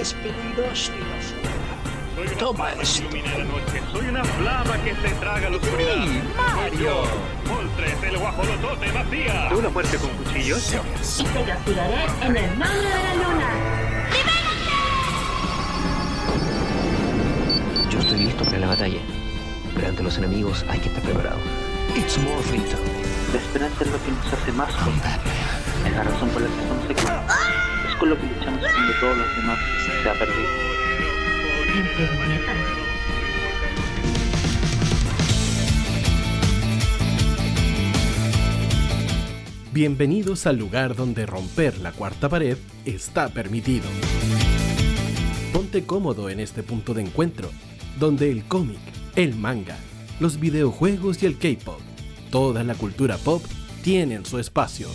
es peligroso. Toma esto. la noche. Soy una flama que se traga la oscuridad. Mario! Moltres, el guajolotote vacía. ¿Una muerte con cuchillos? y te castigaré en el nombre de la luna. Yo estoy listo para la batalla, pero ante los enemigos hay que estar preparado. It's Morphito. La esperanza es lo que nos hace más fuertes. Es la razón por la que somos aquí. Con lo que luchamos cuando todos los demás se ha perdido. Bienvenidos al lugar donde romper la cuarta pared está permitido. Ponte cómodo en este punto de encuentro, donde el cómic, el manga, los videojuegos y el K-pop, toda la cultura pop tienen su espacio.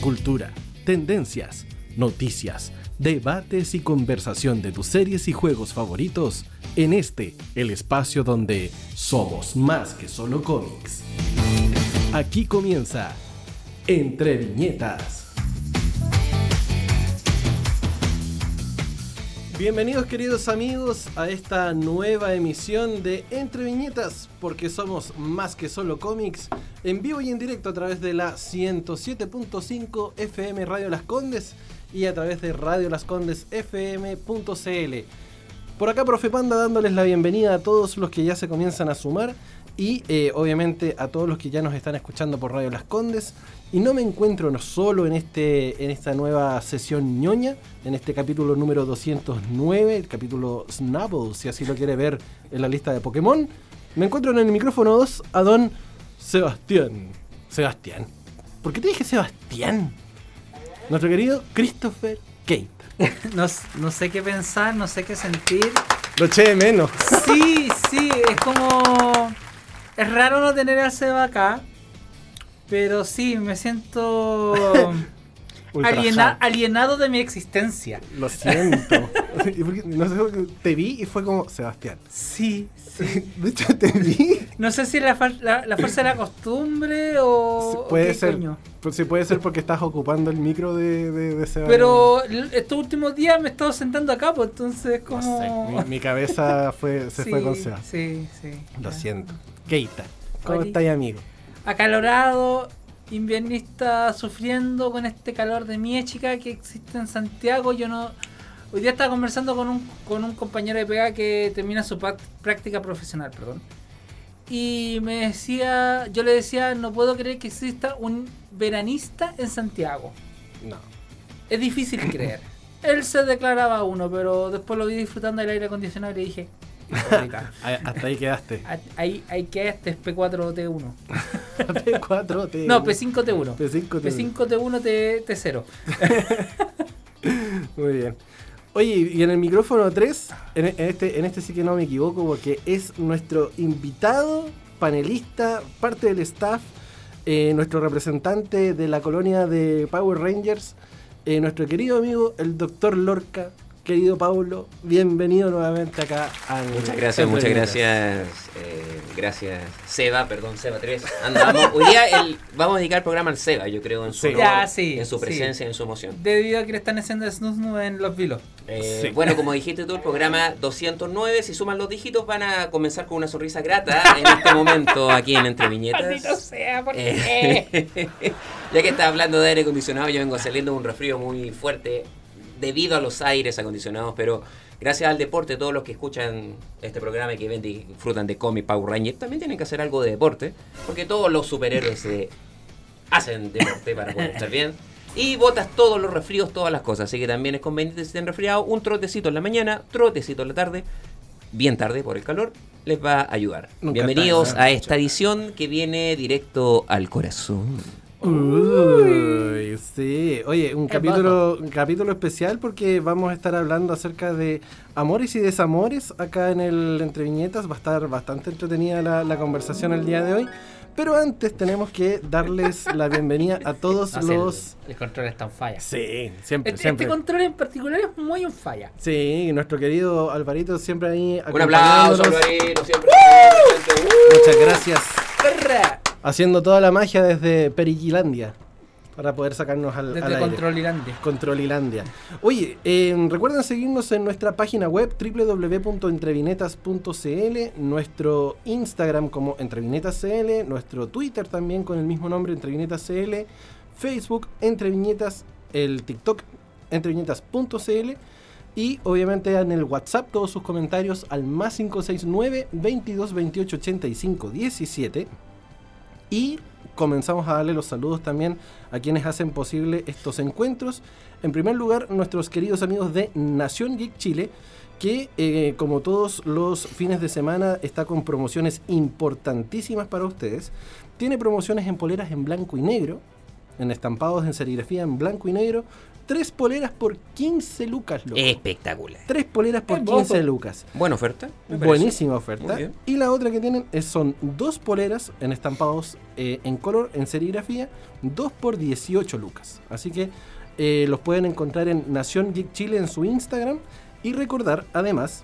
Cultura, tendencias, noticias, debates y conversación de tus series y juegos favoritos en este, el espacio donde somos más que solo cómics. Aquí comienza Entre Viñetas. Bienvenidos queridos amigos a esta nueva emisión de Entre Viñetas, porque somos más que solo cómics, en vivo y en directo a través de la 107.5 FM Radio Las Condes y a través de Radio Las Condes FM.cl. Por acá, Profe Panda, dándoles la bienvenida a todos los que ya se comienzan a sumar y eh, obviamente a todos los que ya nos están escuchando por Radio Las Condes. Y no me encuentro no solo en, este, en esta nueva sesión ñoña, en este capítulo número 209, el capítulo Snubble, si así lo quiere ver en la lista de Pokémon. Me encuentro en el micrófono 2 a don Sebastián. Sebastián. ¿Por qué te dije Sebastián? Nuestro querido Christopher Kate. No, no sé qué pensar, no sé qué sentir. Lo eché de menos. Sí, sí, es como. Es raro no tener al Seba acá. Pero sí, me siento. aliena- alienado de mi existencia. Lo siento. No sé, te vi y fue como Sebastián. Sí, sí. De hecho, te vi. No sé si es la, la, la fuerza de la costumbre o. Puede qué ser. coño. Pues sí, puede ser porque estás ocupando el micro de, de, de Sebastián. Pero estos últimos días me he estado sentando acá, pues entonces, No como. sé, mi, mi cabeza fue, se fue con Seba. Sí, sí. Lo ya. siento. Keita, ¿cómo Oli. estás, amigo? acalorado, inviernista sufriendo con este calor de Miéchica que existe en Santiago. Yo no. Hoy día estaba conversando con un, con un compañero de pega que termina su práctica profesional, perdón. Y me decía, yo le decía, no puedo creer que exista un veranista en Santiago. No. Es difícil creer. Él se declaraba uno, pero después lo vi disfrutando del aire acondicionado y le dije, Hasta ahí quedaste. ahí, ahí que este es P4T1. P4T. No, P5T1. P5T. P5T1 T, T0. Muy bien. Oye, y en el micrófono 3, en, en este, en este sí que no me equivoco, porque es nuestro invitado, panelista, parte del staff, eh, nuestro representante de la colonia de Power Rangers, eh, nuestro querido amigo, el doctor Lorca. Querido Paulo, bienvenido nuevamente acá al. Muchas gracias, muchas gracias. eh, gracias, Seba, perdón, Seba 3. Andamos. Hoy día el- vamos a dedicar el programa al Seba, yo creo, en su, Sí. honor, Ya, sí, en su sí. presencia, en su emoción. Debido a que le están haciendo snus en los vilos. Eh, Sí. Bueno, como dijiste tú, el programa 209, si suman los dígitos, van a comenzar con una sonrisa grata en este momento aquí en Entre Maldito Viñetas. sea, ¿por qué? Eh, ya que estás hablando de aire acondicionado, yo vengo saliendo de un resfrío muy fuerte debido a los aires acondicionados, pero gracias al deporte, todos los que escuchan este programa y que ven y disfrutan de cómic Power Rangers también tienen que hacer algo de deporte, porque todos los superhéroes eh, hacen deporte para poder estar bien. Y botas todos los resfríos, todas las cosas. Así que también es conveniente si estén resfriados, un trotecito en la mañana, trotecito en la tarde, bien tarde por el calor, les va a ayudar. Nunca Bienvenidos tarde, a esta edición que viene directo al corazón. Uy, sí. Oye, un capítulo, un capítulo especial porque vamos a estar hablando acerca de amores y desamores acá en el Entre Viñetas. Va a estar bastante entretenida la, la conversación el día de hoy. Pero antes tenemos que darles la bienvenida a todos No los... el, el control está en falla. Sí, siempre, Este, siempre. este control en particular es muy en falla. Sí, nuestro querido Alvarito siempre ahí Un aplauso. Alvarito, siempre presente. Muchas gracias. Perra. Haciendo toda la magia desde Periquilandia. para poder sacarnos al, al Desde aire. Controlilandia. Controlilandia. Oye, eh, recuerden seguirnos en nuestra página web www.entrevinetas.cl, nuestro Instagram como entrevinetascl, nuestro Twitter también con el mismo nombre entrevinetascl, Facebook entreviñetas, el TikTok entreviñetas.cl y obviamente en el WhatsApp todos sus comentarios al más 569 22 28 85 17 y comenzamos a darle los saludos también a quienes hacen posible estos encuentros. En primer lugar, nuestros queridos amigos de Nación Geek Chile, que eh, como todos los fines de semana está con promociones importantísimas para ustedes. Tiene promociones en poleras en blanco y negro, en estampados en serigrafía en blanco y negro. Tres poleras por 15 lucas, loco. Espectacular. Tres poleras por Es 15 bozo. lucas. Buena oferta. Buenísima Muy oferta. bien. Y la otra que tienen es, son dos poleras en estampados eh, en color, en serigrafía, dos por 18 lucas. Así que eh, los pueden encontrar en Nación Geek Chile en su Instagram. Y recordar, además,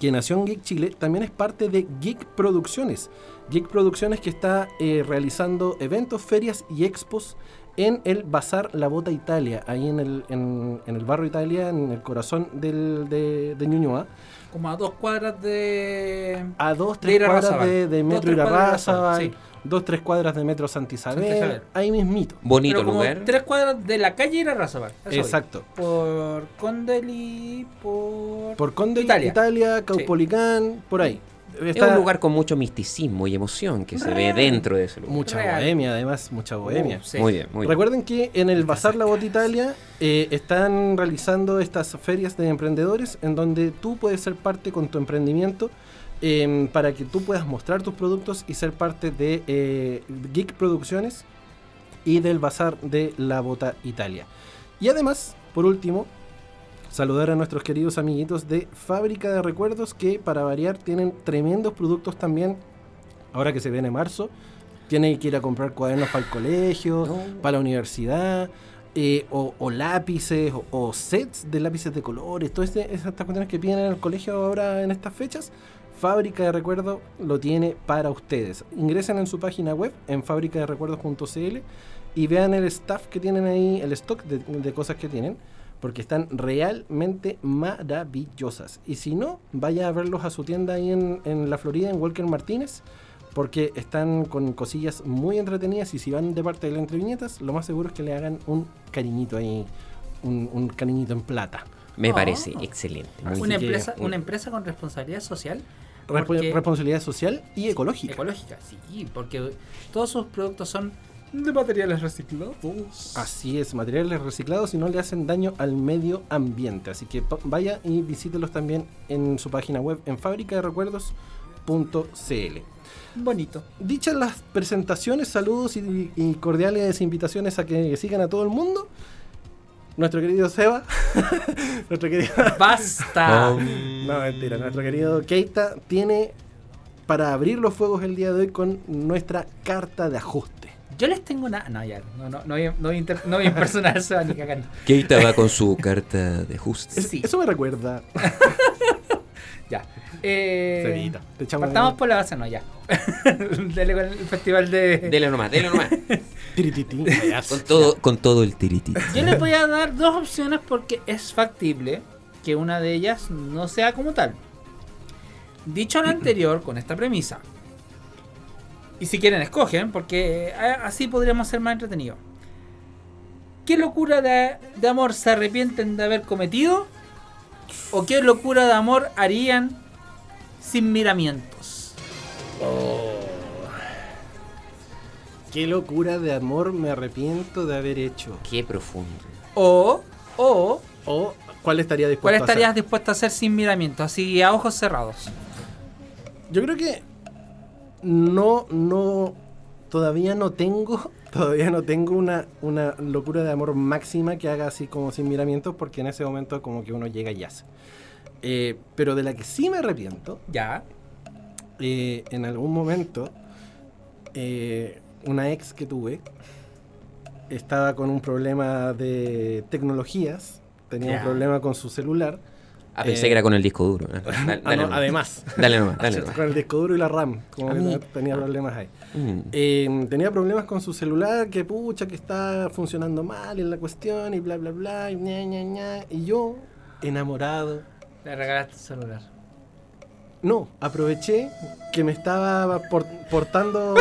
que Nación Geek Chile también es parte de Geek Producciones. Geek Producciones que está eh, realizando eventos, ferias y expos en el Bazar La Bota Italia, ahí en el, en, en el barrio Italia, en el corazón del, de, de Ñuñoa. Como a dos cuadras de. A dos, tres cuadras de, de Metro Irarrázaval, sí. dos, tres cuadras de Metro Santa Isabel, ahí mismito. Bonito Pero como lugar. tres cuadras de la calle voy. Exacto. Por Condel y por. Por Conde Italia, Italia. Caupolicán, por ahí. Es Está un lugar con mucho misticismo y emoción que se ve dentro de ese lugar. mucha Real. bohemia, además, mucha bohemia. Uh, sí. Muy bien, muy bien. Recuerden que en el Bazar La Bota Italia eh, están realizando estas ferias de emprendedores en donde tú puedes ser parte con tu emprendimiento em, para que tú puedas mostrar tus productos y ser parte de eh, Geek Producciones y del Bazar de La Bota Italia. Y además, por último, saludar a nuestros queridos amiguitos de Fábrica de Recuerdos que para variar tienen tremendos productos también. Ahora que se viene marzo, tienen que ir a comprar cuadernos para el colegio, No. para la universidad, eh, o, o lápices, o, o sets de lápices de colores, todas este- esas cuestiones que piden en el colegio ahora en estas fechas. Fábrica de Recuerdos lo tiene para ustedes. Ingresen en su página web en fabricaderecuerdos.cl y vean el staff que tienen ahí, el stock de, de cosas que tienen, porque están realmente maravillosas. Y si no, vaya a verlos a su tienda ahí en, en la Florida, en Walker Martínez, porque están con cosillas muy entretenidas y si van de parte de la entreviñetas, lo más seguro es que le hagan un cariñito ahí, un, un cariñito en plata. Me Ah. parece excelente. Una que- empresa, una empresa con responsabilidad social. Responsabilidad social y ecológica. Ecológica, sí, porque todos sus productos son de materiales reciclados. Así es, materiales reciclados y no le hacen daño al medio ambiente. Así que vaya y visítelos también en su página web en fabricaderecuerdos.cl. Bonito. Dichas las presentaciones, saludos y, y cordiales invitaciones a que sigan a todo el mundo. Nuestro querido Seba, nuestro querido ¡Basta! No, mentira. Nuestro querido Keita tiene para abrir los fuegos el día de hoy con nuestra carta de ajuste. Yo les tengo una. No, ya, no, no, no, voy, a- no voy inter- no voy a impersonar a Seba ni cagando. Keita va con su carta de. Es- Sí. Eso me recuerda. Ya. Eh, Cebita, te echamos partamos por la base, no, ya. Dele con el festival de. Dele nomás, dele nomás. Tirititi. Con todo, con todo el tiriti. Yo les voy a dar dos opciones porque es factible que una de ellas no sea como tal. Dicho lo anterior, con esta premisa, y si quieren escogen, porque eh, así podríamos ser más entretenidos. ¿Qué locura de, de amor se arrepienten de haber cometido? ¿O qué locura de amor harían sin miramientos? Qué locura de amor me arrepiento de haber hecho. Qué profundo. O, o, O cuál estaría dispuesto ¿cuál a estarías hacer? dispuesto a hacer sin miramientos? Así a ojos cerrados. Yo creo que no, no, todavía no tengo, todavía no tengo una, una locura de amor máxima que haga así como sin miramientos, porque en ese momento como que uno llega y hace. Eh, pero de la que sí me arrepiento, Ya. eh, en algún momento, eh, una ex que tuve estaba con un problema de tecnologías, tenía Ya. un problema con su celular. Ah, pensé Eh, que era con el disco duro. Ah, Dale, dale no, nomás. además. Dale nomás, dale nomás. Con el disco duro y la RAM, como que tenía problemas ahí. Mm. Eh, tenía problemas con su celular, que pucha, que está funcionando mal en la cuestión y bla, bla, bla, y ña, ña, ña. Y yo, enamorado, Le regalaste el celular. no, aproveché que me estaba por- portando,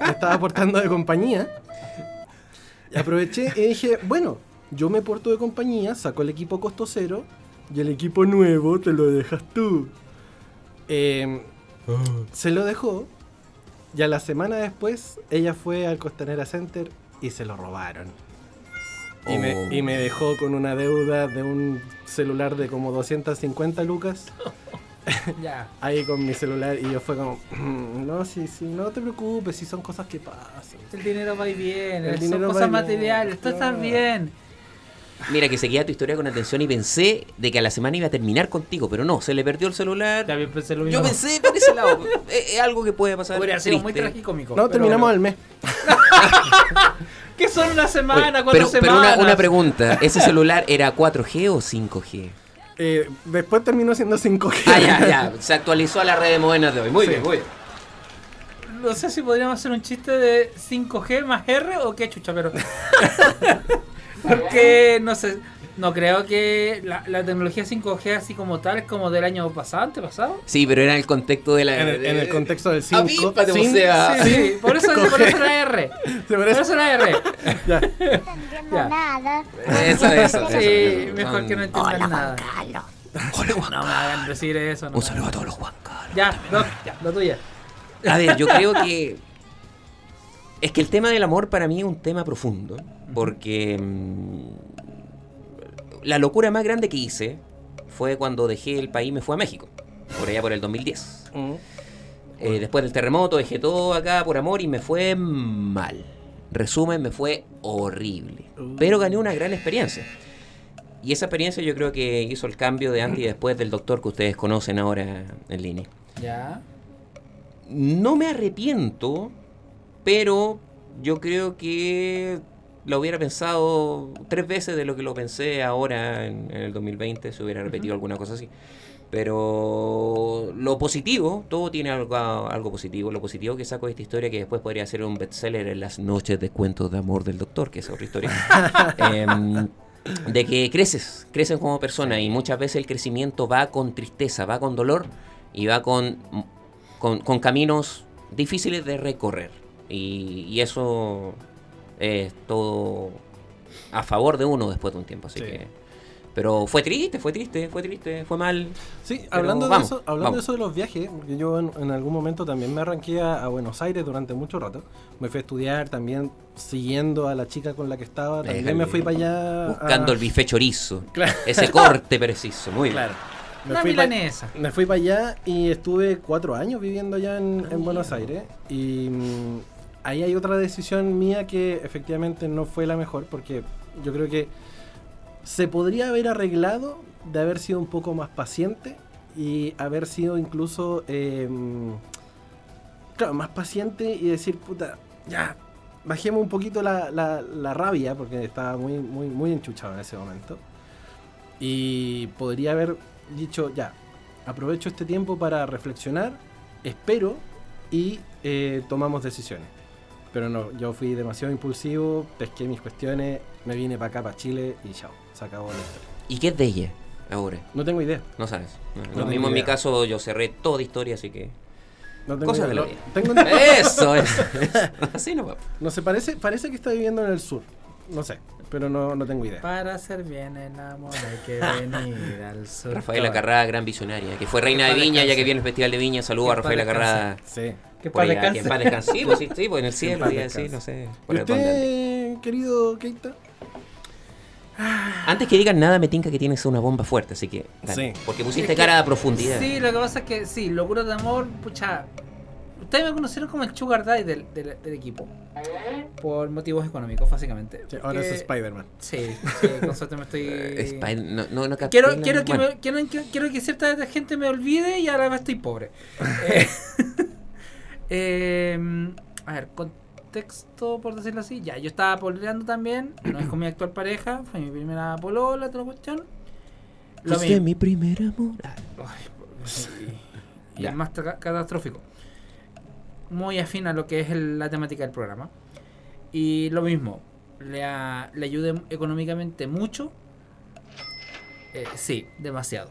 me estaba portando de compañía. Y aproveché y dije, bueno, yo me porto de compañía, saco el equipo costo cero y el equipo nuevo te lo dejas tú. Eh, se lo dejó y a la semana después ella fue al Costanera Center y se lo robaron. Y, Oh. me, y me dejó con una deuda de un celular de como 250 lucas Ya. ahí con mi celular y yo fue como, "Mm, no, sí, sí, no te preocupes, si son cosas que pasan. El dinero va y viene. El son dinero cosas y materiales. Tú estás bien. Mira que seguía tu historia con atención y pensé de que a la semana iba a terminar contigo, pero no, se le perdió el celular. Ya bien pensé lo mismo. Yo pensé por ese lado. es, es algo que puede pasar. Hubiera sido muy tragicómico. No, terminamos bueno. al mes. ¿Qué son una Oye, semana? ¿Cuatro pero, pero semanas? una, una pregunta, ¿ese celular era 4G o 5G? Eh, después terminó siendo 5G. Ah, ya, ya, se actualizó a las redes modernas de hoy. Muy Sí. bien, muy bien. No sé si podríamos hacer un chiste de 5G más R o qué chucha, pero. Porque no sé. No creo que la, la tecnología 5G así como tal es como del año pasado, antepasado. Sí, pero era en el contexto de la... En el, en el contexto del 5. Avíspate, o sea. Sí, sí, por eso, por eso la R. Se Por parece- eso la R. Ya. Ya. Eso, eso. Sí, eso. mejor Son- que no entiendan nada. No me hagan decir eso. No Un saludo a todos los Juan Carlos. Ya, Doc, lo tuya. A ver, yo creo que. Es que el tema del amor para mí es un tema profundo. Porque. mm, la locura más grande que hice fue cuando dejé el país y me fui a México. Por allá por el 2010. Mm. Eh, después del terremoto dejé todo acá por amor y me fue mal. Resumen, me fue horrible. Pero gané una gran experiencia. Y esa experiencia yo creo que hizo el cambio de antes y después del doctor que ustedes conocen ahora en línea. Ya. No me arrepiento, pero yo creo que lo hubiera pensado tres veces de lo que lo pensé ahora en, en el 2020, si hubiera repetido alguna cosa así. Pero lo positivo, todo tiene algo, algo positivo. Lo positivo que saco de esta historia, que después podría ser un bestseller en las noches de cuentos de amor del doctor, que es otra historia. Em, de que creces, creces como persona y muchas veces el crecimiento va con tristeza, va con dolor y va con, con, con caminos difíciles de recorrer. Y, y eso es todo a favor de uno después de un tiempo. Así Sí. que. Pero fue triste, fue triste, fue triste, fue mal. Sí, hablando, vamos, de, eso, hablando vamos. de eso de los viajes, porque yo en, en algún momento también me arranqué a, a Buenos Aires durante mucho rato. Me fui a estudiar también siguiendo a la chica con la que estaba. También Déjale. me fui para allá. Buscando a- el bife chorizo. Claro. Ese corte preciso, muy bien. Claro. Me Una fui pa-. Me fui para allá y estuve cuatro años viviendo allá en, en Buenos Aires. Y ahí hay otra decisión mía que efectivamente no fue la mejor porque yo creo que se podría haber arreglado de haber sido un poco más paciente y haber sido incluso, eh, claro, más paciente y decir, puta, ya, bajemos un poquito la, la- la rabia porque estaba muy, muy, muy enchuchado en ese momento. Y podría haber dicho, ya, aprovecho este tiempo para reflexionar, espero y eh, tomamos decisiones. Pero no, yo fui demasiado impulsivo, pesqué mis cuestiones, me vine para acá, para Chile y chao, se acabó la historia. ¿Y qué es de ella ahora? No tengo idea. No sabes. No, No lo mismo en mi caso, yo cerré toda historia, así que. No tengo Cosas idea. de la vida. tengo- Eso es. Así no va. no sé, parece, parece que está viviendo en el sur. No sé, pero no, no tengo idea. Para hacer bien el amor hay que venir al sur. Rafaela Carrada, gran visionaria, que fue reina de Viña, ya que viene el Festival de Viña. Saludos a Rafaela Carrada. Sí. Que para que paz descanse. Sí, pues, sí, sí, pues en el cielo, paz iba a decir, descanse. no sé. ¿Y por ande. usted, querido Keita? Antes que digan nada, me tinca que tienes una bomba fuerte, así que. dale, Sí. Porque pusiste Es que- cara a profundidad. Sí, lo que pasa es que sí, locura de amor, pucha. Ustedes me conocieron como el Sugar Daddy del, del, del equipo. Por motivos económicos, básicamente. Sí, ahora es Spider-Man. Sí, sí, con suerte me estoy. Spider- no, no, no Quiero, quiero, que bueno. me- quiero, quiero- quiero que cierta gente me olvide y ahora estoy pobre. Eh, eh, a ver, contexto, por decirlo así. Ya, yo estaba pololeando también. No es con mi actual pareja, fue mi primera polola, la cuestión. Lo mismo. mi primer amor. Y Ya. el más catastrófico. Muy afín a lo que es el- la temática del programa. Y lo mismo, le, a- le ayude económicamente mucho. Eh, sí, demasiado.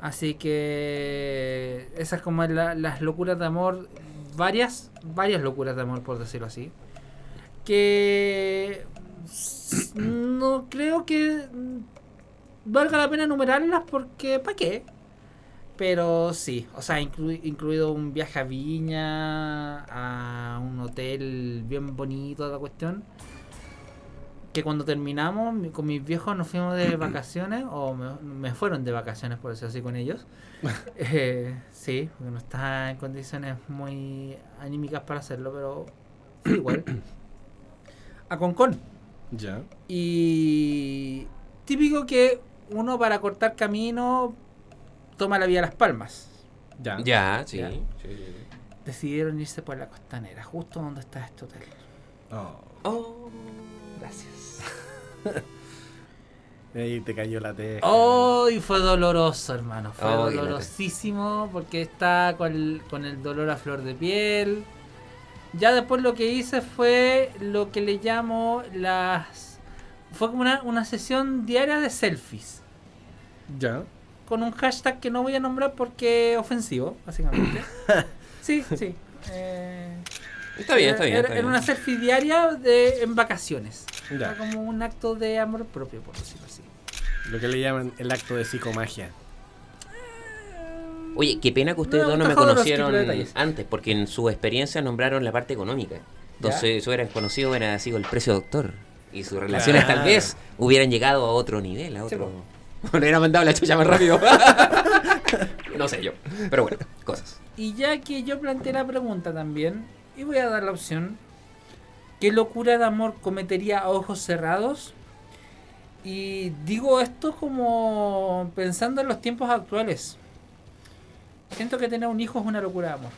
Así que esas como la- las locuras de amor, varias, varias locuras de amor por decirlo así. Que no creo que valga la pena enumerarlas porque ¿para qué? Pero sí, o sea, inclu- incluido un viaje a Viña, a un hotel bien bonito, la cuestión. Que cuando terminamos mi- con mis viejos nos fuimos de vacaciones, o me, me fueron de vacaciones, por decirlo así, con ellos. Eh, sí, porque no está en condiciones muy anímicas para hacerlo, pero igual. A Concón. Ya. Y típico que uno para cortar camino toma la vía Las Palmas. Ya. Ya, sí. Ya. sí, sí, sí. Decidieron irse por la costanera, justo donde está este hotel. Oh. Oh. Gracias. Ahí te cayó la teja. Oh, y fue doloroso, hermano. Fue Oh, dolorosísimo porque está con el, con el dolor a flor de piel. Ya después lo que hice fue lo que le llamo las... Fue como una, una sesión diaria de selfies. Ya. con un hashtag que no voy a nombrar porque es ofensivo, básicamente. sí, sí. Eh, Está bien, está bien. Era, está era bien. una selfie diaria de, en vacaciones. Ya. Era como un acto de amor propio, por decirlo así. Lo que le llaman el acto de psicomagia. Oye, qué pena que ustedes No, dos no me conocieron antes, porque en su experiencia nombraron la parte económica. Entonces, si hubieran conocido, hubiera sido el precio doctor. Y sus relaciones tal Claro. vez hubieran llegado a otro nivel, a Sí, otro... Le hubieran mandado la chucha más rápido. no sé yo. Pero bueno, cosas. Y ya que yo planteé la pregunta también, y voy a dar la opción, ¿qué locura de amor cometería a ojos cerrados? Y digo esto como pensando en los tiempos actuales. Siento que tener un hijo es una locura de amor.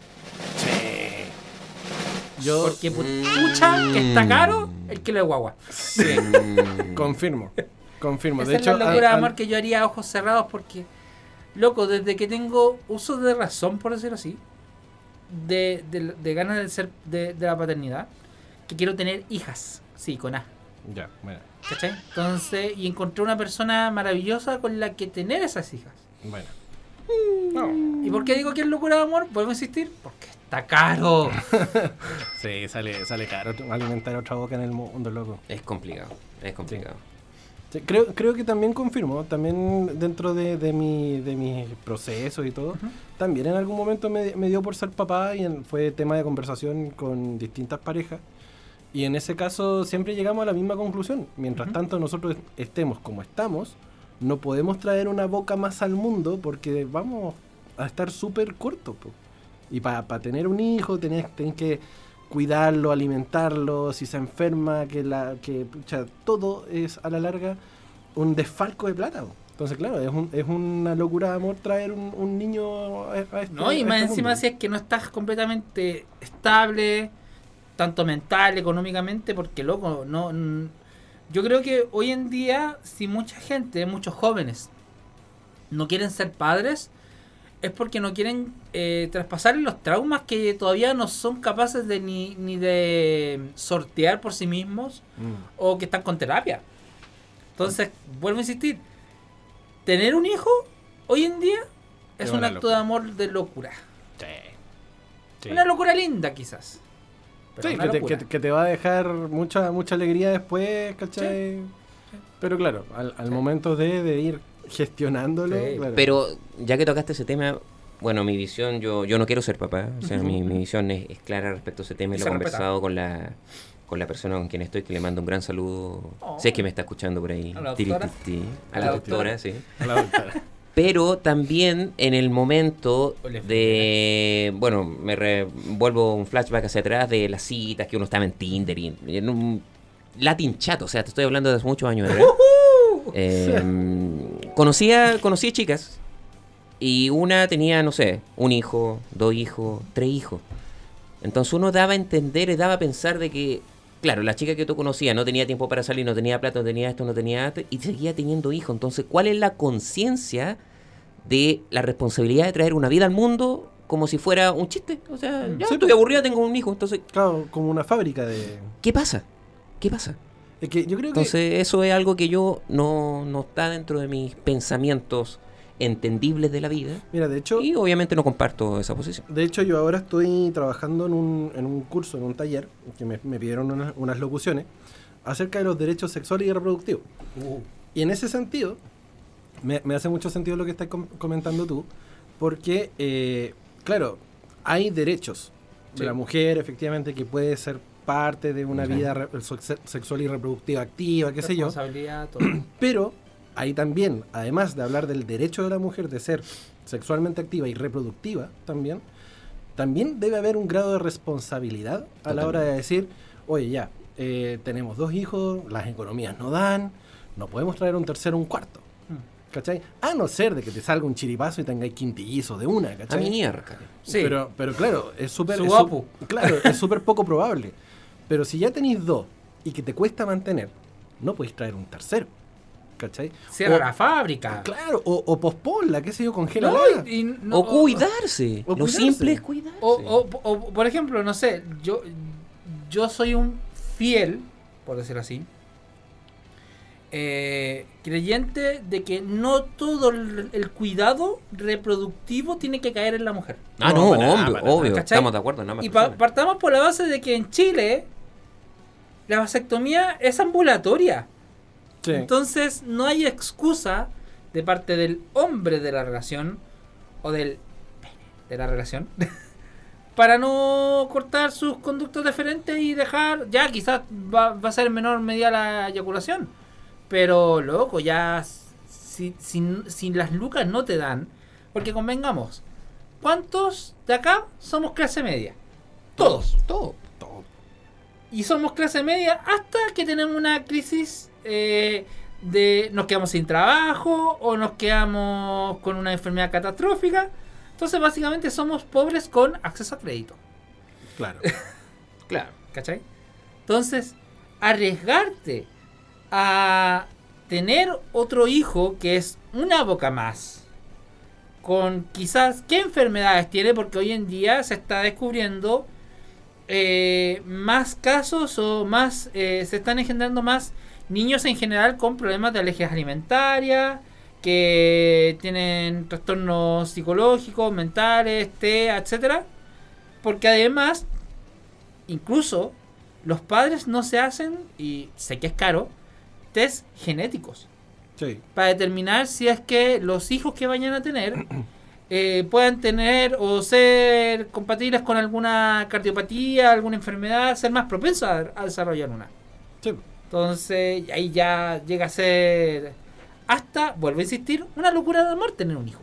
Yo Porque pucha que está caro el kilo de guagua. Mm, confirmo. Confirmo. Esa de es hecho, la locura de amor que yo haría a ojos cerrados porque, loco, desde que tengo uso de razón, por decirlo así, de, de, de ganas de ser de, de la paternidad, que quiero tener hijas, sí, con A. Ya, bueno. ¿Cachai? Entonces, y encontré una persona maravillosa con la que tener esas hijas. Bueno. ¿Y por qué digo que es locura de amor? Vuelvo a insistir, porque está caro. Sí, sale, sale caro alimentar otra boca en el mundo, loco. es complicado, es complicado. Sí, creo, creo que también confirmo, también dentro de, de mi, de mis procesos y todo, también en algún momento me, me dio por ser papá y en- fue tema de conversación con distintas parejas. Y en ese caso siempre llegamos a la misma conclusión. Mientras tanto nosotros estemos como estamos, no podemos traer una boca más al mundo porque vamos a estar súper cortos. Y para tener un hijo tenés, tenés que cuidarlo, alimentarlo, si se enferma, que la que pucha, todo es a la larga un desfalco de plata. po. Entonces, claro, es, un- es una locura de amor traer un, un niño a, a este ¿No? Y más este encima mundo. si es que no estás completamente estable, tanto mental, económicamente, porque loco, no yo creo que hoy en día, si mucha gente, muchos jóvenes, no quieren ser padres, es porque no quieren eh, traspasar los traumas que todavía no son capaces de ni, ni de sortear por sí mismos Mm. o que están con terapia. Entonces, vuelvo a insistir, tener un hijo hoy en día es Es un acto locura. de amor de locura. Sí. Sí. Una locura linda quizás. Pero Sí, que te, locura. que, que te va a dejar mucha mucha alegría después, ¿cachai? Pero claro, al, al Sí. momento de, de ir gestionándolo, Sí. claro. Pero ya que tocaste ese tema, bueno, mi visión, yo, yo no quiero ser papá, o sea, mi, mi visión es, es clara respecto a ese tema y Y lo he conversado con la, con la persona con quien estoy, que le mando un gran saludo. Oh. Sé que me está escuchando por ahí. A la Tiri, doctora. ti, ti. A A la la doctora, sí. A la doctora. Pero también en el momento de, bueno, me re- vuelvo un flashback hacia atrás de las citas que uno estaba en Tinder y en un Latin chat, o sea, te estoy hablando de hace muchos años atrás. Eh, conocía, conocí chicas y una tenía, no sé, un hijo, dos hijos, tres hijos. Entonces uno daba a entender y daba a pensar de que claro, la chica que tú conocías no tenía tiempo para salir, no tenía plata, no tenía esto, no tenía esto, y seguía teniendo hijos. Entonces, ¿cuál es la conciencia de la responsabilidad de traer una vida al mundo como si fuera un chiste? O sea, ya Sí, estoy pues. aburrida, tengo un hijo. Entonces, Claro, como una fábrica de. ¿qué pasa? ¿Qué pasa? Es que yo creo que. Entonces, eso es algo que yo no, no está dentro de mis pensamientos entendibles de la vida. Mira, de hecho. Y obviamente no comparto esa posición. De hecho, yo ahora estoy trabajando en un, en un curso, en un taller, que me, me pidieron unas, unas locuciones acerca de los derechos sexuales y reproductivos. Y en ese sentido, me, me hace mucho sentido lo que estás com- comentando tú, porque, eh, claro, hay derechos de la mujer, efectivamente, que puede ser parte de una vida sexual y reproductiva activa, qué sé yo. Responsabilidad, todo. Pero ahí también, además de hablar del derecho de la mujer de ser sexualmente activa y reproductiva también, también debe haber un grado de responsabilidad a la hora de decir, oye ya, eh, tenemos dos hijos, las economías no dan, no podemos traer un tercero un cuarto. ¿Cachai? A no ser de que te salga un chiripazo y tengáis quintillizo de una, A ¿cachai? mi mierda. Sí. Pero, pero claro, es súper Claro, es súper poco probable. Pero si ya tenéis dos y que te cuesta mantener, no podéis traer un tercero. ¿Cachai? Cierra O- la fábrica. Claro, o, o posponla, qué sé yo, congela. No, y- y no- o cuidarse. o Lo cuidarse. simple es cuidarse. O, o- o, por ejemplo, no sé, yo, yo soy un fiel, por decirlo así, eh, creyente de que no todo el, el cuidado reproductivo tiene que caer en la mujer. ah, No, no, para hombre, para obvio. ¿Cachai? Estamos de acuerdo Y pa- personas. partamos por la base de que en Chile la vasectomía es ambulatoria. Sí. Entonces no hay excusa de parte del hombre de la relación o del de la relación para no cortar sus conductos deferentes y dejar, ya quizás va, va a ser en menor medida la eyaculación, pero loco, ya si, si, si las lucas no te dan, porque convengamos, ¿cuántos de acá somos clase media? Todos. Todo. Y somos clase media hasta que tenemos una crisis eh, de nos quedamos sin trabajo o nos quedamos con una enfermedad catastrófica. Entonces básicamente somos pobres con acceso a crédito. Claro. Claro. ¿Cachai? Entonces, arriesgarte a tener otro hijo que es una boca más, con quizás qué enfermedades tiene, porque hoy en día se está descubriendo eh, más casos o más, eh, se están engendrando más niños en general con problemas de alergias alimentarias, que tienen trastornos psicológicos, mentales, TEA, etcétera, porque además incluso los padres no se hacen, y sé que es caro, test genéticos Sí. para determinar si es que los hijos que vayan a tener eh, puedan tener o ser compatibles con alguna cardiopatía, alguna enfermedad, ser más propensos a, a desarrollar una. Sí. Entonces ahí ya llega a ser hasta, vuelvo a insistir, una locura de amor tener un hijo.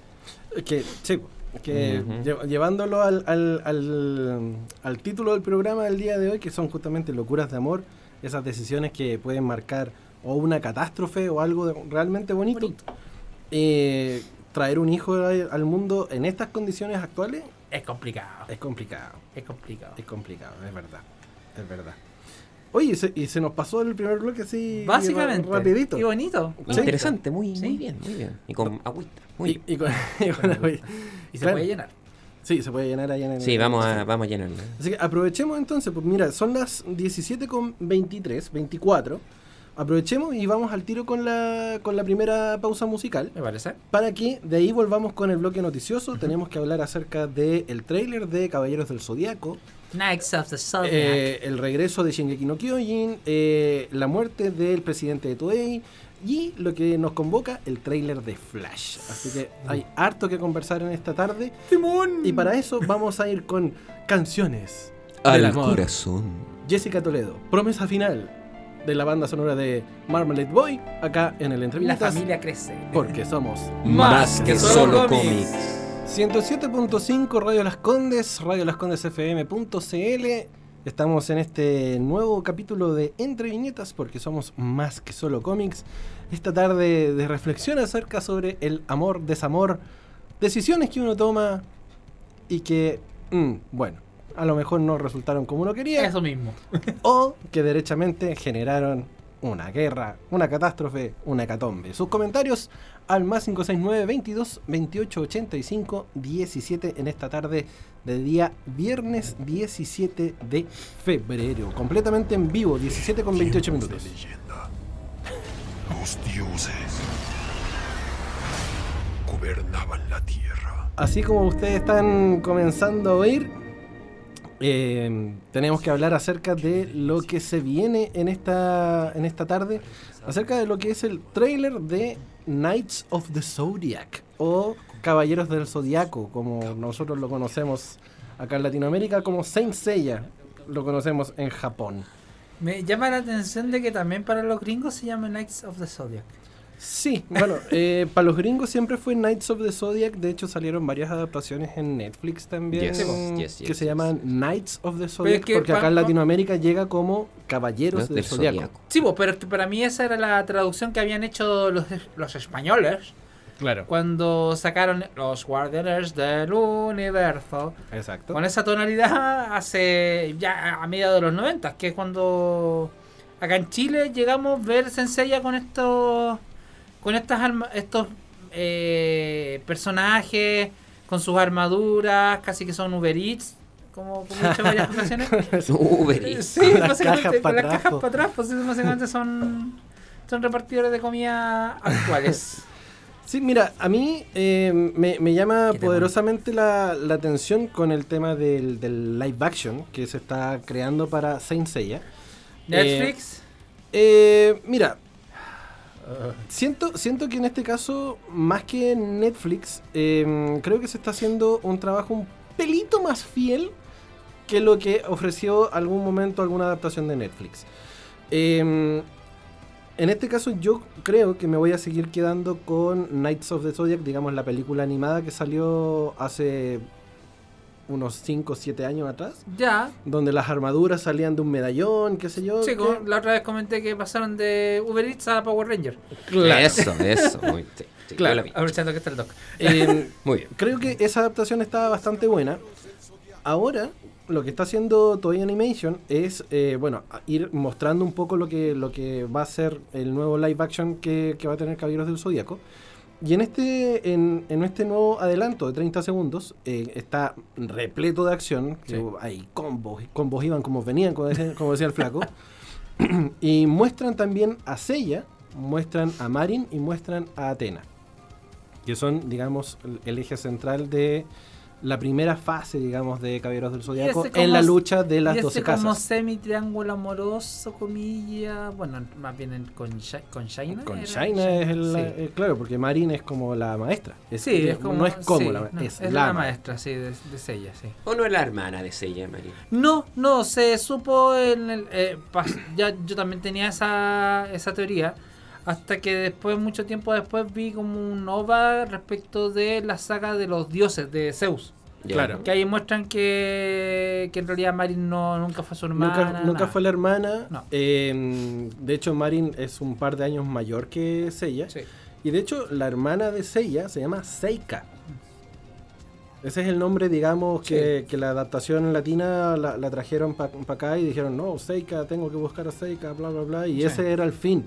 Que, sí, que lle- llevándolo al, al, al, al título del programa del día de hoy, que son justamente locuras de amor, esas decisiones que pueden marcar o una catástrofe o algo de- realmente bonito. Bonito. Eh, traer un hijo al mundo en estas condiciones actuales Es complicado, es complicado. es complicado. Es complicado, es verdad. Es verdad. Oye, y se, y se nos pasó el primer bloque así Básicamente, ra- rapidito. y bonito. Sí. Interesante, muy, Sí. muy bien, muy bien. Y con agüita. Muy Y, bien. y con- y con- Y se Claro. puede llenar. Sí, se puede llenar ahí en el. Sí, vamos a, vamos a llenarlo. Así que aprovechemos entonces, pues mira, son las 17.23, 24. Aprovechemos y vamos al tiro con la, con la primera pausa musical. Me parece. Para que de ahí volvamos con el bloque noticioso. Tenemos que hablar acerca del el tráiler de Caballeros del Zodiaco. Knights of the Zodiac. Eh, el regreso de Shingeki no Kyojin, eh, la muerte del presidente de Toei y lo que nos convoca, el tráiler de Flash. Así que hay harto que conversar en esta tarde y para eso vamos a ir con canciones del Al amor. corazón. Jessica Toledo, promesa final de la banda sonora de Marmalade Boy, acá en el la Entrevistas, familia crece. porque somos Más que solo cómics. cómics. 107.5 Radio Las Condes, Radio Las Condes FM.cl. Estamos en este nuevo capítulo de Entre Viñetas porque somos más que solo cómics. Esta tarde de reflexión acerca sobre el amor, desamor, decisiones que uno toma y que, mm, bueno, a lo mejor no resultaron como uno quería, Eso mismo. o que derechamente generaron una guerra, una catástrofe, una hecatombe. Sus comentarios al más 569 22 28 85 17 en esta tarde de día viernes 17 de febrero. Completamente en vivo, 17 con 28 minutos. Los dioses gobernaban la tierra. Así como ustedes están comenzando a oír, eh, tenemos que hablar acerca de lo que se viene en esta, en esta tarde, acerca de lo que es el trailer de Knights of the Zodiac o Caballeros del Zodiaco, como nosotros lo conocemos acá en Latinoamérica, como Saint Seiya lo conocemos en Japón. Me llama la atención de que también para los gringos se llama Knights of the Zodiac. Sí, bueno, eh, para los gringos siempre fue Knights of the Zodiac. De hecho, salieron varias adaptaciones en Netflix también Yes, yes, que yes, se yes. llaman Knights of the Zodiac. que porque acá en Latinoamérica llega como Caballeros Los del, Zodiaco. Zodiaco. Sí, pues, pero para mí esa era la traducción que habían hecho los, los españoles Claro. cuando sacaron los Guardianes del Universo. Exacto. Con esa tonalidad hace ya a mediados de los 90, que es cuando acá en Chile llegamos a ver Senseiya con estos con estas arma- estos eh, personajes con sus armaduras, casi que son Uber Eats, como, como he dicho en varias ocasiones. Uber Eh, Eats. Sí, Con las cajas pa' las atrás, cajas para atrás, pues básicamente son, son repartidores de comida actuales. Sí, mira, a mí eh, me, me llama ¿Qué te poderosamente la, la atención con el tema del, del live action que se está creando para Saint Seiya. Netflix, Eh, mira, siento, siento que en este caso, más que Netflix, eh, creo que se está haciendo un trabajo un pelito más fiel que lo que ofreció algún momento alguna adaptación de Netflix. Eh, en este caso yo creo que me voy a seguir quedando con Knights of the Zodiac, digamos la película animada que salió hace unos 5 o 7 años atrás, ya. donde las armaduras salían de un medallón, qué sé yo. Sí, que- la otra vez comenté que pasaron de Uber Eats a Power Ranger. Eso, eso. Muy, sí, sí, Claro. Aprovechando que está el doc. Eh, Muy bien. creo que esa adaptación estaba bastante buena. Ahora, lo que está haciendo Toei Animation es, eh, bueno, ir mostrando un poco lo que, lo que va a ser el nuevo live action que, que va a tener Caballeros del Zodíaco. Y en este, en, en este nuevo adelanto de 30 segundos eh, está repleto de acción. Sí. Hay combos, combos iban como venían, como decía, como decía el flaco. y muestran también a Seiya, muestran a Marin y muestran a Atena. Que son, digamos, el- el eje central de la primera fase, digamos, de Caballeros del Zodiaco en la lucha de las y 12 ese como casas. semi-triángulo amoroso, comilla. Bueno, más bien en- con, con Shaina. Con Shaina es el, Sí. eh, claro, porque Marin es como la maestra. Es, Sí, es como, no es como sí, la no, es, es la, la maestra. maestra, sí, de, de Seiya, sí. ¿O no es la hermana de Seiya, María? No, no, se supo en el... eh, pas- ya yo también tenía esa, esa teoría. Hasta que después, mucho tiempo después, vi como un OVA respecto de la saga de los dioses de Zeus. Claro. Que ahí muestran que, que en realidad Marin no, nunca fue su hermana. Nunca, fue la hermana. No. Eh, de hecho, Marin es un par de años mayor que Seiya. Sí. Y de hecho, la hermana de Seiya se llama Seika. Ese es el nombre, digamos, que, que la adaptación latina la, la trajeron para acá y dijeron, no, Seika, tengo que buscar a Seika, bla, bla, bla. Y Sí. ese era el fin.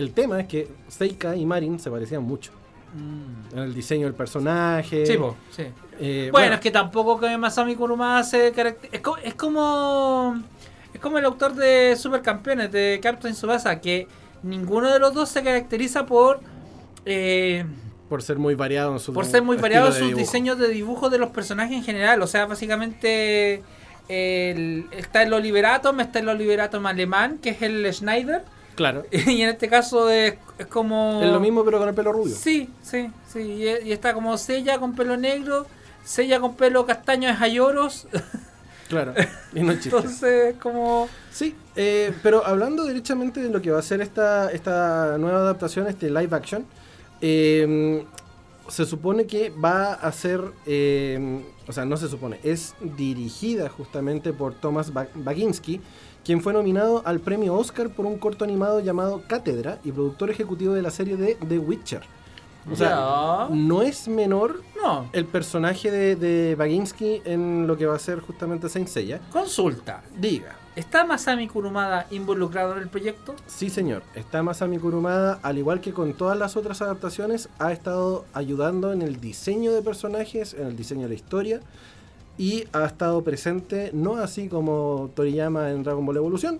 El tema es que Seika y Marin se parecían mucho. Mm. En el diseño del personaje. Sí, po, sí. eh, Bueno, es que tampoco que Masami Kuruma se caracter- es, co- es como es como el autor de Supercampeones de Captain Tsubasa que ninguno de los dos se caracteriza por eh, por ser muy variado en su por ser muy variados de sus dibujo. diseños de dibujo de los personajes en general. O sea, básicamente el- está el Oliveratom, está el Oliveratom alemán, que es el Schneider. Claro. Y en este caso es, es como... Es lo mismo, pero con el pelo rubio. Sí, sí, sí. Y, y está como Sella con pelo negro, Sella con pelo castaño es Ayoros. Claro. Y no chiste. Entonces, como... Sí, eh, pero hablando directamente de lo que va a ser esta, esta nueva adaptación, este live action, eh, se supone que va a ser, eh, o sea, no se supone, es dirigida justamente por Thomas Ba- Baginski, quien fue nominado al premio Oscar por un corto animado llamado Cátedra y productor ejecutivo de la serie de The Witcher. O sea, no es menor No. el personaje de, de Baginski en lo que va a ser justamente Saint Seiya. Consulta. Diga, ¿Está Masami Kurumada involucrado en el proyecto? sí señor, está Masami Kurumada, al igual que con todas las otras adaptaciones, ha estado ayudando en el diseño de personajes, en el diseño de la historia, y ha estado presente, no así como Toriyama en Dragon Ball Evolution.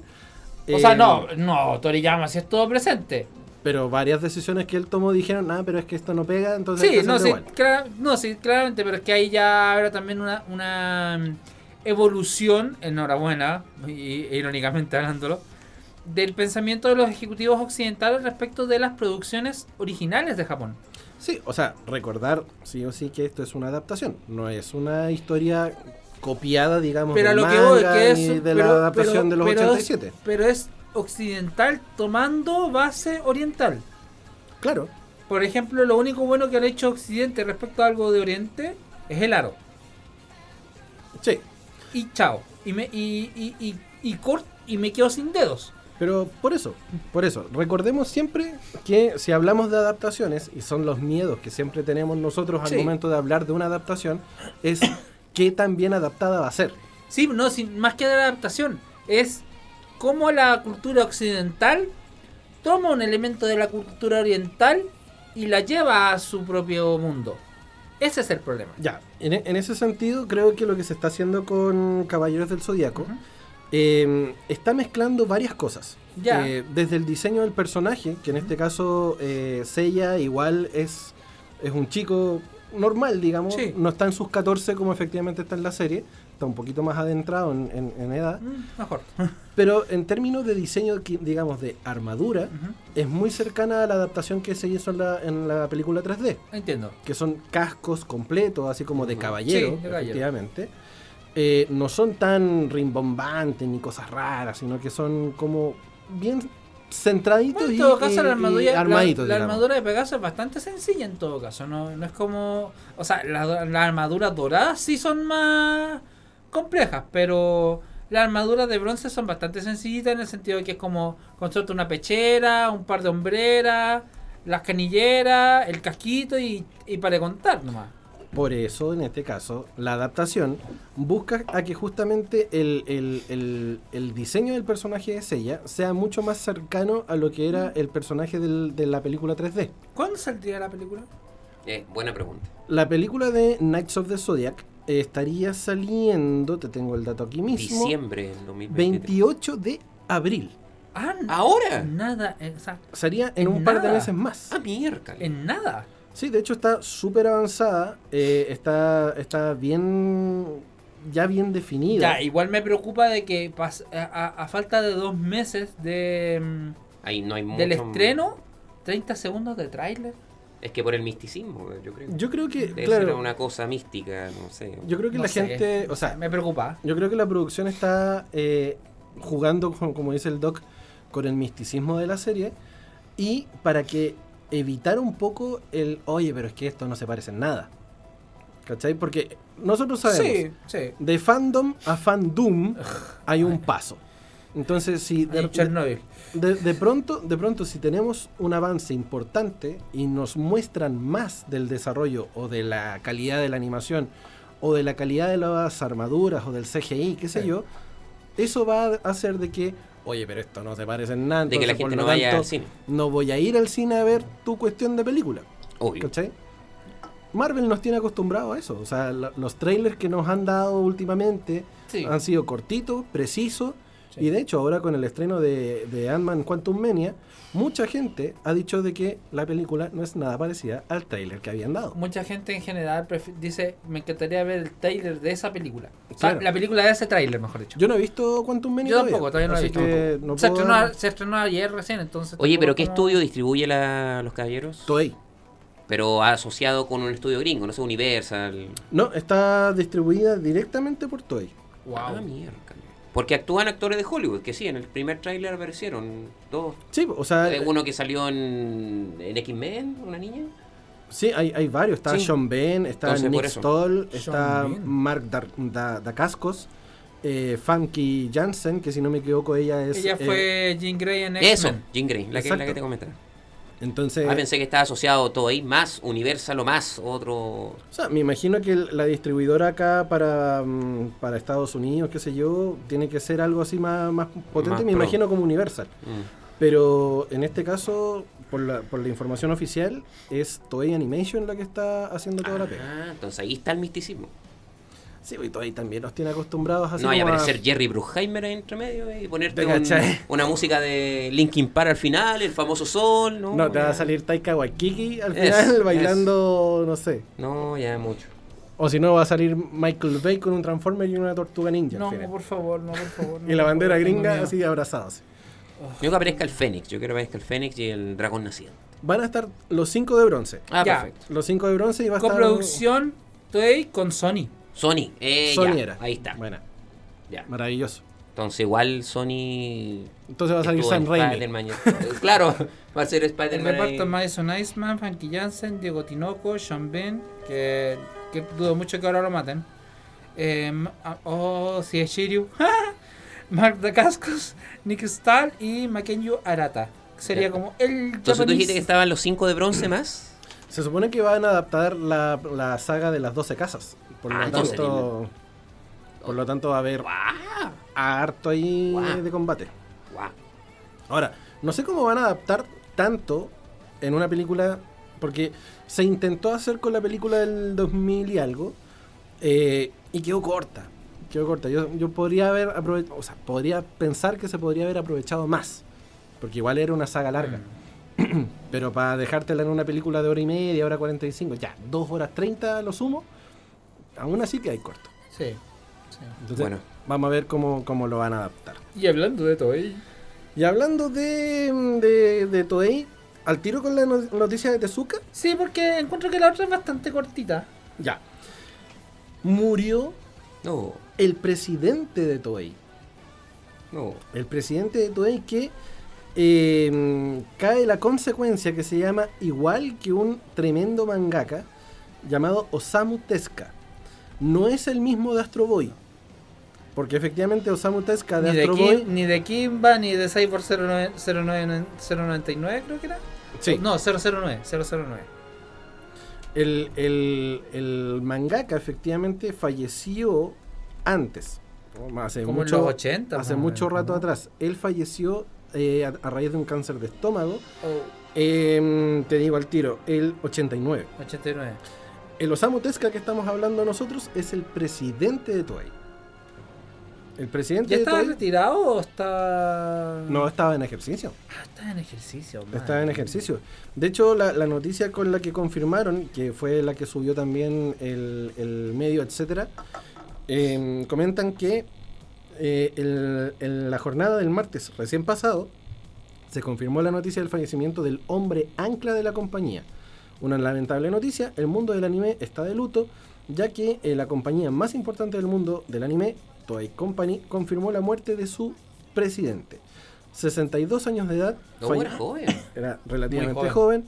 O sea, eh, no, no, Toriyama sí estuvo presente. Pero varias decisiones que él tomó dijeron, ah, pero es que esto no pega, entonces Sí, no, sí, igual". clara- no, sí, claramente, pero es que ahí ya habrá también una, una mm, evolución, enhorabuena, y, e irónicamente hablándolo, del pensamiento de los ejecutivos occidentales respecto de las producciones originales de Japón. Sí, o sea, recordar sí o sí que esto es una adaptación, no es una historia copiada, digamos, Pero a del lo que voy, manga que es. ni de pero- la adaptación pero- de los pero es- 87. pero es occidental tomando base oriental. Claro, Por ejemplo, lo único bueno que ha hecho Occidente respecto a algo de Oriente es el aro. sí, Y chao. Y me, y, y, y, y cort- y me quedo sin dedos. Pero por eso, por eso, recordemos siempre que si hablamos de adaptaciones, y son los miedos que siempre tenemos nosotros al Sí. momento de hablar de una adaptación, es qué tan bien adaptada va a ser. Sí, no, sin, más que de la adaptación. Es cómo la cultura occidental toma un elemento de la cultura oriental y la lleva a su propio mundo. Ese es el problema. Ya, en, en ese sentido, creo que lo que se está haciendo con Caballeros del Zodíaco. Eh, está mezclando varias cosas. Ya. Eh, desde el diseño del personaje, que en este caso eh, Seiya igual es, es un chico normal, digamos, Sí. no está en sus 14 como efectivamente está en la serie, está un poquito más adentrado en, en- en edad, Mm, Mejor. pero en términos de diseño, digamos, de armadura, Ujú. es muy cercana a la adaptación que se hizo en la, en la película 3D Entiendo. que son cascos completos, así como de caballero, Sí, de caballero. efectivamente. Eh, no son tan rimbombantes ni cosas raras, sino que son como bien centraditos en y, todo caso, y- la y armadura, armaditos, la, armadura de Pegaso es bastante sencilla en todo caso. No, no es como. O sea, la- las armaduras doradas sí son más complejas, pero las armaduras de bronce son bastante sencillitas en el sentido de que es como construirte una pechera, un par de hombreras, las canilleras, el casquito y, y para contar nomás. Por eso, en este caso, la adaptación busca a que justamente el, el- el- el diseño del personaje de Seiya sea mucho más cercano a lo que era el personaje del- de la película 3D. ¿Cuándo saldría la película? Eh, buena pregunta. La película de Knights of the Zodiac estaría saliendo, te tengo el dato aquí mismo, Diciembre del 2023. 28 de abril. Ah, ¿Ahora? Nada, o sea, Sería en En un par de meses más. Ah, miércoles. en nada. Sí, de hecho está súper avanzada, eh, está, está bien, ya bien definida. Ya, igual me preocupa de que a, a- a falta de dos meses de, mm, Ahí no hay mucho. del estreno, 30 segundos de tráiler. Es que por el misticismo, yo creo. Yo creo que, Debe claro, ser una cosa mística, no sé. yo creo que No la sé. gente, o sea, me preocupa. yo creo que la producción está eh, jugando, con- como dice el doc, con el misticismo de la serie y para que evitar un poco el, oye, pero es que esto no se parece en nada. ¿Cachai? Porque nosotros sabemos, Sí, sí. de fandom a fandom hay un paso. Entonces, si de, de- de pronto, de pronto, si tenemos un avance importante y nos muestran más del desarrollo o de la calidad de la animación o de la calidad de las armaduras o del CGI, qué sé Sí. yo, eso va a hacer de que, oye, pero esto no se parece en nada. De que la gente no vaya tanto, al cine. No voy a ir al cine a ver tu cuestión de película. Obvio. ¿Cachai? Marvel nos tiene acostumbrados a eso. O sea, la- los trailers que nos han dado últimamente Sí. han sido cortitos, precisos. Sí. Y de hecho, ahora con el estreno de, de Ant-Man Quantum Mania, mucha gente ha dicho de que la película no es nada parecida al trailer que habían dado. Mucha gente en general dice, me encantaría ver el trailer de esa película. O sea, Claro. la película de ese trailer, mejor dicho. Yo no he visto Quantum Mania Yo tampoco, todavía no la he visto. no se, puedo estrenó, se estrenó ayer recién, entonces... Oye, pero ¿qué como- estudio distribuye la, los caballeros? Toei. Pero asociado con un estudio gringo, no sé, Universal. No, está distribuida directamente por Toei. Wow. Ah, mierda. Porque actúan actores de Hollywood, que sí, en el primer tráiler aparecieron dos. Sí, o sea, Eh, Uno que salió en, en X-Men, una niña. sí, hay, hay varios. Está Sí. Sean Ben, está Entonces, Nick eso. Stoll, está Ben. Mark Dar- Da- Dacascos, eh, Funky Jansen, que si no me equivoco ella es... Ella eh, fue Jean Grey en Eso, X-Men. Jean Grey, la que, la que te comentaba. Entonces, Ah, pensé que estaba asociado todo ahí, más Universal o más otro. o sea, me imagino que la distribuidora acá para, mm, para Estados Unidos, qué sé yo, tiene que ser algo así más, más potente, Más me pro. imagino como Universal. Mm. Pero en este caso, por la, por la información oficial, es Toei Animation la que está haciendo toda la pega. Ah, entonces ahí está el misticismo. Sí, y Toei también nos tiene acostumbrados no a como a- aparecer Jerry Bruckheimer ahí entre medio y ponerte ¿Te un- una música de Linkin Park al final, el famoso sol. No, No, te va a salir Taika Waikiki al final bailando, no sé. No, ya mucho. O si no, va a salir Michael Bay con un Transformer y una tortuga ninja. al No, final. por favor, no, por favor. no, y la bandera favor, gringa así abrazados. Yo que aparezca el Fénix, yo quiero que aparezca el Fénix y el dragón naciente. Van a estar los cinco de bronce. Ah, Ya. perfecto. Los cinco de bronce y va a estar. Coproducción Toei con Sony. Sony, eh, Sony ya, era. ahí está. Buena, Ya. maravilloso. Entonces igual Sony Entonces va a salir Sam Raimi. Eh, claro, va a ser El Spider-Man. reparto ahí. Madison Iceman, Frankie Jansen, Diego Tinoco, Sean Ben, que, que dudo mucho que ahora lo maten. Eh, ma- ah, oh, sí, es Shiryu. Mark Dacascos, Nick Stahl y Makenyu Arata. Sería como el Entonces tú dijiste que estaban los cinco de bronce más. Se supone que van a adaptar la, la saga de las 12 casas. Por lo, Ah, tanto, por lo tanto, va a haber ¡Guau! harto ahí Guau. de combate. ¡Guau! Ahora, no sé cómo van a adaptar tanto en una película, porque se intentó hacer con la película del 2000 y algo, eh, y quedó corta. Quedó corta. Yo, yo podría haber aprovechado, o sea, podría pensar que se podría haber aprovechado más, porque igual era una saga larga. Pero para dejártela en una película de hora y media, hora 45, ya, dos horas 30 a lo sumo, aún así que hay corto. Sí. sí. Entonces, Bueno. vamos a ver cómo, cómo lo van a adaptar. Y hablando de Toei. Y hablando de, de, de Toei, al tiro con la no- noticia de Tezuka, Sí, porque encuentro que la otra es bastante cortita. ya. Murió No, el presidente de Toei. no. El presidente de Toei que eh, cae la consecuencia que se llama igual que un tremendo mangaka llamado Osamu Tezuka. No es el mismo de Astro Boy. Porque efectivamente Osamu Tezuka de Ni de, Astro Kim- Boy... ni de Kimba, ni de Cyborg 09 09 099, creo que era. Sí. No, 009, 009. El, el, el mangaka efectivamente falleció antes. Hace Como en mucho, los 80, Hace mucho rato atrás. Él falleció eh, a, a raíz de un cáncer de estómago. Oh, Em, te digo al tiro, el 89. 89. El Osamu Tezuka que estamos hablando nosotros es el presidente de Toei. El presidente ¿Ya de estaba Toei retirado o está.? no estaba en ejercicio. Ah, está en ejercicio. Estaba en ejercicio. De hecho, la, la noticia con la que confirmaron, que fue la que subió también el, el medio, etcétera, em, comentan que eh, el- en la jornada del martes recién pasado se confirmó la noticia del fallecimiento del hombre ancla de la compañía. Una lamentable noticia, el mundo del anime está de luto, ya que eh, la compañía más importante del mundo del anime, Toei Company, confirmó la muerte de su presidente. 62 años de edad, No, era joven. era relativamente Muy joven.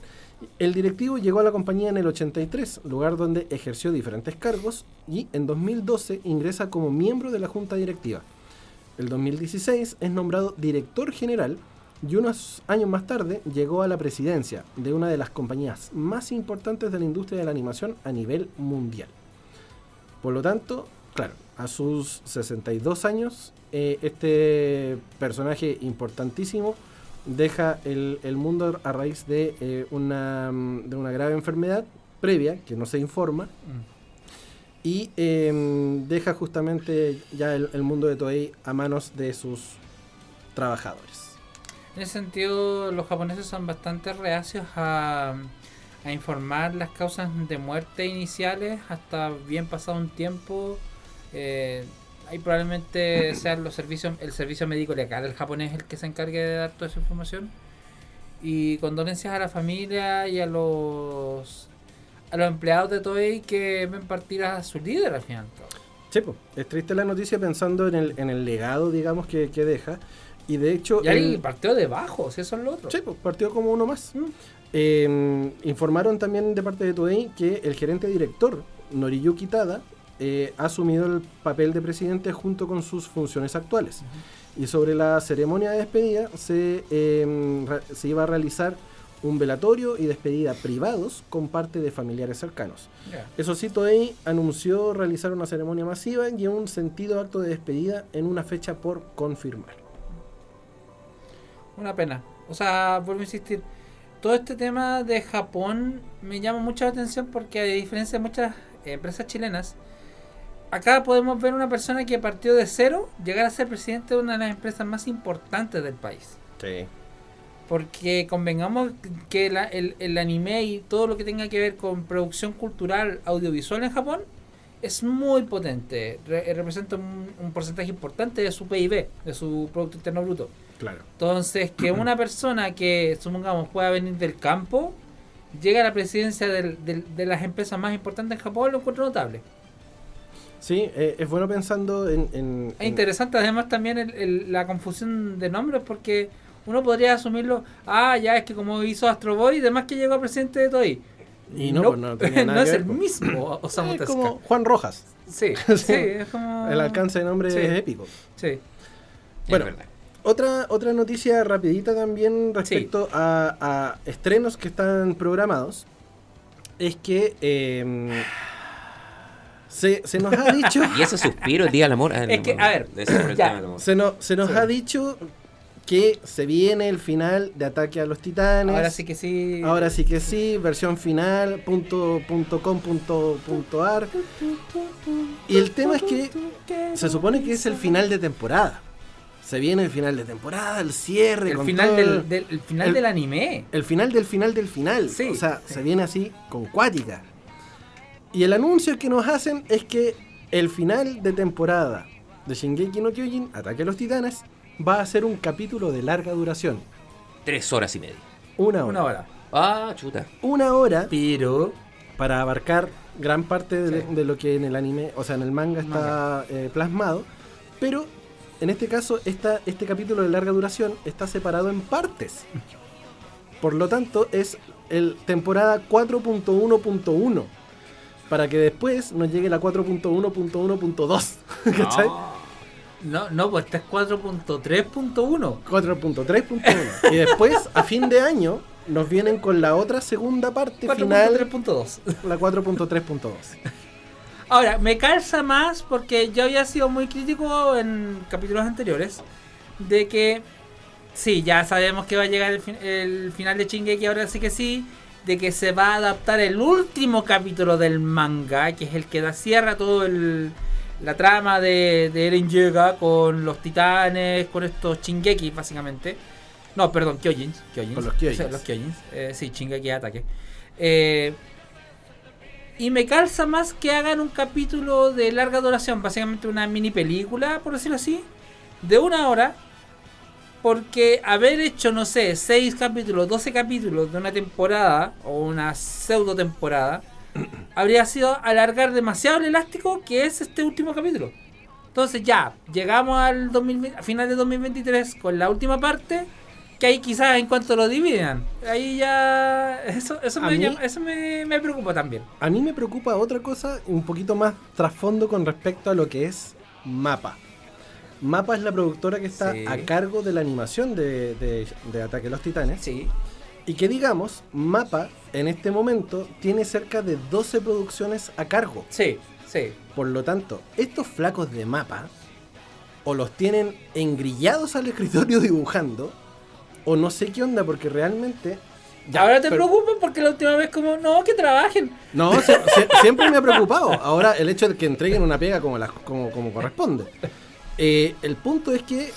El directivo llegó a la compañía en el 83, lugar donde ejerció diferentes cargos y en 2012 ingresa como miembro de la junta directiva. El 2016 es nombrado director general y unos años más tarde llegó a la presidencia de una de las compañías más importantes de la industria de la animación a nivel mundial. Por lo tanto, claro, a sus 62 años, eh, este personaje importantísimo deja el, el mundo a raíz de, eh, una, mm, de una grave enfermedad previa que no se informa y em, deja justamente ya el, el mundo de Toei a manos de sus trabajadores. En ese sentido, los japoneses son bastante reacios a, informar las causas de muerte iniciales hasta bien pasado un tiempo. Eh, ahí probablemente sean los servicios, el servicio médico legal, el japonés el que se encargue de dar toda esa información. Y condolencias a la familia y a los a los empleados de Toei que ven partir a su líder al final. Sí, es triste la noticia pensando en el, en el legado, digamos, que deja. Y de hecho... Y ahí el- partió debajo, si eso es lo otro. Sí, pues, partió como uno más. Eh, informaron también de parte de Toei que el gerente director, Noriyuki Tada, eh, ha asumido el papel de presidente junto con sus funciones actuales. Y sobre la ceremonia de despedida se, eh, ra- se iba a realizar un velatorio y despedida privados con parte de familiares cercanos. Eso sí, Toei anunció realizar una ceremonia masiva y un sentido acto de despedida en una fecha por confirmar. Una pena. O sea, vuelvo a insistir. Todo este tema de Japón me llama mucho la atención porque a diferencia de muchas empresas chilenas, acá podemos ver una persona que partió de cero llegar a ser presidente de una de las empresas más importantes del país. Sí. Porque convengamos que la- el, el anime y todo lo que tenga que ver con producción cultural audiovisual en Japón es muy potente. Re- representa un, un porcentaje importante de su PIB, de su Producto Interno Bruto. Claro. Entonces, que una persona que, supongamos, pueda venir del campo, llegue a la presidencia del- del- de las empresas más importantes en Japón, lo encuentro notable. Sí, eh, es bueno pensando en... en- Es en- interesante además también el- el- la confusión de nombres porque uno podría asumirlo, ah, ya es que como hizo Astro Boy, además que llegó a presidente de Toei. Y no, pues no tenía nada no que es ver, el mismo Osamu es como Juan Rojas. Sí, Sí. sí, es como... El alcance de nombre Sí. es épico. Sí. Bueno, Es verdad. Otra, otra noticia rapidita también respecto a, a estrenos que están programados es que eh, se, se nos ha dicho Y ese suspiro el día del amor. ah, Es no, que, no, a ver, ya. tema del amor. se, no- se nos Sí. ha dicho que se viene el final de Ataque a los Titanes. Ahora sí que sí. Ahora sí que sí, versión final, punto, punto com, punto, punto ar. Y el tema es que se supone que es el final de temporada. Se viene el final de temporada, el cierre. El con final, todo. del, del, el final el- del anime. El final del final del final. Sí, o sea, sí. se viene así con cuática. Y el anuncio que nos hacen es que el final de temporada de Shingeki no Kyojin, Ataque a los Titanes, va a ser un capítulo de larga duración. Tres horas y media. Una hora. Una hora. Ah, chuta. Una hora Pero. para abarcar gran parte de, Sí. de lo que en el anime, o sea, en el manga está eh, plasmado. Pero en este caso, esta, este capítulo de larga duración está separado en partes. Por lo tanto, es el temporada 4.1.1. Para que después nos llegue la 4.1.1.2. ¿Cachai? No, no, pues esta es 4.3.1. 4.3.1. Y después, a fin de año, nos vienen con la otra segunda parte final, 4.3.2. la 4.3.2. Ahora, me calza más porque yo había sido muy crítico en capítulos anteriores de que sí, ya sabemos que va a llegar el, fin- el final de Shingeki, ahora sí que sí, de que se va a adaptar el último capítulo del manga, que es el que da cierre a todo el, la trama de, de Eren llega con los titanes, con estos Shingeki básicamente. No, perdón, Kyojins. Kyojins. Con los Kyojins. Los Kyojins. Eh, sí, Shingeki ataque. Eh, y me calza más que hagan un capítulo de larga duración, básicamente una mini película, por decirlo así, de una hora. Porque haber hecho, no sé, 6 capítulos, 12 capítulos de una temporada o una pseudo temporada, habría sido alargar demasiado el elástico que es este último capítulo. Entonces ya, llegamos al 2020 a final de 2023 con la última parte, que ahí quizás en cuanto lo dividan, ahí ya... Eso, eso, me, mí- llama- eso me, me preocupa también. A mí me preocupa otra cosa, un poquito más trasfondo con respecto a lo que es Mapa. Mapa es la productora que está Sí. a cargo de la animación de, de- de Ataque a los Titanes. Sí. Y que digamos, Mapa en este momento tiene cerca de 12 producciones a cargo. Sí, sí. Por lo tanto, estos flacos de Mapa o los tienen engrillados al escritorio dibujando, o no sé qué onda, porque realmente... Ya, Ahora te pero- preocupan porque la última vez como, no, que trabajen. No, sie- siempre me ha preocupado. Ahora el hecho de que entreguen una pega como, la- como, como corresponde. Eh, el punto es que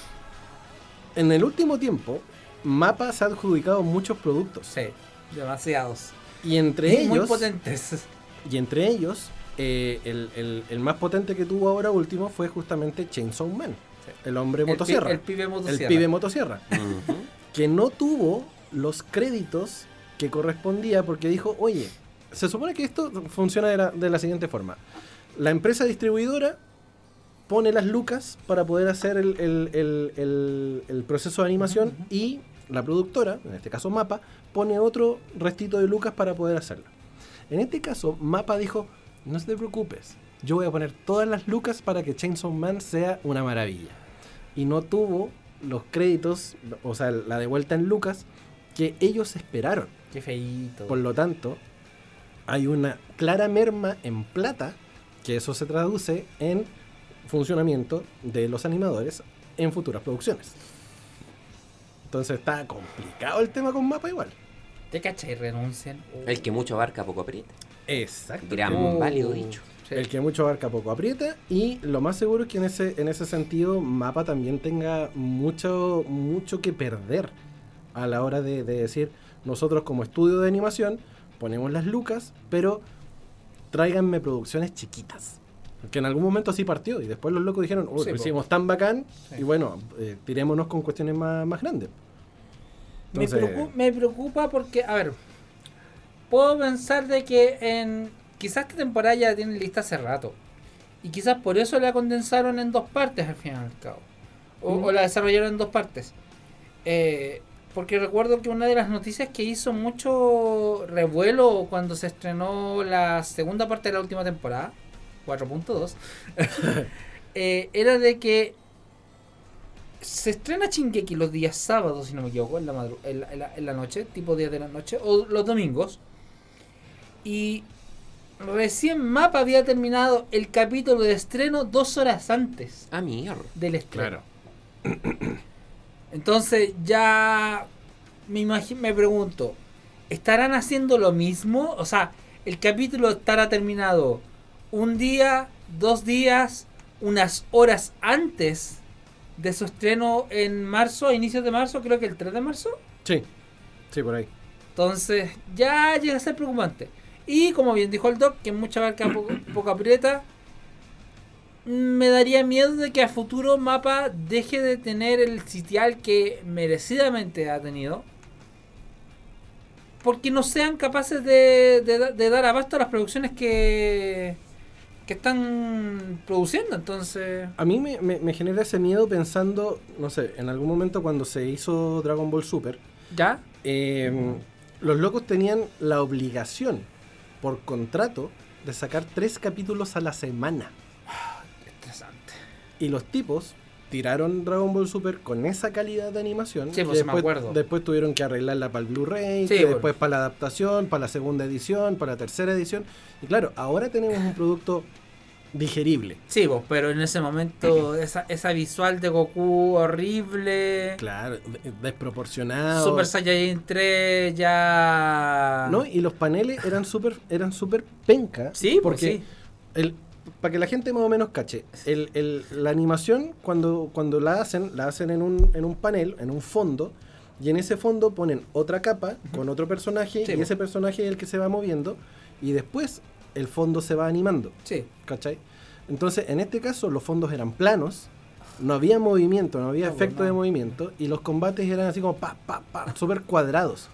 en el último tiempo, Mapa se ha adjudicado muchos productos. Sí, demasiados. Y entre Muy- Muy ellos, potentes. y entre ellos eh, el, el- el más potente que tuvo ahora último fue justamente Chainsaw Man. El hombre El pi- motosierra. el pibe motosierra. El pibe motosierra. Ujú. Que no tuvo los créditos que correspondía porque dijo, oye, se supone que esto funciona de la, de la siguiente forma. La empresa distribuidora pone las lucas para poder hacer el, el- el- el- el proceso de animación y la productora, en este caso Mapa, pone otro restito de lucas para poder hacerlo. En este caso, Mapa dijo, no te preocupes, yo voy a poner todas las lucas para que Chainsaw Man sea una maravilla. Y no tuvo los créditos, o sea, la de vuelta en lucas, que ellos esperaron. Qué feíto. Por lo tanto, hay una clara merma en plata, que eso se traduce en funcionamiento de los animadores en futuras producciones. Entonces está complicado el tema con mapa igual. ¿Te cachai? Renuncian. El que mucho abarca poco aprieta. Exacto. Gran Uh, válido dicho. Sí. El que mucho abarca poco aprieta y lo más seguro es que en ese, en ese sentido Mapa también tenga mucho, mucho que perder a la hora de, de decir nosotros como estudio de animación ponemos las lucas, pero tráiganme producciones chiquitas. Que en algún momento así partió y después los locos dijeron, uy, Sí, lo po. hicimos tan bacán Sí. y bueno, eh, tirémonos con cuestiones más, más grandes. Me preocupa porque, a ver, puedo pensar de que en quizás esta temporada ya tienen lista hace rato. Y quizás por eso la condensaron en dos partes al fin y al cabo. O, o la desarrollaron en dos partes. Eh, porque recuerdo que una de las noticias que hizo mucho revuelo cuando se estrenó la segunda parte de la última temporada, 4.2, eh, era de que se estrena Shingeki los días sábados, si no me equivoco, la, en la, en la- en la noche, tipo días de la noche, o los domingos. Y recién Mapa había terminado el capítulo de estreno dos horas antes Ah, mierda. del estreno. Entonces ya me, imagi- me pregunto, ¿estarán haciendo lo mismo? O sea, el capítulo estará terminado un día, dos días, unas horas antes de su estreno en marzo, a inicios de marzo, creo que el 3 de marzo. Sí, sí, por ahí. Entonces ya llega a ser preocupante. Y como bien dijo el Doc, que mucha barca poco, poco aprieta, me daría miedo de que a futuro Mapa deje de tener el sitial que merecidamente ha tenido. Porque no sean capaces de, de da- de dar abasto a las producciones que, que están produciendo. Entonces, A mí me, me- me genera ese miedo pensando, no sé, en algún momento cuando se hizo Dragon Ball Super, ¿ya? eh, los locos tenían la obligación por contrato de sacar tres capítulos a la semana. Estresante. Y los tipos tiraron Dragon Ball Super con esa calidad de animación. Sí, pues, me acuerdo. después tuvieron que arreglarla para el Blu-ray, Sí, pues. después para la adaptación, para la segunda edición, para la tercera edición. Y claro, ahora tenemos un producto digerible. Sí, vos, pero en ese momento esa, esa visual de Goku horrible. Claro, de- desproporcionado. Super Saiyajin 3 ya. ¿No? Y los paneles eran súper eran súper penca. Sí, pues porque sí. el, para que la gente más o menos cache, el, el- la animación cuando, cuando la hacen, la hacen en un, en un panel, en un fondo, y en ese fondo ponen otra capa con otro personaje, Sí, y po. ese personaje es el que se va moviendo, y después el fondo se va animando, Sí. ¿cachai? Entonces, en este caso, los fondos eran planos, no había movimiento, no había No, efecto de movimiento, y los combates eran así como pa, pa, pa, súper cuadrados.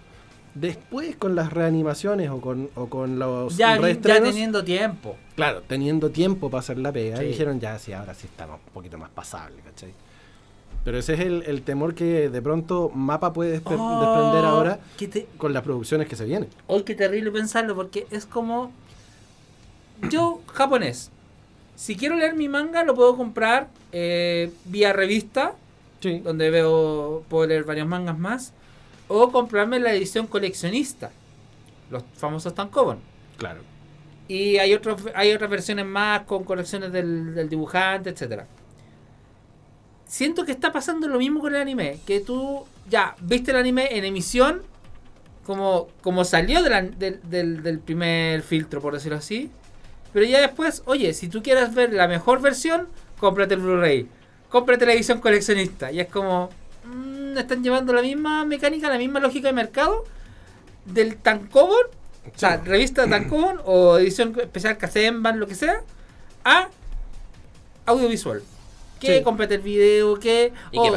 Después, con las reanimaciones o con, o con los Ya, ya teniendo tiempo. Claro, teniendo tiempo para hacer la pega, Sí. dijeron ya, sí, ahora sí estamos un poquito más pasable, ¿cachai? Pero ese es el, el temor que de pronto Mapa puede Oh, desprender ahora te- con las producciones que se vienen. Hoy qué terrible pensarlo porque es como. Yo, japonés. Si quiero leer mi manga, lo puedo comprar eh, vía revista, Sí, donde veo puedo leer varios mangas más. O comprarme la edición coleccionista. Los famosos tankobon. claro. Y hay otros hay otras versiones más con colecciones del, del dibujante, etcétera. Siento que está pasando lo mismo con el anime, que tú ya viste el anime en emisión como, como salió de la- del primer filtro, por decirlo así. Pero ya después, oye, si tú quieres ver la mejor versión, cómprate el Blu-ray. Cómprate la edición coleccionista. Y es como, mm, están llevando la misma mecánica, la misma lógica de mercado del Tankobon o sea, revista Tancón o edición especial Kazenban, lo que sea, a audiovisual. Que Sí. complete el video, que. Y o.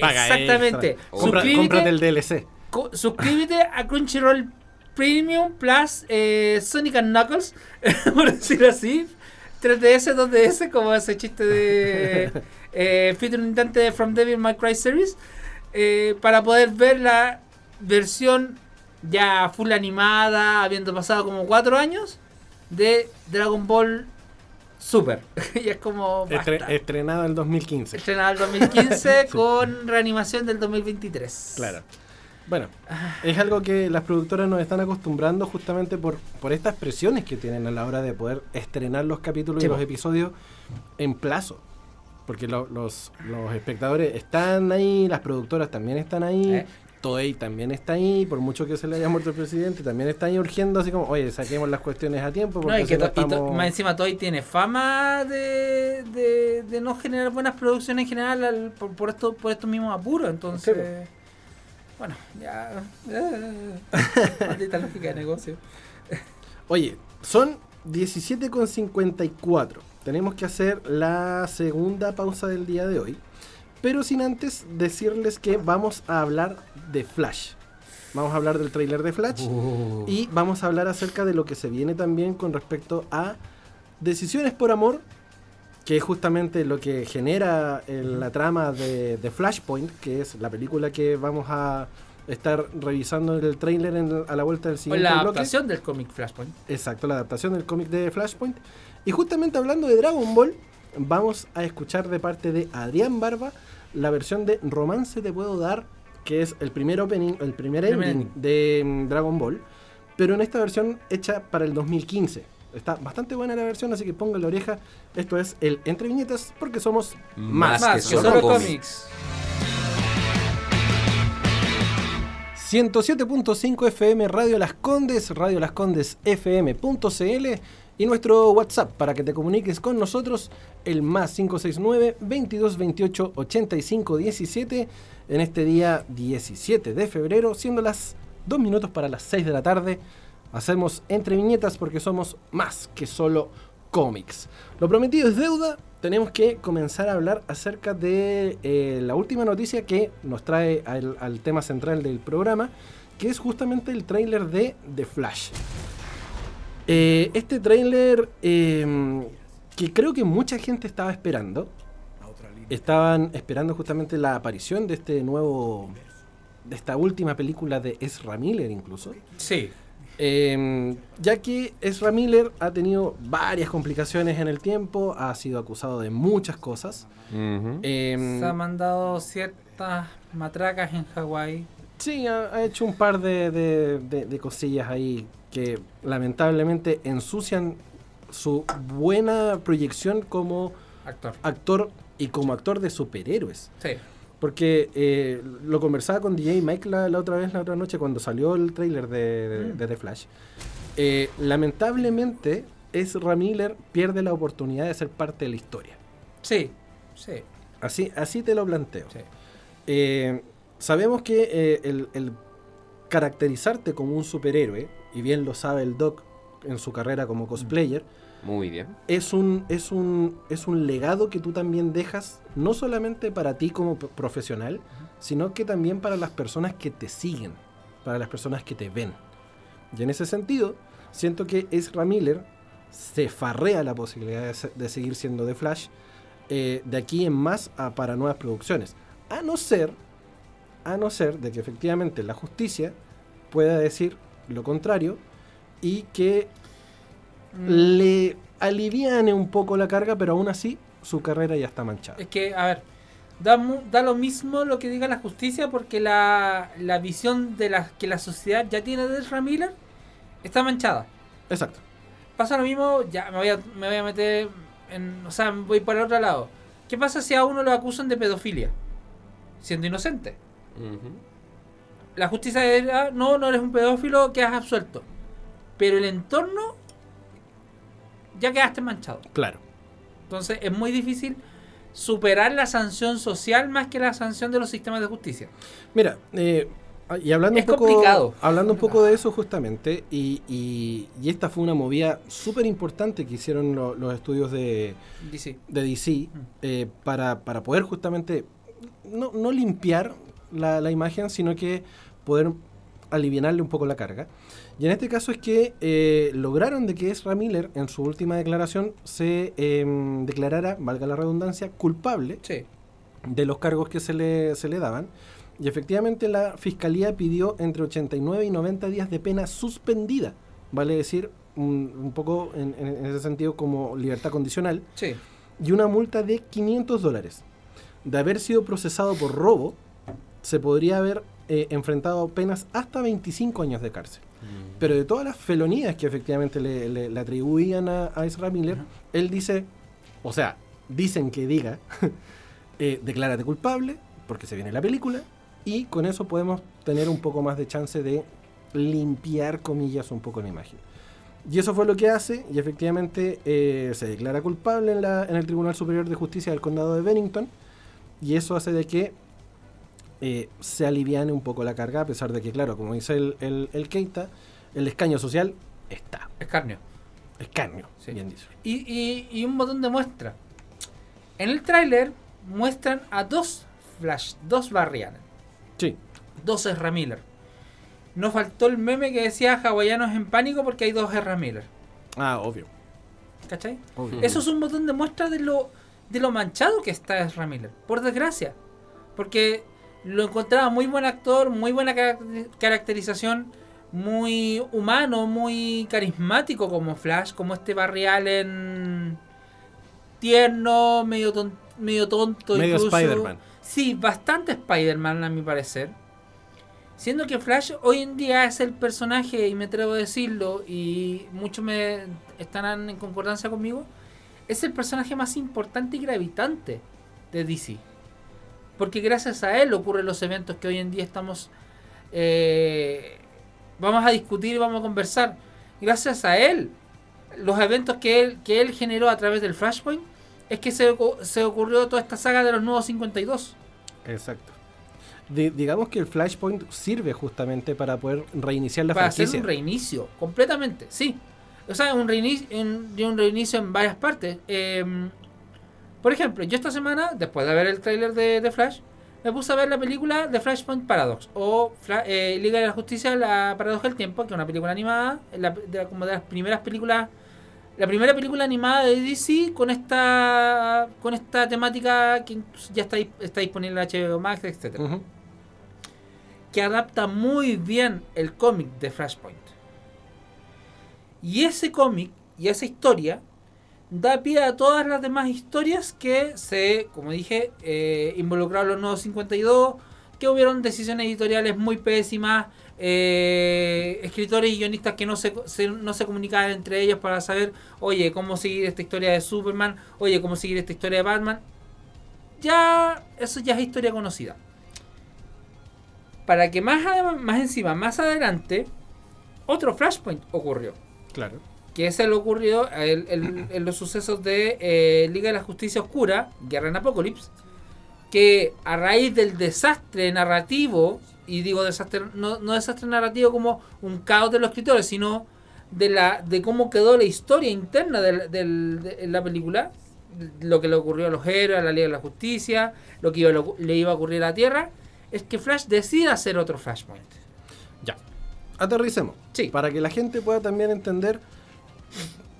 Paga Exactamente. Suscríbete, cómprate el DLC. suscríbete a Crunchyroll Premium Plus eh, Sonic and Knuckles, por decirlo así. 3DS, 2DS, como ese chiste de eh, featuring intante de From Devil May Cry series, eh, para poder ver la versión ya full animada, habiendo pasado como 4 años, de Dragon Ball Super. y es como... Estre- estrenado en 2015. Estrenada el 2015 con reanimación del 2023. Claro. Bueno, es algo que las productoras nos están acostumbrando justamente por, por estas presiones que tienen a la hora de poder estrenar los capítulos Sí, y los episodios en plazo. Porque lo- los, los espectadores están ahí, las productoras también están ahí, ¿Eh? Toei también está ahí, por mucho que se le haya muerto el presidente, también está ahí urgiendo así como, oye, saquemos las cuestiones a tiempo. Porque No, y que no to- y to- estamos- más encima Toy tiene fama de, de, de no generar buenas producciones en general al- por, por, esto, por estos mismos apuros. Entonces, bueno, ya. eh, maldita lógica de negocio. Oye, son 17,54. Tenemos que hacer la segunda pausa del día de hoy. Pero sin antes decirles que vamos a hablar de Flash. Vamos a hablar del tráiler de Flash. Y vamos a hablar acerca de lo que se viene también con respecto a Decisiones por Amor, que es justamente lo que genera el- la trama de, de Flashpoint, que es la película que vamos a estar revisando en el tráiler a la vuelta del siguiente la bloque. adaptación del cómic Flashpoint. Exacto, la adaptación del cómic de Flashpoint. Y justamente hablando de Dragon Ball, vamos a escuchar de parte de Adrián Barba la versión de Romance Te Puedo Dar, que es el primer opening, el primer Primer ending de mm, Dragon Ball, pero en esta versión hecha para el 2015. Está bastante buena la versión, así que pongan la oreja. Esto es el Entre Viñetas, porque somos más, Más que que solo, solo cómics. cómics. 107.5 FM Radio Las Condes, Radio Las Condes FM.cl y nuestro WhatsApp para que te comuniques con nosotros, el más 569 22 28 85 17 en este día 17 de febrero, siendo las 2 minutos para las 6 de la tarde. Hacemos entre viñetas porque somos más que solo cómics. Lo prometido es deuda. Tenemos que comenzar a hablar acerca de eh, la última noticia que nos trae al, tema central del programa, que es justamente el tráiler de The Flash. Eh, este tráiler eh, que creo que mucha gente estaba esperando. Estaban esperando justamente la aparición de este nuevo, de esta última película de Ezra Miller incluso. Sí. Eh, ya que Ezra Miller ha tenido varias complicaciones en el tiempo, ha sido acusado de muchas cosas. Eh, Se ha mandado ciertas matracas en Hawái. sí, ha, ha hecho un par de, de- de- de cosillas ahí que lamentablemente ensucian su buena proyección como Actor. actor y como actor de superhéroes. Sí. Porque eh, lo conversaba con DJ Mike la, la otra vez, la otra noche, cuando salió el tráiler de, de- de The Flash. Eh, lamentablemente, Ezra Miller pierde la oportunidad de ser parte de la historia. Sí. Sí. Así, así te lo planteo. Sí. Eh, sabemos que eh, el, el caracterizarte como un superhéroe, y bien lo sabe el Doc en su carrera como cosplayer, Muy bien. es un, es un, es un legado que tú también dejas, no solamente para ti como profesional, sino que también para las personas que te siguen, para las personas que te ven. Y en ese sentido, siento que Ezra Miller se farrea la posibilidad de, se- de seguir siendo The Flash eh, de aquí en más a- para nuevas producciones. A no ser, a no ser de que efectivamente la justicia pueda decir lo contrario y que Mm. le aliviane un poco la carga, pero aún así su carrera ya está manchada. Es que, a ver, da, da lo mismo lo que diga la justicia porque la, la visión de la que la sociedad ya tiene de Ezra Miller está manchada. Exacto. Pasa lo mismo, ya me voy a, me voy a meter en. O sea, voy para el otro lado. ¿Qué pasa si a uno lo acusan de pedofilia? Siendo inocente. La justicia dirá, no, no eres un pedófilo, quedas absuelto. Pero el entorno ya quedaste manchado. Claro. Entonces es muy difícil superar la sanción social más que la sanción de los sistemas de justicia. Mira, eh, y hablando Es un poco, complicado. hablando un poco de eso justamente, y, y- y esta fue una movida súper importante que hicieron lo- los estudios de, DC. de DC eh, para, para poder justamente no, no limpiar la, la imagen, sino que poder aliviarle un poco la carga. Y en este caso es que eh, lograron de que Ezra Miller en su última declaración se em, declarara, valga la redundancia, culpable Sí. de los cargos que se le, se le daban. Y efectivamente la fiscalía pidió entre 89 y 90 días de pena suspendida. Vale decir, un, un poco en, en- en ese sentido como libertad condicional. Sí. Y una multa de 500 dólares. De haber sido procesado por robo, se podría haber eh, enfrentado penas hasta 25 años de cárcel. Pero de todas las felonías que efectivamente le, le- le atribuían a, a Ezra Miller, él dice, o sea, dicen que diga, eh, declárate culpable, porque se viene la película, y con eso podemos tener un poco más de chance de limpiar, comillas, un poco la imagen. Y eso fue lo que hace, y efectivamente eh, se declara culpable en, la, en el Tribunal Superior de Justicia del Condado de Bennington, y eso hace de que eh, se aliviane un poco la carga, a pesar de que, claro, como dice el, el, el Keita, el escaño social está. Escarnio. Escaño, Sí. bien dicho. Y, y- y un botón de muestra. En el tráiler muestran a dos Flash, dos Barry Allen, Sí, dos Ezra Miller. No faltó el meme que decía hawaianos en pánico porque hay dos Ezra Miller. ah, obvio. ¿Cachai? obvio. Eso es un botón de muestra de lo, de lo manchado que está Ezra Miller. Por desgracia. Porque lo encontraba muy buen actor, muy buena ca- caracterización, muy humano, muy carismático como Flash, como este Barry Allen tierno, medio, ton- medio tonto. Medio. Spider-Man. Sí, bastante Spider-Man a mi parecer. Siendo que Flash hoy en día es el personaje, y me atrevo a decirlo, y muchos me estarán en concordancia conmigo, es el personaje más importante y gravitante de DC. Porque gracias a él ocurren los eventos que hoy en día estamos... eh, vamos a discutir vamos a conversar. Gracias a él, los eventos que él, que él generó a través del Flashpoint, es que se, se ocurrió toda esta saga de los nuevos 52. Exacto. Di- digamos que el Flashpoint sirve justamente para poder reiniciar la para hacer franquicia. un reinicio, completamente, sí. O sea, un reinicio, un, reinicio en varias partes. Eh, por ejemplo, yo esta semana, después de ver el tráiler de, de Flash, me puse a ver la película de Flashpoint Paradox o eh, Liga de la Justicia, la Paradoja del Tiempo, que es una película animada, la- de- como de las primeras películas, la primera película animada de DC con esta con esta temática que ya está, está disponible en HBO Max, Ujú. que adapta muy bien el cómic de Flashpoint. Y ese cómic y esa historia da pie a todas las demás historias que se, como dije, eh, involucraron los nuevos 52, que hubieron decisiones editoriales muy pésimas, eh, escritores y guionistas que no se, se- no se comunicaban entre ellos para saber, oye, cómo seguir esta historia de Superman, oye, cómo seguir esta historia de Batman. Ya, eso ya es historia conocida para que más, más encima, más adelante, otro Flashpoint ocurrió. Claro. Que ese le ocurrió el- el- en los sucesos de eh, Liga de la Justicia Oscura, Guerra en Apocalypse, que a raíz del desastre narrativo, y digo desastre, no, no desastre narrativo como un caos de los escritores, sino de la de cómo quedó la historia interna del- del- de la película, lo que le ocurrió a los héroes, a la Liga de la Justicia, lo que iba- lo- le iba a ocurrir a la Tierra, es que Flash decide hacer otro Flashpoint. Ya. Aterricemos. Sí. Para que la gente pueda también entender.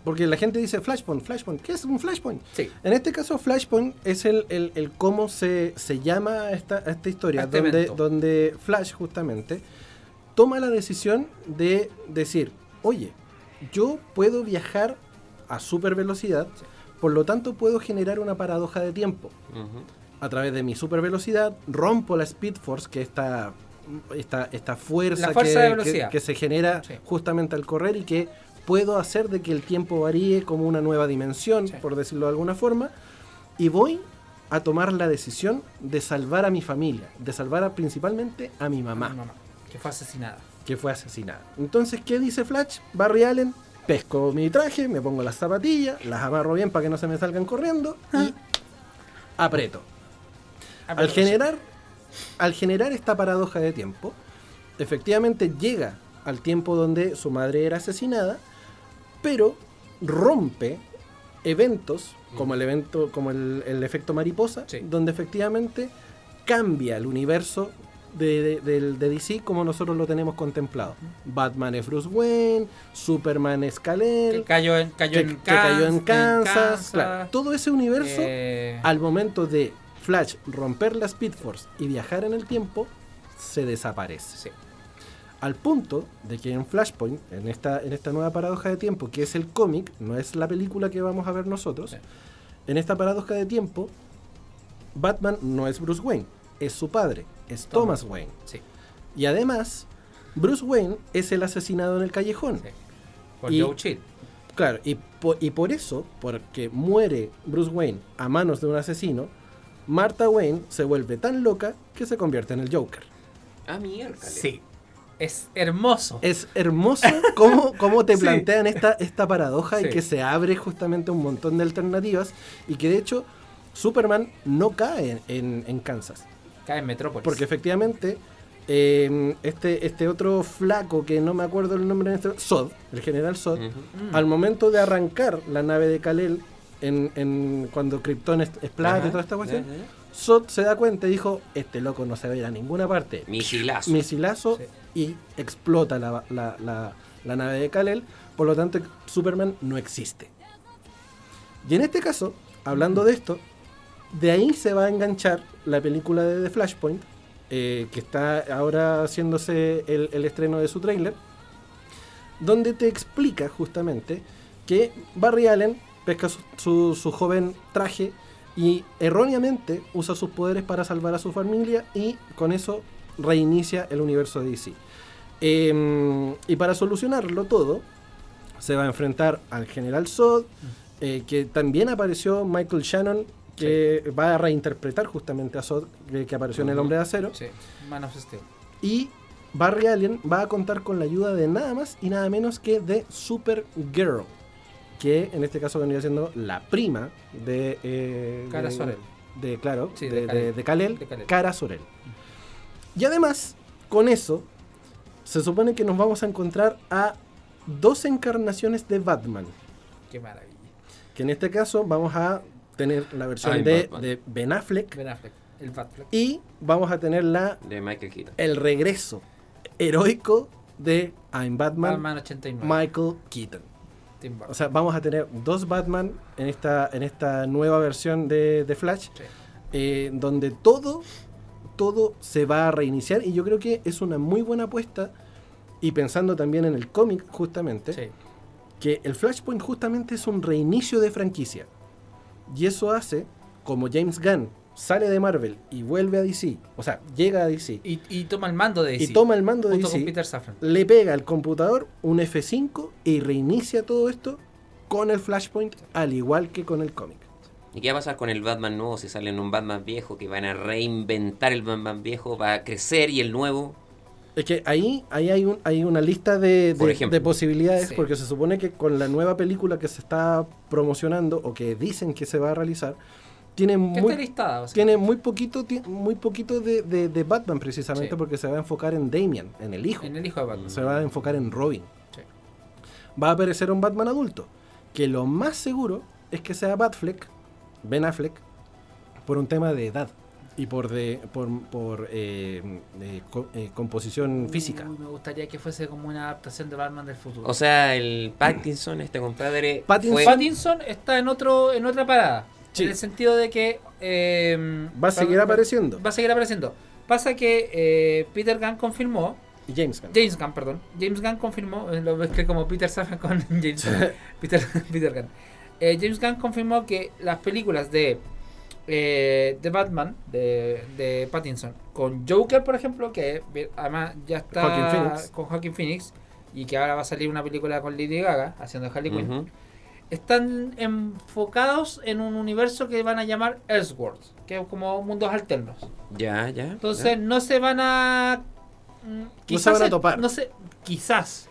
Porque la gente dice Flashpoint, Flashpoint. ¿Qué es un Flashpoint? Sí. En este caso, Flashpoint es el, el- el cómo se, se llama esta, esta historia, este donde, evento. donde Flash justamente toma la decisión de decir, oye, yo puedo viajar a super velocidad, por lo tanto puedo generar una paradoja de tiempo. A través de mi super velocidad, rompo la Speed Force, que es esta, esta, fuerza, que, se genera Sí. justamente al correr y que puedo hacer de que el tiempo varíe como una nueva dimensión, Sí. por decirlo de alguna forma, y voy a tomar la decisión de salvar a mi familia, de salvar a- principalmente a mi mamá, Mi mamá, que fue asesinada. que fue asesinada. Entonces, ¿qué dice Flash? Barry Allen, pesco mi traje, me pongo las zapatillas, las amarro bien para que no se me salgan corriendo y aprieto. Al generar, al generar esta paradoja de tiempo, efectivamente llega al tiempo donde su madre era asesinada, pero rompe eventos como el evento, como el, el efecto mariposa, Sí. donde efectivamente cambia el universo de, de- del- de DC como nosotros lo tenemos contemplado. Batman es Bruce Wayne, Superman es Que Kal-El, cayó en, cayó que, en, que cayó en Kansas, Kansas. claro. todo ese universo eh, al momento de Flash romper la Speed Force y viajar en el tiempo, se desaparece. sí. Al punto de que en Flashpoint, en esta, en esta nueva paradoja de tiempo, que es el cómic, no es la película que vamos a ver nosotros, Sí. en esta paradoja de tiempo, Batman no es Bruce Wayne, es su padre, es Thomas, Thomas. Wayne. Sí. Y además, Bruce Wayne es el asesinado en el callejón. Sí. Por Y- Joe Chill. Claro, y, po- y por eso, porque muere Bruce Wayne a manos de un asesino, Martha Wayne se vuelve tan loca que se convierte en el Joker. Ah, mierda. Sí. Es hermoso. Es hermoso cómo, cómo te Sí. plantean esta, esta paradoja y que se abre justamente un montón de alternativas y que de hecho Superman no cae en, en Kansas. Cae en Metrópolis. Porque efectivamente eh, este, este otro flaco que no me acuerdo el nombre en este... Sod, el general Sod. Mm. al momento de arrancar la nave de Kal-El en, en- cuando Krypton es- explota y toda esta cuestión, Ajá. Sod se da cuenta y dijo, este loco no se va a ir a ninguna parte. Misilazo. Misilazo Sí. Y explota la, la- la- la nave de Kal-El, por lo tanto Superman no existe. Y en este caso, hablando de esto, de ahí se va a enganchar la película de The Flashpoint, eh, que está ahora haciéndose el, estreno de su tráiler, donde te explica justamente que Barry Allen pesca su joven traje y erróneamente usa sus poderes para salvar a su familia y con eso reinicia el universo de DC. Em, y para solucionarlo todo, se va a enfrentar al General Zod, eh, que también apareció Michael Shannon, que va a reinterpretar justamente a Zod, que, que apareció en El. Hombre de Acero. Sí. Man of Steel. Y Barry Allen va a contar con la ayuda de nada más y nada menos que de Supergirl, que en este caso vendría siendo la prima de... eh, Kara de- Zor-El. De, claro, Sí, de, de Kal-El. Kara Zor-El. Y además, con eso, se supone que nos vamos a encontrar a dos encarnaciones de Batman. Qué maravilla. Que en este caso vamos a tener la versión Ay, de, Batman. de Ben Affleck Ben Affleck. El Batfleck. y vamos a tener la De Michael Keaton. el regreso heroico de I'm Batman, Batman 89. Michael Keaton. Tim. O sea, vamos a tener dos Batman en esta, en esta nueva versión de, de Flash, Sí. eh, donde todo, todo se va a reiniciar y yo creo que es una muy buena apuesta y pensando también en el cómic justamente, Sí. que el Flashpoint justamente es un reinicio de franquicia. Y eso hace, como James Gunn sale de Marvel y vuelve a DC, o sea, llega a DC Y, y toma el mando de DC. y toma el mando de con DC, Peter Safran. le pega al computador un F5 y reinicia todo esto con el Flashpoint, al igual que con el cómic. ¿Y qué va a pasar con el Batman nuevo si sale en un Batman viejo? Que van a reinventar el Batman viejo, va a crecer y el nuevo. Es que ahí, ahí hay, un, hay una lista de, Por de- ejemplo. de posibilidades, Sí. porque se supone que con la nueva película que se está promocionando o que dicen que se va a realizar, tiene muy, tiene muy poquito, muy poquito de, de- de Batman precisamente Sí. porque se va a enfocar en Damian, en el hijo. En el hijo de Batman. Se va a enfocar en Robin. Sí. Va a aparecer un Batman adulto, que lo más seguro es que sea Batfleck, Ben Affleck, por un tema de edad y por de por, por, eh, de co- eh, composición física. Uy, me gustaría que fuese como una adaptación de Batman del futuro. O sea, el Pattinson, este compadre. Pattinson- fue- Pattinson está en otro en otra parada. Sí. En el sentido de que. eh, Va a seguir apareciendo. Va a seguir apareciendo. Pasa que eh, Peter Gunn confirmó. Y James Gunn. James Gunn, perdón. James Gunn confirmó. eh, Lo mezclé como Peter Safran con James Gunn. Peter, Peter Gunn. Eh, James Gunn confirmó que las películas de. eh, de Batman, de, de Pattinson, con Joker, por ejemplo, que además ya está con Joaquin Phoenix, y que ahora va a salir una película con Lady Gaga, haciendo Harley Quinn, están enfocados en un universo que van a llamar Elseworlds, que es como mundos alternos. Ya, ya. Entonces no se van a... mm, se van a topar. No sé, quizás.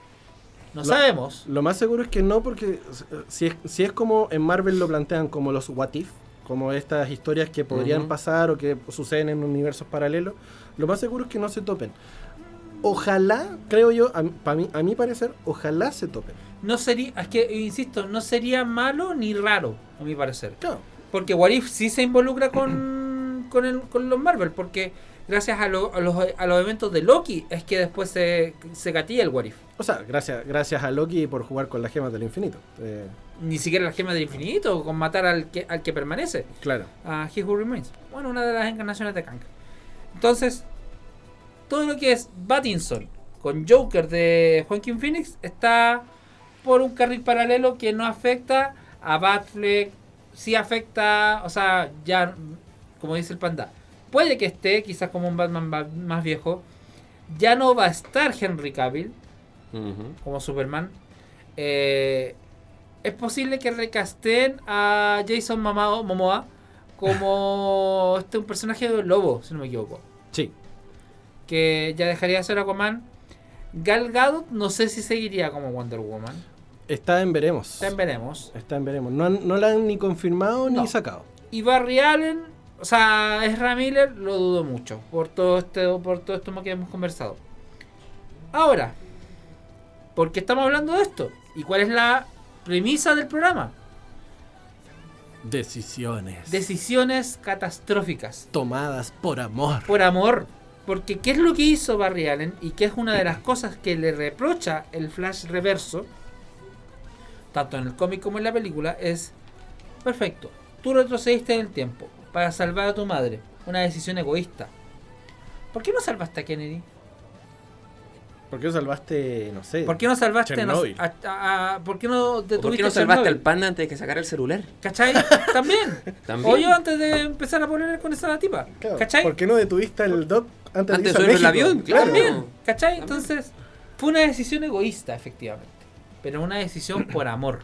No Lo- sabemos. Lo más seguro es que no, porque si es, si es como en Marvel lo plantean como los What If, como estas historias que podrían Ujú. pasar o que suceden en universos paralelos, lo más seguro es que no se topen. Ojalá, creo yo, a, pa' mí, a mi parecer, ojalá se topen. No sería, es que, insisto, no sería malo ni raro, a mi parecer. Claro. Porque What If sí se involucra con, con, el- con los Marvel, porque gracias a, lo- a los, a los eventos de Loki es que después se, se gatilla el What If. O sea, gracias, gracias a Loki por jugar con las gemas del infinito. Eh, Ni siquiera la gema del infinito, con matar al que, al que permanece. claro. a He Who Remains. Bueno, una de las encarnaciones de Kang. Entonces, todo lo que es Battinson con Joker de Joaquin Phoenix está por un carril paralelo que no afecta a Batfleck. Sí afecta, o sea, ya, como dice el panda, puede que esté quizás como un Batman ba- más viejo. ya no va a estar Henry Cavill como Superman, eh, es posible que recasteen a Jason Mamao- Momoa como este un personaje de lobo, si no me equivoco. Sí. Que ya dejaría de ser Aquaman. Gal Gadot no sé si seguiría como Wonder Woman. Está en veremos. También veremos. Está en veremos. No, no la han ni confirmado No. ni sacado. Y Barry Allen, o sea, Ezra Miller, lo dudo mucho por todo este, por todo esto que hemos conversado. Ahora, ¿por qué estamos hablando de esto? ¿Y cuál es la premisa del programa? Decisiones. Decisiones catastróficas. tomadas por amor. Por amor. Porque ¿qué es lo que hizo Barry Allen? Y que es una de las cosas que le reprocha el Flash reverso, tanto en el cómic como en la película, es, perfecto, tú retrocediste en el tiempo para salvar a tu madre. Una decisión egoísta. ¿Por qué no salvaste a Kennedy? ¿Por qué salvaste, no sé? ¿Por qué no salvaste Chernobyl. a- a- a- ¿Por qué no ¿O detuviste ¿Por qué no salvaste al panda antes de que sacara el celular? ¿Cachai? También. También. O yo antes de empezar a poner con esa tipa. Claro, ¿Cachai? ¿Por qué no detuviste el DOT antes, Antes de al México? avión, claro. También, ¿cachai? Entonces, fue una decisión egoísta, efectivamente. Pero una decisión por amor.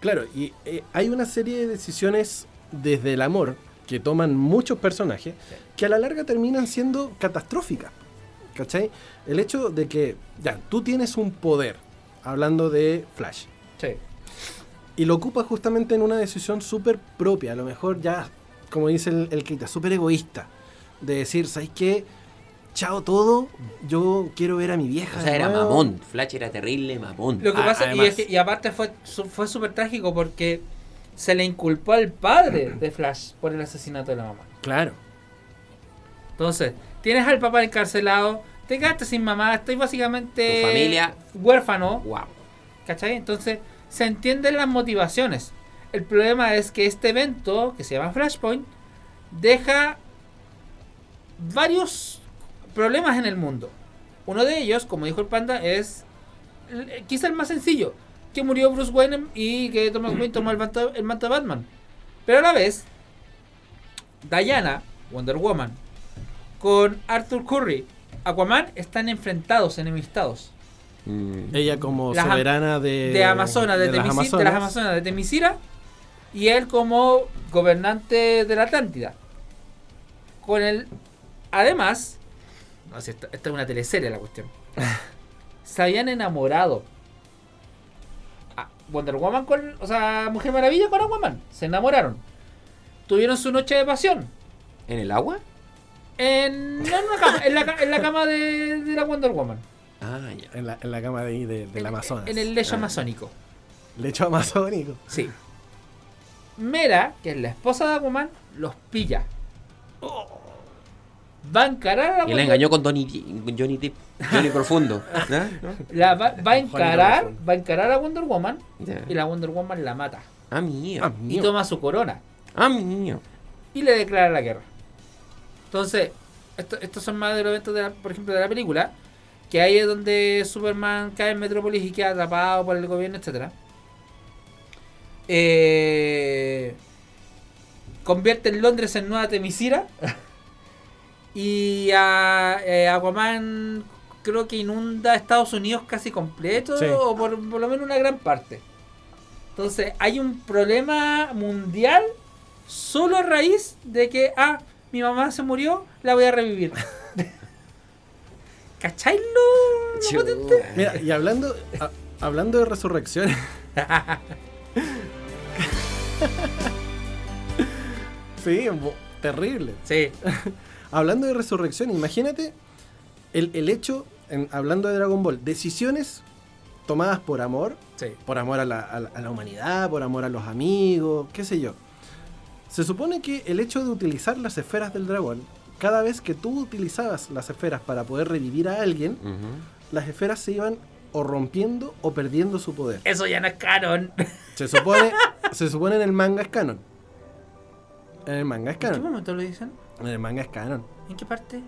Claro, y eh, hay una serie de decisiones desde el amor que toman muchos personajes que a la larga terminan siendo catastróficas. ¿Cachai? El hecho de que, ya, tú tienes un poder, hablando de Flash, Sí. y lo ocupas justamente en una decisión súper propia, a lo mejor ya, como dice el, el Keita, súper egoísta, de decir, ¿sabes qué? Chao todo, yo quiero ver a mi vieja. O sea, era nuevo". mamón. Flash era terrible mamón. Lo que Ah, pasa, y, es que- y aparte fue fue súper trágico porque se le inculpó al padre de Flash por el asesinato de la mamá. Claro. Entonces, tienes al papá encarcelado, te quedaste sin mamá, estoy básicamente Tu familia. huérfano. Wow. ¿Cachai? Entonces, se entienden las motivaciones. El problema es que este evento, que se llama Flashpoint, deja varios problemas en el mundo. Uno de ellos, como dijo el panda, es quizá el más sencillo. Que murió Bruce Wayne y que Thomas Wayne tomó el manto, el manto de Batman. Pero a la vez, Diana, Wonder Woman, con Arthur Curry, Aquaman, están enfrentados, enemistados Mm. Ella como Las soberana de, de Amazonas, de, de las Temisi- de las Amazonas de Temisira, y él como gobernante de la Atlántida. Con el. Además, no sé, esta, esta es una teleserie la cuestión. se habían enamorado. Wonder Woman con. O sea, Mujer Maravilla con Aquaman. Se enamoraron. Tuvieron su noche de pasión. ¿En el agua? En, en, una cama, en, la, ca- en la cama de, de la Wonder Woman. Ah, ya. En la, en la cama de ahí, de, del En- Amazonas. En el lecho Ah. amazónico. lecho amazónico. Sí. Mera, que es la esposa de Aquaman, los pilla. Va a encarar a Y Wonder- la engañó con Donny, Johnny Depp. Johnny Profundo. la va, va a encarar, va a encarar a Wonder Woman y la Wonder Woman la mata. Ah, mío. Ah, Y toma su corona Ah, mío. y le declara la guerra. Entonces, esto- estos son más de los eventos, de la- por ejemplo, de la película. Que ahí es donde Superman cae en Metrópolis y queda atrapado por el gobierno, etcétera. Eh, convierte en Londres en Nueva Temisira. y a eh, Aquaman creo que inunda Estados Unidos casi completo, Sí. o por, por lo menos una gran parte. Entonces, hay un problema mundial solo a raíz de que, ah, mi mamá se murió, la voy a revivir. ¿Cachai lo- lo? Mira, y hablando, a- hablando de resurrecciones. sí, terrible. Sí, Hablando de resurrección, imagínate el, el hecho, en- hablando de Dragon Ball, decisiones tomadas por amor, sí. por amor a la, a la- a la humanidad, por amor a los amigos, qué sé yo. Se supone que el hecho de utilizar las esferas del dragón, cada vez que tú utilizabas las esferas para poder revivir a alguien, las esferas se iban o rompiendo o perdiendo su poder. Eso ya no es canon. Se supone, se supone en el manga es canon. En el manga es ¿En qué canon. momento lo dicen? En el manga es canon. ¿En qué parte?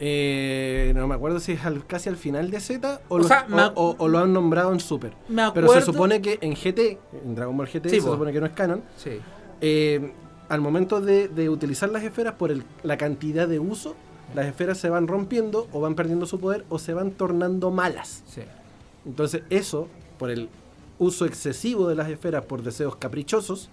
Eh, no me acuerdo si es al- casi al final de Z o, O lo, sea, o- me ac- o- o lo han nombrado en Super. Me acuerdo. Pero se supone que en GT, en Dragon Ball GT, Sí, se po. supone que no es canon. Sí. eh, al momento de, de utilizar las esferas por el- la cantidad de uso, las esferas se van rompiendo o van perdiendo su poder o se van tornando malas. Sí. Entonces eso, por el uso excesivo de las esferas por deseos caprichosos,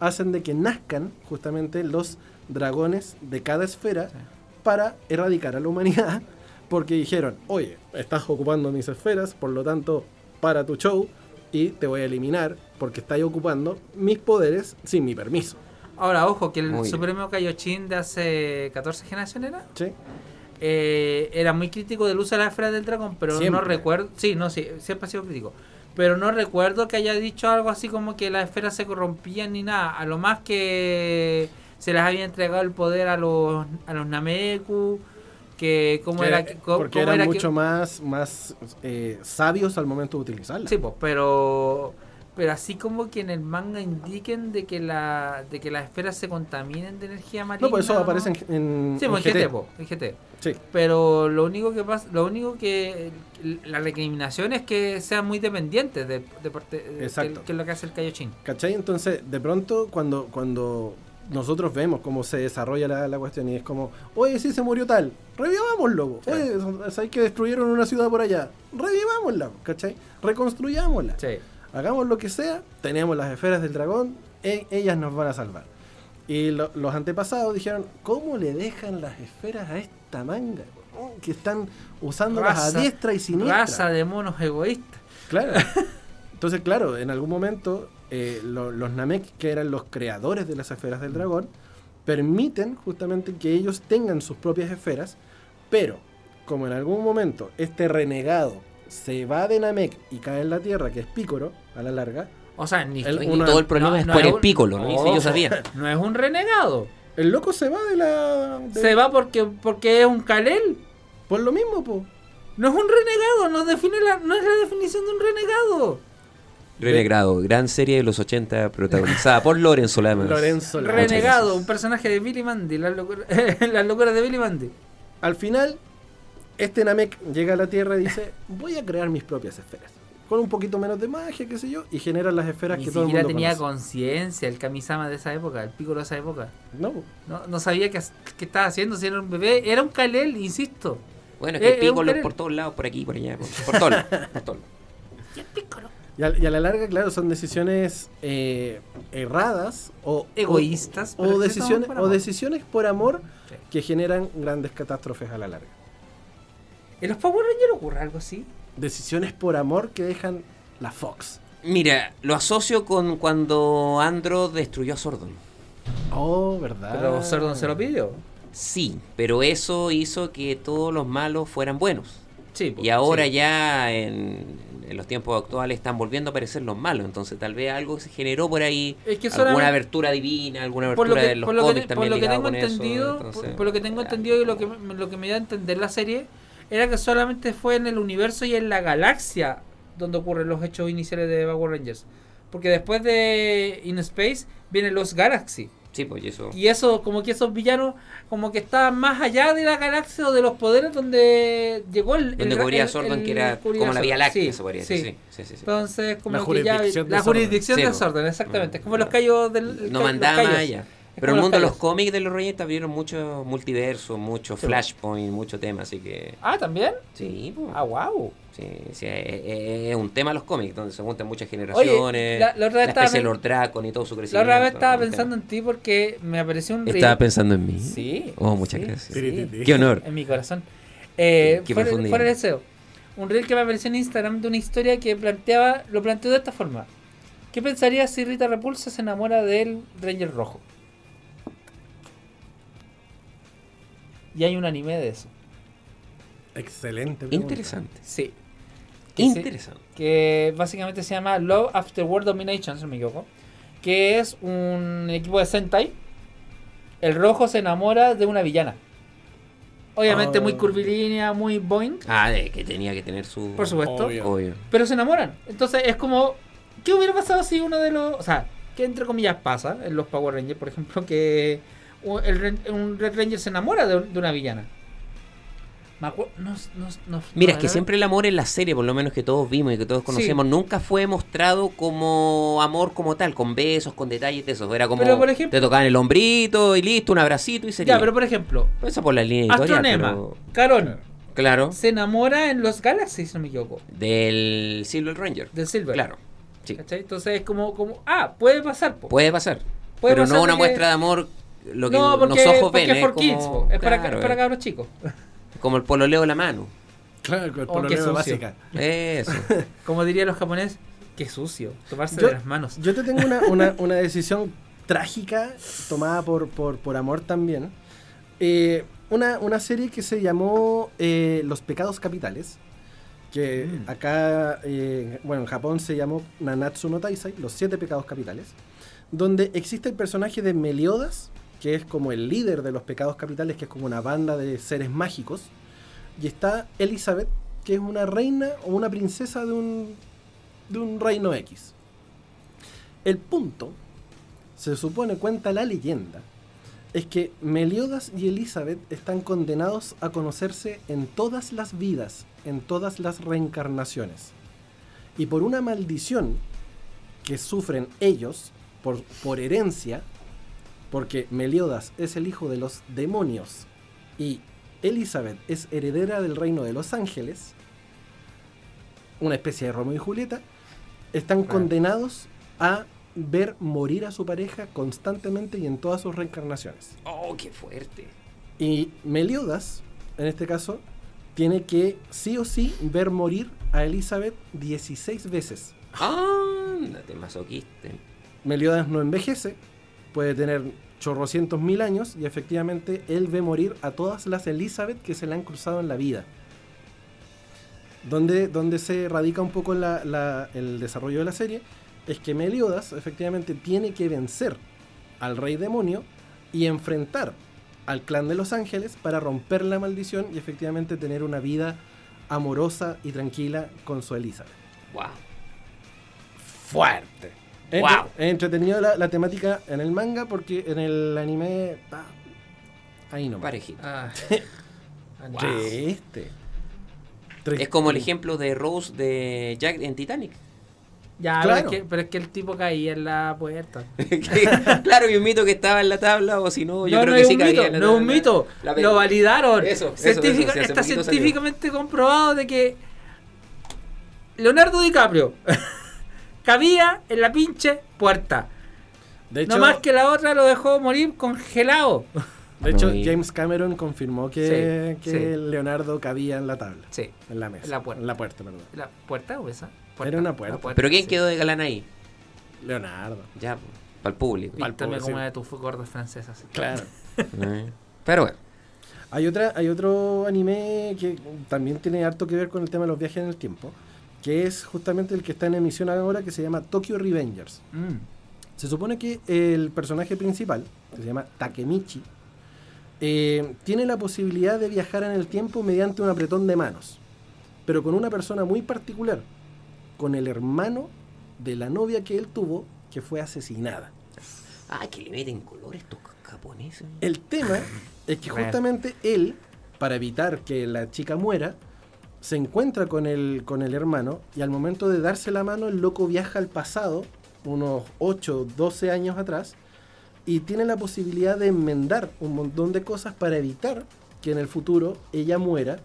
hacen de que nazcan justamente los dragones de cada esfera Sí. para erradicar a la humanidad, porque dijeron, oye, estás ocupando mis esferas, por lo tanto, para tu show y te voy a eliminar porque estás ocupando mis poderes sin mi permiso. Ahora, ojo, que el Muy. Supremo Kaioshin de hace 14 generaciones era, ¿Sí? eh, era muy crítico del uso de la esfera del dragón, pero Siempre. no recuerdo. Sí, no, sí, siempre ha sido crítico. Pero no recuerdo que haya dicho algo así como que las esferas se corrompían ni nada. A lo más que se les había entregado el poder a los, a los Nameku. Que cómo Que- era que- cómo- porque cómo eran era que- mucho más, más eh, sabios al momento de utilizarla. Sí, pues, pero pero así como que en el manga indiquen de que la de que las esferas se contaminen de energía maligna. no, pues eso aparece en, en, Sí, en pues GT. GT, po, en GT. Sí. Pero lo único que pasa, lo único que la recriminación es que sean muy dependientes de, de parte de- Exacto. que, que es lo que hace el Kaioshin. ¿Cachai? Entonces, de pronto, cuando, cuando nosotros vemos cómo se desarrolla la, la cuestión y es como, oye, sí se murió tal, revivámoslo. Oye, ¿sabes que destruyeron una ciudad por allá? Revivámosla, ¿cachai? Reconstruyámosla. Sí. Hagamos lo que sea, tenemos las esferas del dragón, e- ellas nos van a salvar. Y lo- los antepasados dijeron, ¿cómo le dejan las esferas a esta manga? Que están usándolas Raza- a diestra y siniestra. Raza de monos egoístas. Claro. Entonces, claro, en algún momento eh, lo- los Namek, que eran los creadores de las esferas del dragón, permiten justamente que ellos tengan sus propias esferas, pero como en algún momento este renegado se va de Namek y cae en la tierra, que es Pícoro, a la larga, O sea, ni El- Y una- todo el problema no, es no por es el pícolo, ¿no? Y si yo Ojo, sabía. No es un renegado. el loco se va de la... de- Se va porque porque es un Kalel. Por lo mismo, po. No es un renegado, no define la, no es la definición de un renegado. Renegrado, gran serie de los 80 protagonizada por Lorenzo Lamas. Lorenzo Lamas. Renegado, un personaje de Billy Mandy, las locuras las locuras de Billy Mandy. Al final, este Namek llega a la Tierra y dice, voy a crear mis propias esferas. Con un poquito menos de magia, qué sé yo, y generan las esferas Ni que todo el siquiera mundo tenía conciencia el Kamisama de esa época, el Piccolo de esa época. No. No, no sabía qué, qué estaba haciendo, si era un bebé. Era un Kalel, insisto. Bueno, es Eh, que un pícolos querer. por todos lados, por aquí, por allá, por, por todos lados. por todos lados. Y a, y a la larga, claro, son decisiones eh, erradas o Egoístas, o, decisiones o amor. decisiones por amor Sí. que generan grandes catástrofes a la larga. ¿En los Power Rangers ocurre algo así? Decisiones por amor que dejan la Fox. Mira, lo asocio con cuando Andro destruyó a Sordon. Oh, ¿verdad? Pero Sordon se lo pidió. Sí, pero eso hizo que todos los malos fueran buenos. Sí, Y ahora sí. ya en, en los tiempos actuales están volviendo a aparecer los malos. Entonces tal vez algo se generó por ahí. Es que alguna abertura divina, alguna por abertura de los por lo que, cómics por también lo que tengo entendido, entonces, por, por lo que tengo entendido y lo que me, lo que me da a entender la serie era que solamente fue en el universo y en la galaxia donde ocurren los hechos iniciales de Power Rangers. Porque después de In Space vienen los Galaxy. Sí, pues y eso. Y eso, como que esos villanos, como que estaban más allá de la galaxia o de los poderes donde llegó el. Donde el, cubría el- Sordon, el- que era como la Vía. Láctea, Sí, se podría decir. Sí, sí, sí. sí. Entonces, como La que ya. jurisdicción de La jurisdicción de. Sordon, exactamente. Es como Mm. los callos del. No mandaba allá. Pero el mundo de los cómics de los Reyes abrieron mucho multiverso, mucho Sí, flashpoint, mucho tema, así que. Ah, también. Sí, pues. Ah, wow. Sí, sí, es, un tema los cómics, donde se juntan muchas Oye, generaciones. la- la otra vez estaba pen- Lord Dracon y todo su La crecimiento. otra vez estaba pensando en ti porque me apareció un reel. Estaba pensando en mí. Sí. Oh, muchas sí, gracias. sí, Qué honor. en mi corazón. Eh, Qué fuera, profundidad. fuera de deseo. Un reel que me apareció en Instagram de una historia que planteaba, lo planteó de esta forma. ¿Qué pensarías si Rita Repulsa se enamora del Ranger Rojo? Y hay un anime de eso. Excelente. pregunta. Interesante. Sí. Que, se- Interesante. que básicamente se llama Love After World Domination, si no me equivoco. Que es un equipo de Sentai. El rojo se enamora de una villana. Obviamente Oh. muy curvilínea, muy boing, Ah, de que tenía que tener su. por supuesto. Obvio. Obvio. Pero se enamoran. Entonces es como. ¿Qué hubiera pasado si uno de los. O sea, que entre comillas pasa en los Power Rangers, por ejemplo, que el un Red Ranger se enamora de, de una villana? No, no, no- Mira, es que siempre el amor en la serie, por lo menos que todos vimos y que todos conocemos, nunca fue mostrado como amor como tal, con besos, con detalles de eso. Era como Pero, por ejemplo- te tocaban el hombrito y listo, un abracito y sería. Ya, pero por ejemplo, Eso por la línea Astronema, pero- Caroner, Claro. se enamora en los Galaxies, si no me equivoco, Del Silver Ranger. del Silver. Claro. Sí. ¿Cachai? Entonces es como, como, ah, puede pasar, po. Puede pasar. Puede pero pasar no una muestra de amor lo que no, porque, los ojos porque ven. es for como, kids, es para, claro, para eh, cabros chicos. como el pololeo de la mano. Claro, con el Oh, pololeo sucio. básica. Eso. Como dirían los japoneses, qué sucio, tomarse Yo- de las manos. Yo te tengo una, una, una decisión trágica tomada por, por, por amor también. Eh, una, una serie que se llamó eh, Los Pecados Capitales. Que Mm. acá, eh, bueno, en Japón se llamó Nanatsu no Taisai, Los Siete Pecados Capitales. Donde existe el personaje de Meliodas, que es como el líder de los pecados capitales, que es como una banda de seres mágicos. Y está Elizabeth, que es una reina o una princesa de un, de un reino X. El punto, se supone, cuenta la leyenda, es que Meliodas y Elizabeth están condenados a conocerse en todas las vidas, en todas las reencarnaciones. Y por una maldición que sufren ellos, por, por herencia, porque Meliodas es el hijo de los demonios y Elizabeth es heredera del reino de los ángeles, una especie de Romeo y Julieta, están condenados a ver morir a su pareja constantemente y en todas sus reencarnaciones. Oh, qué fuerte. Y Meliodas, en este caso, tiene que sí o sí ver morir a Elizabeth 16 veces. Ándate, masoquista. Meliodas no envejece, puede tener chorrocientos mil años y efectivamente él ve morir a todas las Elizabeth que se le han cruzado en la vida. Donde, donde se radica un poco el desarrollo de la serie es que Meliodas efectivamente tiene que vencer al rey demonio y enfrentar al clan de los ángeles para romper la maldición y efectivamente tener una vida amorosa y tranquila con su Elizabeth. Wow. Fuerte. Es Wow. es entretenido la, la temática en el manga porque en el anime. ah, ahí no. Parejito. Ah. Wow. Triste. Es como el ejemplo de Rose de Jack en Titanic. Ya, Claro. pero, es que, pero es que el tipo caía en la puerta. Claro, y un mito que estaba en la tabla, o si no, yo no, creo no que sí mito, en la no es un mito. La- Lo validaron. Eso, Científica- está salió. científicamente comprobado de que Leonardo DiCaprio cabía en la pinche puerta. De hecho, no más que la otra lo dejó morir congelado. de hecho No, y- James Cameron confirmó que, Sí, que sí. Leonardo cabía en la tabla. Sí, En la mesa. En la puerta. En la puerta, perdón. la puerta o esa. Era una puerta. la Pero ¿quién sí. quedó de galán ahí? Leonardo. Ya, para el público. Píntame como una de tus gordas francesas. Claro. Eh. Pero bueno. Hay, otra, hay otro anime que también tiene harto que ver con el tema de los viajes en el tiempo, que es justamente el que está en emisión ahora, que se llama Tokyo Revengers. Mm. Se supone que el personaje principal, que se llama Takemichi, eh, tiene la posibilidad de viajar en el tiempo mediante un apretón de manos, pero con una persona muy particular, con el hermano de la novia que él tuvo, que fue asesinada. Ay, que le meten color estos japoneses. El tema es que justamente él, para evitar que la chica muera, se encuentra con el, con el hermano y al momento de darse la mano el loco viaja al pasado, unos 8, 12 años atrás, y tiene la posibilidad de enmendar un montón de cosas para evitar que en el futuro ella muera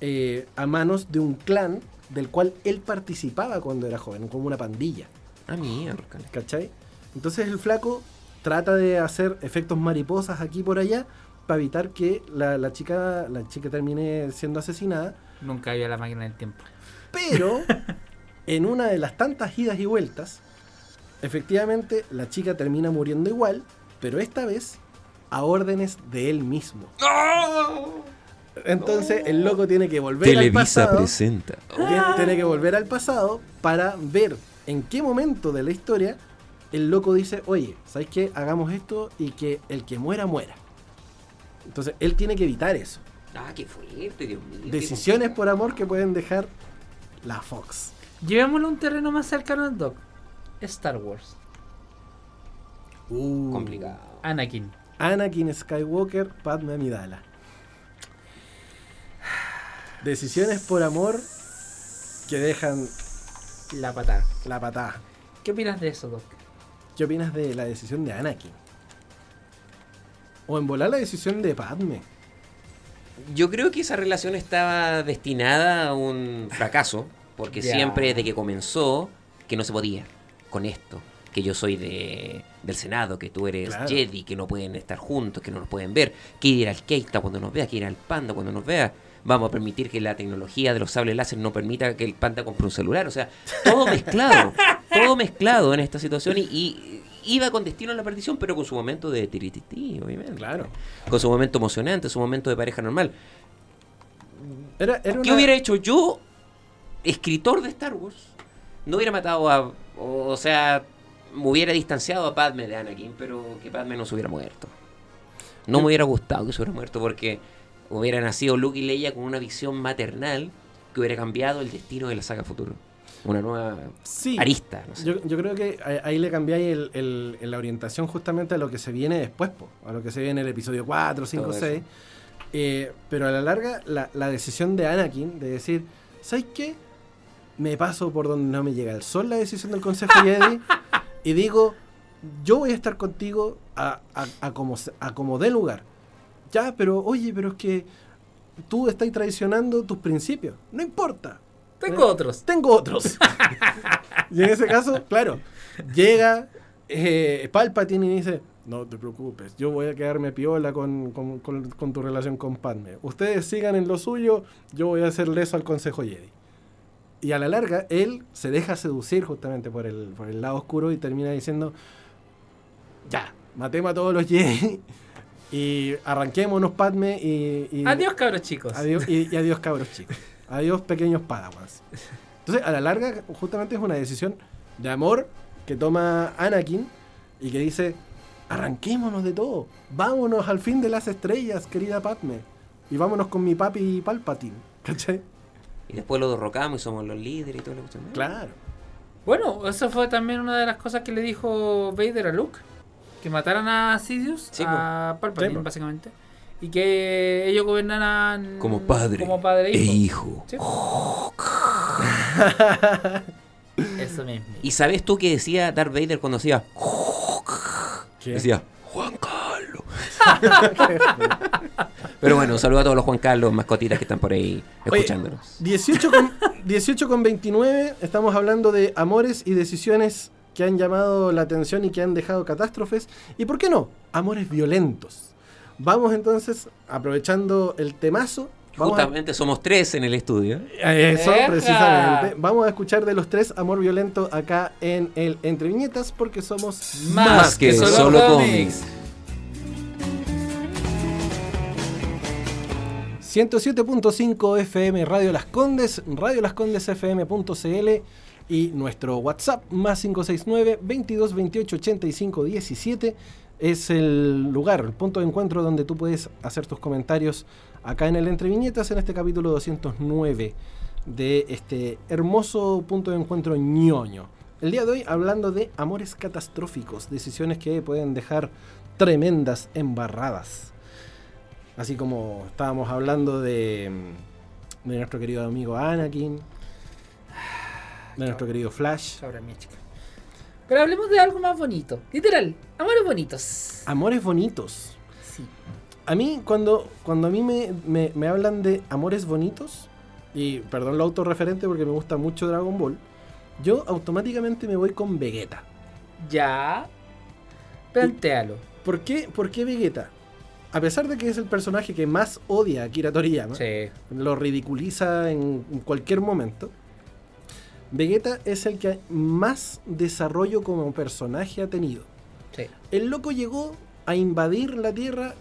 eh, a manos de un clan del cual él participaba cuando era joven, como una pandilla. Ah, mierda. ¿Cachai? Entonces el flaco trata de hacer efectos mariposas aquí por allá para evitar que la, la chica la chica termine siendo asesinada. Nunca había la máquina del tiempo. Pero en una de las tantas idas y vueltas, efectivamente la chica termina muriendo igual, pero esta vez a órdenes de él mismo. Entonces el loco tiene que volver al pasado. presenta. Tiene, tiene que volver al pasado para ver en qué momento de la historia el loco dice, oye, ¿sabes qué? Hagamos esto y que el que muera, muera. Entonces él tiene que evitar eso. Ah, qué fuerte, Dios mío. Decisiones por amor que pueden dejar la Fox. Llevémoslo a un terreno más cercano al Doc. Star Wars. Uh, Complicado. Anakin. Anakin Skywalker, Padme Amidala. Decisiones por amor que dejan La patada. la patada. ¿Qué opinas de eso, Doc? ¿Qué opinas de la decisión de Anakin? O en volar la decisión de Padme. Yo creo que esa relación estaba destinada a un fracaso, porque siempre desde que comenzó, que no se podía con esto, que yo soy de, del Senado, que tú eres Claro. Jedi, que no pueden estar juntos, que no nos pueden ver, que ir al Keita cuando nos vea, que ir al Panda cuando nos vea. Vamos a permitir que la tecnología de los sables láser no permita que el Panda compre un celular. O sea, todo mezclado, todo mezclado en esta situación y, y iba con destino a la perdición, pero con su momento de tiritití, obviamente. Claro. Con su momento emocionante, su momento de pareja normal. Era, era ¿Qué una- hubiera hecho yo, escritor de Star Wars? No hubiera matado a. O, o sea, me hubiera distanciado a Padme de Anakin, pero que Padme no se hubiera muerto. No me hubiera gustado que se hubiera muerto porque hubiera nacido Luke y Leia con una visión maternal que hubiera cambiado el destino de la saga futuro. Una nueva Sí. arista. no sé. Yo, yo creo que ahí- le cambiáis el, el- el- la orientación justamente a lo que se viene después, po, a lo que se viene en el episodio 4, 5, Todo eso. 6. Eh, pero a la larga, la, la decisión de Anakin de decir, ¿sabes qué? Me paso por donde no me llega el sol la decisión del Consejo Jedi y digo, yo voy a estar contigo a, a- a como, a como dé lugar. Ya, pero oye, pero es que tú estás traicionando tus principios. No importa. Tengo Eh, otros. Tengo otros. y en ese caso, claro, llega eh, Palpatine y dice, no te preocupes, yo voy a quedarme piola con, con- con- con tu relación con Padme. Ustedes sigan en lo suyo, yo voy a hacer leso al Consejo Jedi. Y a la larga, él se deja seducir justamente por el, por el lado oscuro y termina diciendo, ya, matemos a todos los Jedi y arranquémonos Padme y... y- Adiós, cabros chicos. Adiós, y, y adiós cabros chicos. Adiós pequeños padawans. Entonces, a la larga, justamente es una decisión de amor que toma Anakin y que dice, arranquémonos de todo. Vámonos al fin de las estrellas, querida Padme. Y vámonos con mi papi Palpatine. ¿Cachai? Y después lo derrocamos y somos los líderes y todo lo que Claro. Bueno, eso fue también una de las cosas que le dijo Vader a Luke. Que mataran a Sidious, Sí, a Palpatine, Sí, po. básicamente. Y que ellos gobernaran Como padre, como padre e hijo. hijo. Sí. Eso mismo. ¿Y sabes tú qué decía Darth Vader cuando hacía? ¿Qué? Decía, Juan Carlos. Pero bueno, un saludo a todos los Juan Carlos, mascotitas que están por ahí Oye, escuchándonos. 18 con, 18 con 29, estamos hablando de amores y decisiones que han llamado la atención y que han dejado catástrofes. ¿Y por qué no? Amores violentos. Vamos entonces, aprovechando el temazo. Vamos a- Justamente somos tres en el estudio. Eso, ¡Eja! precisamente. Vamos a escuchar de los tres Amor Violento acá en el Entre Viñetas porque somos Más que solo cómics. 107.5 FM Radio Las Condes, Radio Las Condes FM.cl y nuestro WhatsApp más 569 22 28 85 17 es el lugar, el punto de encuentro donde tú puedes hacer tus comentarios acá en el Entre Viñetas en este capítulo 209 de este hermoso punto de encuentro ñoño. El día de hoy hablando de amores catastróficos, decisiones que pueden dejar tremendas embarradas. Así como estábamos hablando de, mm, de nuestro querido amigo Anakin, de nuestro querido Flash. Cabra mía, chica. Pero hablemos de algo más bonito. Literal, amores bonitos. Amores bonitos. Sí. A mí, cuando, cuando a mí me, me- me hablan de amores bonitos, y perdón lo autorreferente porque me gusta mucho Dragon Ball, yo automáticamente me voy con Vegeta. Ya. Plantéalo. ¿Por qué, ¿Por qué Vegeta? A pesar de que es el personaje que más odia a Akira Toriyama, Sí. lo ridiculiza en cualquier momento. Vegeta es el que más desarrollo como personaje ha tenido. Sí. El loco llegó a invadir la Tierra,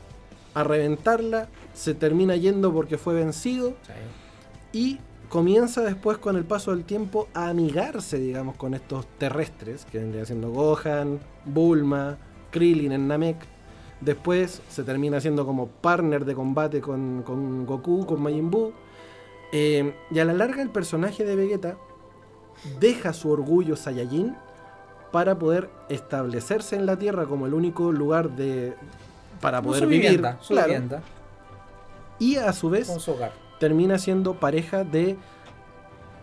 a reventarla, se termina yendo porque fue vencido sí. y comienza después con el paso del tiempo a amigarse, digamos, con estos terrestres que vendrían siendo Gohan, Bulma, Krillin en Namek. Después se termina siendo como partner de combate con, con Goku, con Majin Buu. Eh, y a la larga el personaje de Vegeta deja su orgullo Saiyajin para poder establecerse en la Tierra como el único lugar de para poder su vivir vivienda, su claro, vivienda, y a su vez su hogar. termina siendo pareja de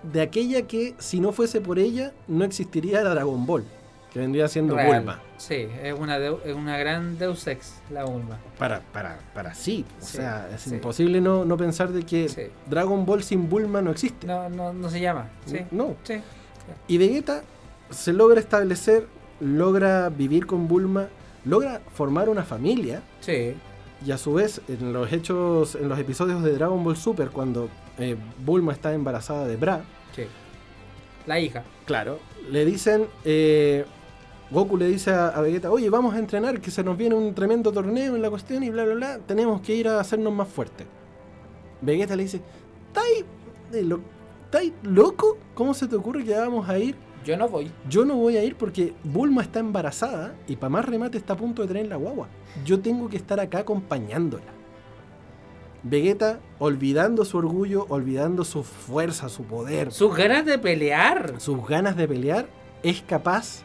de aquella que si no fuese por ella no existiría Dragon Ball, que vendría siendo Real. Bulma. Sí, es una, es una gran Deus Ex, la Bulma. Para, para, para sí, o Sí, sea, es sí. imposible no, no pensar de que Sí. Dragon Ball sin Bulma no existe. No, no, no se llama. Sí. No. Sí. Y Vegeta se logra establecer, logra vivir con Bulma, logra formar una familia Sí. y a su vez en los hechos, en los episodios de Dragon Ball Super cuando eh, Bulma está embarazada de Bra, Sí. La hija. claro, le dicen, eh, Goku le dice a, a Vegeta, oye, vamos a entrenar, que se nos viene un tremendo torneo en la cuestión y bla, bla, bla, tenemos que ir a hacernos más fuertes. Vegeta le dice, ¿estáis lo- loco? ¿Cómo se te ocurre que vamos a ir? Yo no voy. Yo no voy a ir porque Bulma está embarazada y para más remate está a punto de tener la guagua. Yo tengo que estar acá acompañándola. Vegeta, olvidando su orgullo, olvidando su fuerza, su poder, Sus ganas de pelear. sus ganas de pelear, es capaz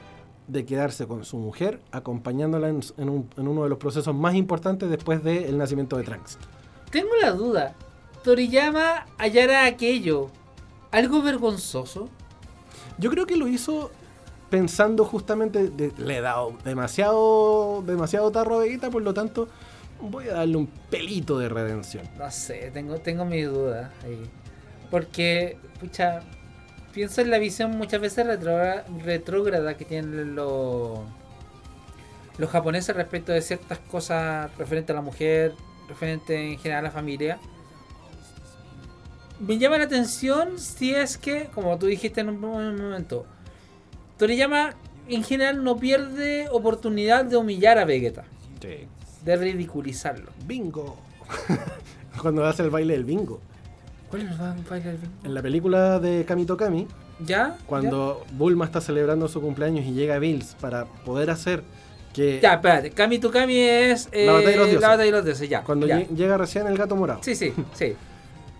de quedarse con su mujer acompañándola en, en un- en uno de los procesos más importantes después del nacimiento de Trunks. Tengo la duda. Toriyama hallará aquello. ¿Algo vergonzoso? Yo creo que lo hizo pensando justamente, de- le he dado demasiado, demasiado tarro a Vegeta, por lo tanto voy a darle un pelito de redención. No sé, tengo, tengo mis dudas ahí. Porque, pucha, pienso en la visión muchas veces retrógrada que tienen los, los japoneses respecto de ciertas cosas referente a la mujer, referente en general a la familia. Me llama la atención si es que, como tú dijiste en un, un momento, Toriyama en general no pierde oportunidad de humillar a Vegeta, de ridiculizarlo. Bingo. Cuando hace el baile del bingo. ¿Cuál es el? En la película de Kamito Kami, ¿Ya? cuando Bulma está celebrando su cumpleaños y llega Bills para poder hacer que Ya, espérate. Kami to Kami es. eh, La batalla de los dioses. La batalla de los dioses, ya. cuando ya. lle- llega recién el gato morado. Sí, sí, sí.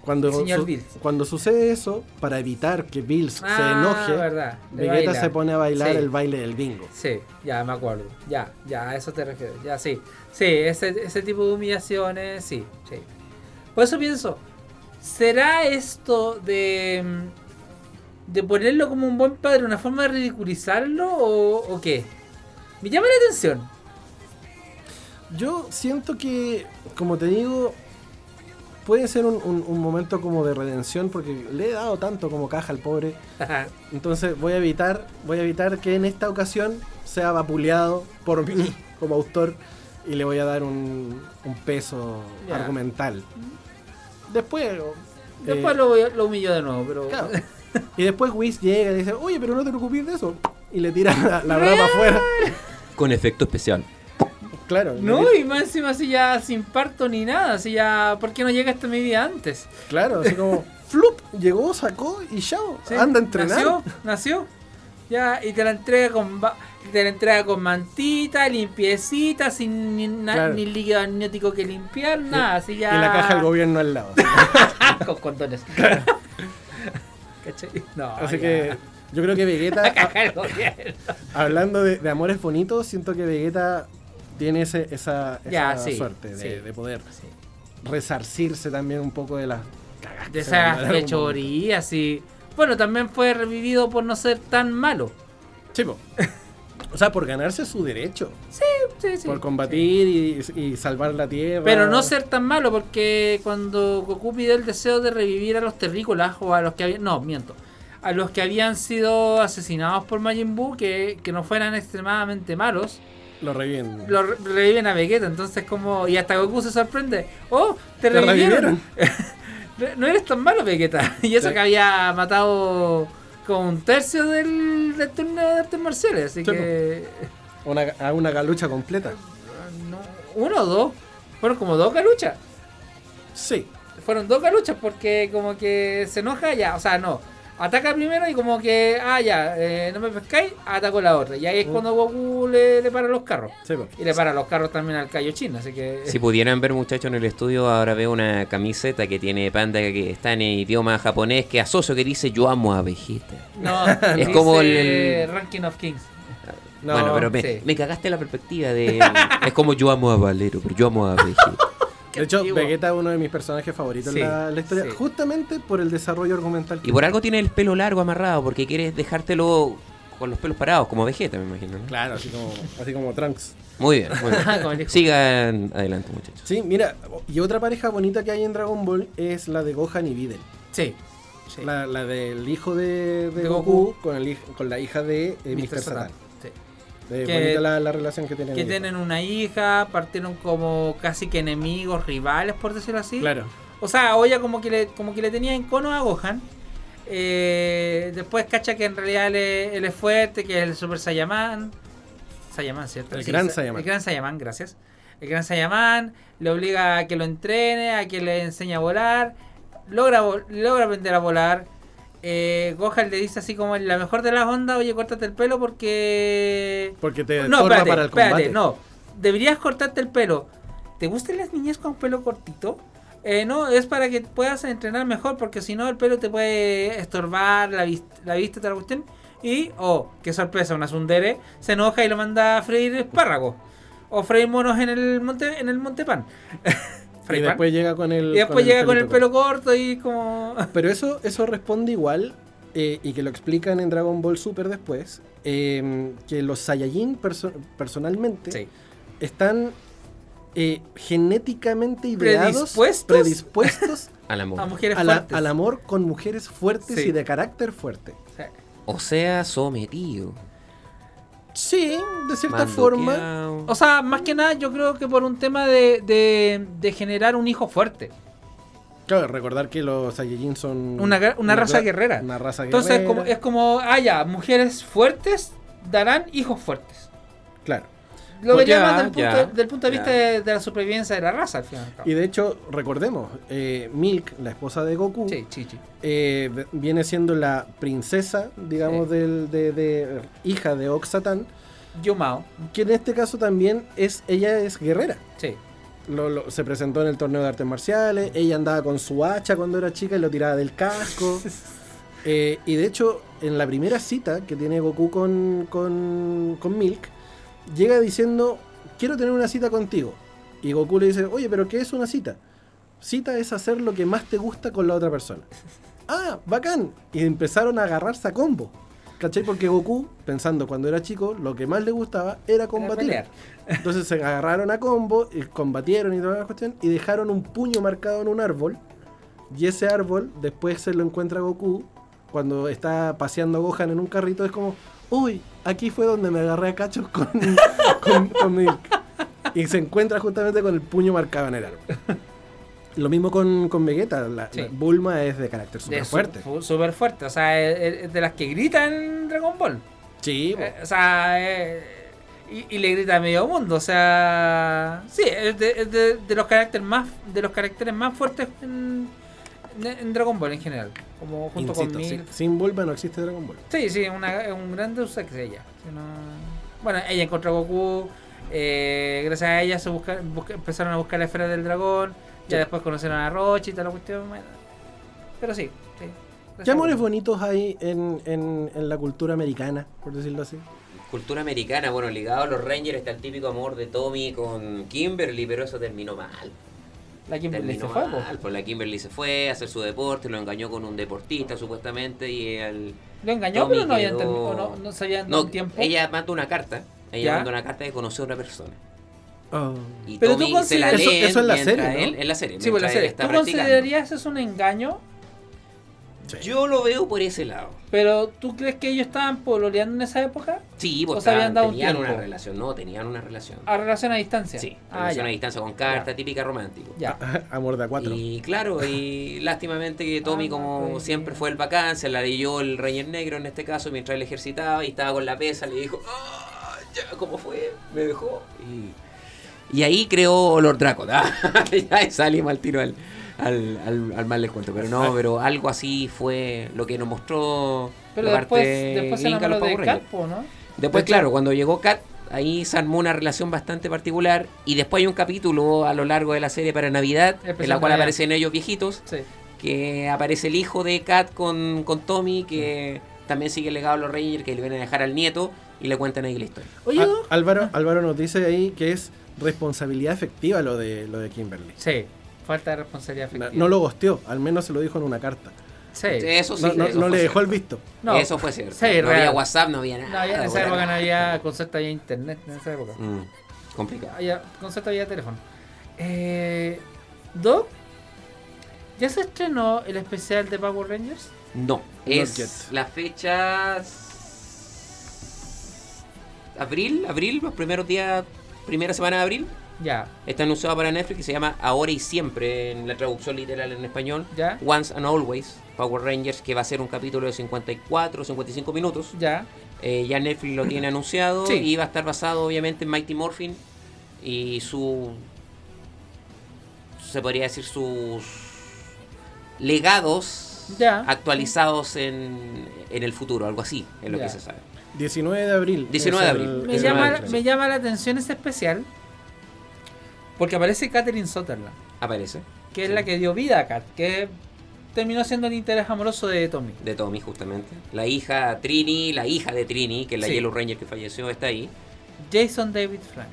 Cuando, Señor su- Bills. cuando sucede eso, para evitar que Bills se Ah, enoje, verdad. Le Vegeta se pone a bailar Sí. el baile del bingo. Sí, ya me acuerdo. Ya, ya, a eso te refieres. Ya, sí. Sí, ese, ese tipo de humillaciones, sí, sí. Por eso pienso, ¿será esto de. de ponerlo como un buen padre una forma de ridiculizarlo o, o qué? Me llama la atención. Yo siento que, como te digo, puede ser un, un- un momento como de redención porque le he dado tanto como caja al pobre. Entonces voy a evitar, voy a evitar que en esta ocasión sea vapuleado por mí como autor y le voy a dar un, un peso argumental. Después. eh, Después lo, lo humillo de nuevo, pero. claro. Y después Whis llega y dice, oye, pero no te preocupes de eso. Y le tira la, la brava afuera. Con efecto especial. Claro. No, y más encima así ya sin parto ni nada, así ya, ¿por qué no llegaste a mi vida antes? Claro, así como, flup, llegó, sacó y chao. Sí, Anda a entrenar. Nació, nació. Ya, y te la entrega con te la entrega con mantita, limpiecita, sin ni, na- Claro. ni líquido amniótico que limpiar, nada, así ya. Y la caja del gobierno al lado. con condones. ¿Cachai? No, Así ya. que yo creo que Vegeta, La caja del gobierno. hablando de, de amores bonitos, siento que Vegeta tiene ese, esa, esa Ya, sí, suerte de, sí. de poder resarcirse también un poco de las cagadas. De esas fechorías y. Bueno, también fue revivido por no ser tan malo. momento. Sí. O sea, por ganarse su derecho. Sí, sí. por combatir y, y salvar la tierra. Pero no ser tan malo, porque cuando Goku pidió el deseo de revivir a los terrícolas o a los que habían. No, miento. A los que habían sido asesinados por Majin Buu, que, que no fueran extremadamente malos, Lo reviven. lo re- reviven a Vegeta. Entonces, como. Y hasta Goku se sorprende. ¡Oh! ¡Te, Te revivieron! no eres tan malo, Vegeta. Y eso Sí. que había matado como un tercio del, del torneo de artes marciales. Así Sí, que. Una, una galucha completa. no, uno o dos. Fueron como dos galuchas. Sí. fueron dos galuchas porque como que se enoja ya, o sea, no. Ataca primero y como que, ah, ya, eh, no me pescáis, atacó la otra. Y ahí es cuando Goku le, le para los carros. Sí. Y le para los carros también al Kaiohin, así que... Si pudieran ver muchachos en el estudio, ahora veo una camiseta que tiene panda que está en idioma japonés que asocio que dice yo amo a Vegeta. No, Es dice como el- Ranking of Kings. No, bueno, pero me, sí. me cagaste la perspectiva de... es como yo amo a Valero, pero yo amo a Vegeta. De hecho, antiguo. Vegeta es uno de mis personajes favoritos Sí, en la, la historia, sí. justamente por el desarrollo argumental. que Y por algo tiene el pelo largo amarrado, porque quieres dejártelo con los pelos parados, como Vegeta, me imagino. ¿no? Claro, así como, así como Trunks. Muy bien, muy bien. Sigan adelante, muchachos. Sí, mira, y otra pareja bonita que hay en Dragon Ball es la de Gohan y Videl. Sí. sí. La, la del hijo de, de De Goku, Goku. con, el, con la hija de eh, Mr. Mr. Satan. Eh, Que- bonita la, la relación que tienen. Que tienen una hija, partieron como casi que enemigos, rivales, por decirlo así. Claro. O sea, Oya como que le, como que le tenía en cono a Gohan. Eh, después cacha que en realidad él es, él es fuerte, que es el Super Saiyaman. Saiyaman, ¿cierto? El gran Sa- Saiyaman. El gran Saiyaman, gracias. El gran Saiyaman le obliga a que lo entrene, a que le enseñe a volar. Logra, logra aprender a volar. Eh, Gohan le dice así como en la mejor de las ondas, oye, córtate el pelo porque... Porque te No, espérate, para el espérate, combate. no. Deberías cortarte el pelo. ¿Te gustan las niñas con pelo cortito? Eh, no, es para que puedas entrenar mejor, porque si no el pelo te puede estorbar la, vis- la vista, toda la cuestión. Y, oh, qué sorpresa, una Sundere se enoja y lo manda a freír espárragos. O freír monos en el monte, en el montepan. Y Pan. después llega con el. y después llega con el pelo corto y como... Pero eso, eso responde igual, eh, y que lo explican en Dragon Ball Super después, eh, que los Saiyajin perso- personalmente Sí. están eh, genéticamente ideados, ¿Predispuestos? predispuestos Al amor. A mujeres a la- fuertes. al amor con mujeres fuertes Sí. y de carácter fuerte. Sí. O sea, sometido. Sí, de cierta forma. O sea, más que nada yo creo que por un tema de, de, de generar un hijo fuerte. Claro, recordar que los Saiyajin son. Una, una raza guerrera. Una raza guerrera. Entonces como, es como, ah ya, mujeres fuertes darán hijos fuertes. Claro. Lo Pues vería ya, más del punto, del punto de vista de, de la supervivencia de la raza al final. y al cabo. Y de hecho, recordemos, eh, Milk, la esposa de Goku, Sí, sí, sí. eh, viene siendo la princesa, digamos, Sí. del, de, de- hija de Oxatan, Yumao. que en este caso también es, ella es guerrera. Sí. Lo- lo- se presentó en el torneo de artes marciales, ella andaba con su hacha cuando era chica y lo tiraba del casco. Eh, y de hecho, en la primera cita que tiene Goku con, con, con Milk, llega diciendo, quiero tener una cita contigo. Y Goku le dice, oye, pero ¿qué es una cita? Cita es hacer lo que más te gusta con la otra persona. Ah, bacán. Y empezaron a agarrarse a combo. ¿Cachai? Porque Goku, pensando cuando era chico, lo que más le gustaba era combatir. Entonces se agarraron a combo, y combatieron y toda la cuestión, y dejaron un puño marcado en un árbol. Y ese árbol después se lo encuentra Goku cuando está paseando a Gohan en un carrito. Es como, uy, aquí fue donde me agarré a cachos con, con, con Milk. Y se encuentra justamente con el puño marcado en el árbol. Lo mismo con, con Vegeta. La, Sí. la Bulma es de carácter súper fuerte. fu- Súper fuerte. O sea, es, es de las que gritan en Dragon Ball. Sí. Eh, o sea, eh, y, y le grita a medio mundo. O sea, sí, es de, es de- de los caracteres más de los caracteres más fuertes en, en- Dragon Ball en general. Como junto Insisto, con sí, Mil. sin Bulma no existe Dragon Ball. Sí, sí, una, es un gran Deus Ex ella. Si no- Bueno, ella encontró a Goku. eh, gracias a ella se busca, busca- empezaron a buscar la esfera del dragón. Ya Sí. después conocieron a Rochi y toda la cuestión. bueno. Pero sí, sí. ¿Qué amores bonitos hay en, en, en la cultura americana, por decirlo así? Cultura americana, bueno, ligado a los Rangers está el típico amor de Tommy con Kimberly, pero eso terminó mal. La Kimberly se fue, mal, pues la Kimberly se fue a hacer su deporte, lo engañó con un deportista supuestamente y el... Lo engañó, Tommy pero no habían quedó- no, dado No, tiempo. ella mandó una carta, ella ¿Ya? mandó una carta de conocer a otra persona. Y Pero tú se la lee Eso- eso en la mientras serie, ¿no? él- en la serie. Sí, pues la serie. ¿Tú practicando. considerarías eso un engaño? Yo lo veo por ese lado. Pero ¿tú crees que ellos estaban pololeando en esa época? Sí, pues estaban- un tenían tiempo. una relación, no, tenían una relación. A relación a distancia. Sí, Ah, relación ya. a distancia con carta, Ya. típica romántico. Ya. Amor de a cuatro. Y claro, y lástimamente que Tommy, Ah, como pues, siempre fue el bacán, se la leyó el Ranger Negro en este caso mientras él ejercitaba y estaba con la pesa, le dijo, "Ah, ya, ¿cómo fue? Me dejó. Y, y ahí creó Lord Draco. ya salimos al tiro al, al, al, al mal les cuento. Pero no, pero algo así fue lo que nos mostró Pero la después, parte después se gringa de enamoró los de Power Cat, Rangers. po, ¿no? Después, De claro, cuando llegó Kat, ahí se armó una relación bastante particular. Y después hay un capítulo a lo largo de la serie para Navidad, en la cual aparecen ellos viejitos. Sí. Que aparece el hijo de Kat con, con Tommy, que también sigue el legado de los Rangers, que le vienen a dejar al nieto y le cuentan ahí la historia. Oye, Ah, Álvaro, Álvaro nos dice ahí que es responsabilidad efectiva lo de lo de Kimberly. Sí, falta de responsabilidad No, efectiva. no lo gosteó, al menos se lo dijo en una carta. Sí. Eso sí, No, no- eso no fue le dejó el visto. No. Eso fue cierto. Sí, no real. había WhatsApp, no había nada. No, ya en esa época no había concepto, había internet en esa época. Mm, complicado. Había concepto, había teléfono. Eh, Doc, ¿ya se estrenó el especial de Power Rangers? No, es la fecha abril, abril, los primeros días, primera semana de abril. Ya, Está anunciado para Netflix y se llama Ahora y Siempre en la traducción literal en español. ya, Once and Always, Power Rangers, que va a ser un capítulo de 54 o 55 minutos. ya. Eh, ya Netflix lo tiene anunciado Sí. y va a estar basado obviamente en Mighty Morphin y su se podría decir sus legados Ya. actualizados en, en el futuro, algo así, es lo Ya. que se sabe. 19 de abril. 19 de abril. Me llama, me llama la atención ese especial porque aparece Catherine Sutherland, Aparece que es la que dio vida a Kat, que terminó siendo el interés amoroso de Tommy. de Tommy justamente. La hija Trini, la hija de Trini, que es la Sí. Yellow Ranger que falleció, está ahí. Jason David Frank.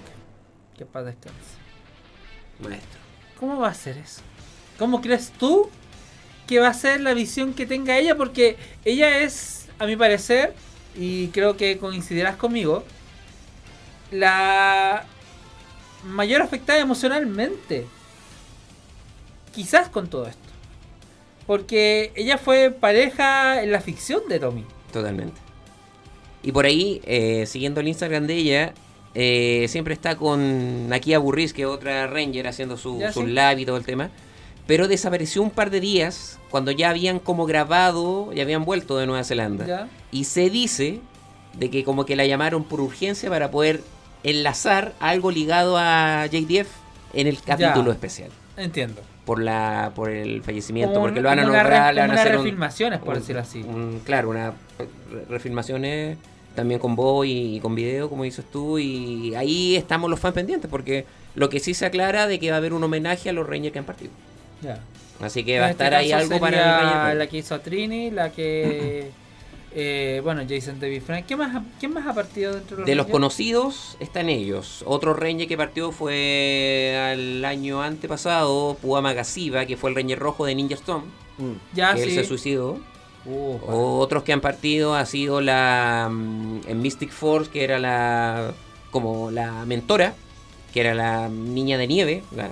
Que paz descanse. Maestro. ¿Cómo va a ser eso? ¿Cómo crees tú que va a ser la visión que tenga ella? Porque ella es, a mi parecer, y creo que coincidirás conmigo, la mayor afectada emocionalmente. Quizás con todo esto. Porque ella fue pareja en la ficción de Tommy. Totalmente. Y por ahí, eh, siguiendo el Instagram de ella, eh, siempre está con Nakia Burris, que es otra Ranger, haciendo su, Ya, su sí. live y todo el tema. Pero desapareció un par de días cuando ya habían como grabado y habían vuelto de Nueva Zelanda. ¿Ya? Y se dice de que como que la llamaron por urgencia para poder enlazar algo ligado a JDF en el capítulo Ya. especial. Entiendo. Por la por el fallecimiento, Como porque lo van a nombrar, le van a hacer un- por decirlo así. un- claro, una re- refilmaciones también con voz y, con video, como dices tú, y ahí estamos los fans pendientes, porque lo que sí se aclara de que va a haber un homenaje a los Rangers que han partido. Ya. Así que va a este estar ahí algo para el la que hizo a Trini, la que eh, bueno, Jason David Frank. ¿Qué más, ha- ¿Quién más ha partido dentro de los De los conocidos están ellos. Otro Ranger que partió fue al año antepasado, Puama Gasiva, que fue el Ranger rojo de Ninja Storm, Mm. Ya, que él se suicidó. Uh, Otros que han partido ha sido la mm, en Mystic Force, que era la como la mentora, que era la niña de nieve, la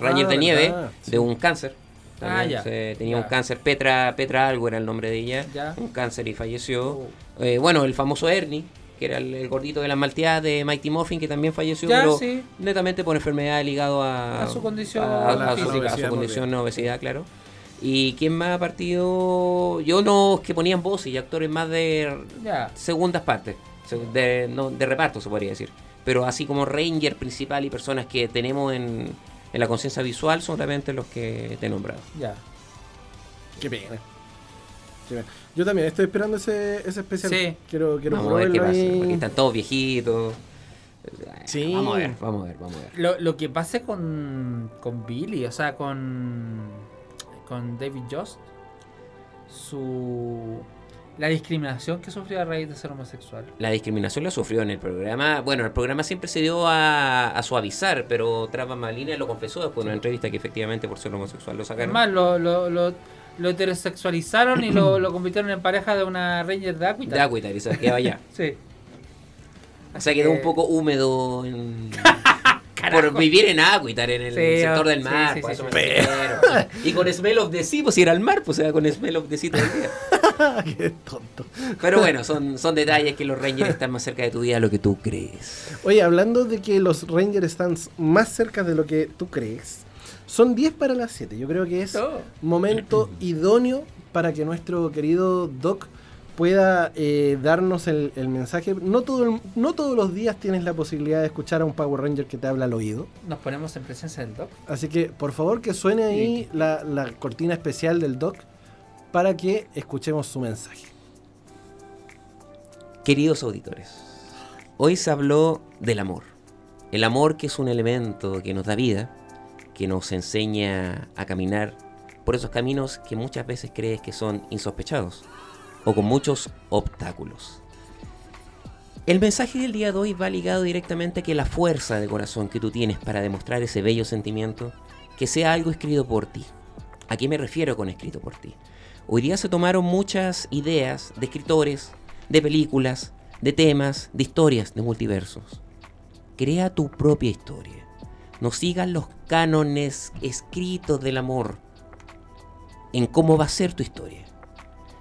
Ranger Ah, de nieve, sí. de un cáncer. Ah, También ya. se- tenía Ya. un cáncer, Petra, Petra algo era el nombre de ella, Ya. un cáncer y falleció. Oh. Eh, bueno, el famoso Ernie, que era el, el gordito de las malteadas de Mighty Morphin, que también falleció, Ya, pero sí. netamente por enfermedad ligado a, A su condición a, a su, física. a su Obesidad condición, obesidad, claro. ¿Y quién más ha partido? Yo no, que ponían voces y actores más de Ya. segundas partes, de, no, de reparto se podría decir. Pero así como Ranger principal y personas que tenemos en, en la conciencia visual son realmente los que te he nombrado. Ya. Qué pena. Qué pena. Yo también estoy esperando ese, ese especial. Sí. Quiero, quiero Vamos a ver qué pasa, porque están todos viejitos. Sí. Vamos a ver, vamos a ver, vamos a ver. Lo, lo que pase con, con Billy, o sea, con, con David Jost, su. La discriminación que sufrió a raíz de ser homosexual. La discriminación la sufrió en el programa. Bueno, el programa siempre se dio a, a suavizar, pero tras bambalinas lo confesó después de una entrevista que efectivamente por ser homosexual lo sacaron. Además, lo, lo, lo, lo heterosexualizaron y lo, lo convirtieron en pareja de una Ranger de Aquita. de Acuitar y se quedaba allá. Sí. O sea, quedó un poco húmedo en- por vivir en Acuitar, en el Sí, sector del mar. sí, eso me refiero. Y con Smell of the Sea, pues si era el mar, pues era con Smell of the Sea todo el día. Qué tonto. Pero bueno, son, son detalles que los Rangers están más cerca de tu vida de lo que tú crees. Oye, hablando de que los Rangers están más cerca de lo que tú crees, son 10 para las 7. Yo creo que es Oh. momento idóneo para que nuestro querido Doc pueda eh, darnos el, el mensaje. No, todo el- no todos los días tienes la posibilidad de escuchar a un Power Ranger que te habla al oído. Nos ponemos en presencia del Doc. Así que, por favor, que suene ahí la, la cortina especial del Doc para que escuchemos su mensaje. Queridos auditores, hoy se habló del amor. El amor que es un elemento que nos da vida, que nos enseña a caminar por esos caminos que muchas veces crees que son insospechados o con muchos obstáculos. El mensaje del día de hoy va ligado directamente a que la fuerza de corazón que tú tienes para demostrar ese bello sentimiento, que sea algo escrito por ti. ¿A qué me refiero con escrito por ti? Hoy día se tomaron muchas ideas de escritores, de películas, de temas, de historias, de multiversos. Crea tu propia historia. No sigas los cánones escritos del amor en cómo va a ser tu historia.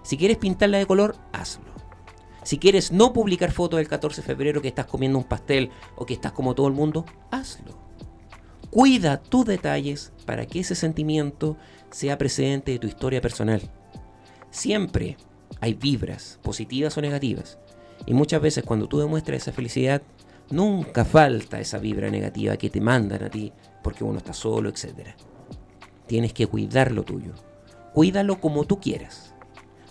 Si quieres pintarla de color, hazlo. Si quieres no publicar fotos del 14 de febrero que estás comiendo un pastel o que estás como todo el mundo, hazlo. Cuida tus detalles para que ese sentimiento sea precedente de tu historia personal. Siempre hay vibras, positivas o negativas. Y muchas veces cuando tú demuestras esa felicidad, nunca falta esa vibra negativa que te mandan a ti porque uno está solo, etc. Tienes que cuidar lo tuyo. Cuídalo como tú quieras.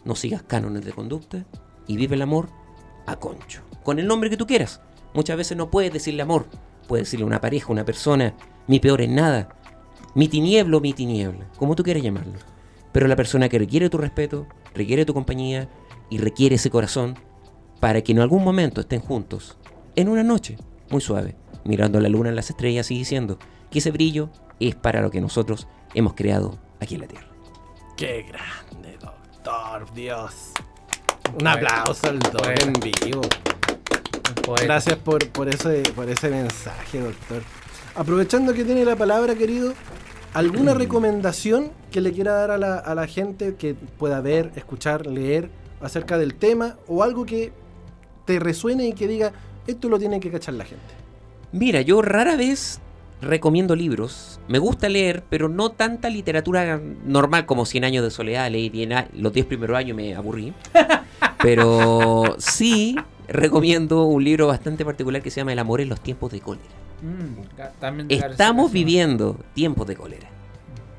No sigas cánones de conducta y vive el amor a concho. Con el nombre que tú quieras. Muchas veces no puedes decirle amor. Puedes decirle una pareja, una persona, mi peor en nada, mi tinieblo, mi tiniebla, como tú quieras llamarlo. Pero la persona que requiere tu respeto, requiere tu compañía y requiere ese corazón para que en algún momento estén juntos, en una noche, muy suave, mirando la luna en las estrellas y diciendo que ese brillo es para lo que nosotros hemos creado aquí en la Tierra. Qué grande, doctor, Dios. Un aplauso al doctor en vivo. Gracias por, por, ese, por ese mensaje, doctor. Aprovechando que tiene la palabra, querido, ¿alguna recomendación que le quiera dar a la, a la gente que pueda ver, escuchar, leer acerca del tema o algo que te resuene y que diga, esto lo tiene que cachar la gente? Mira, yo rara vez recomiendo libros. Me gusta leer, pero no tanta literatura normal como 100 años de soledad. Leí los 10 primeros años y me aburrí. Pero sí recomiendo un libro bastante particular que se llama El amor en los tiempos de cólera. Mm, Estamos viviendo tiempos de cólera.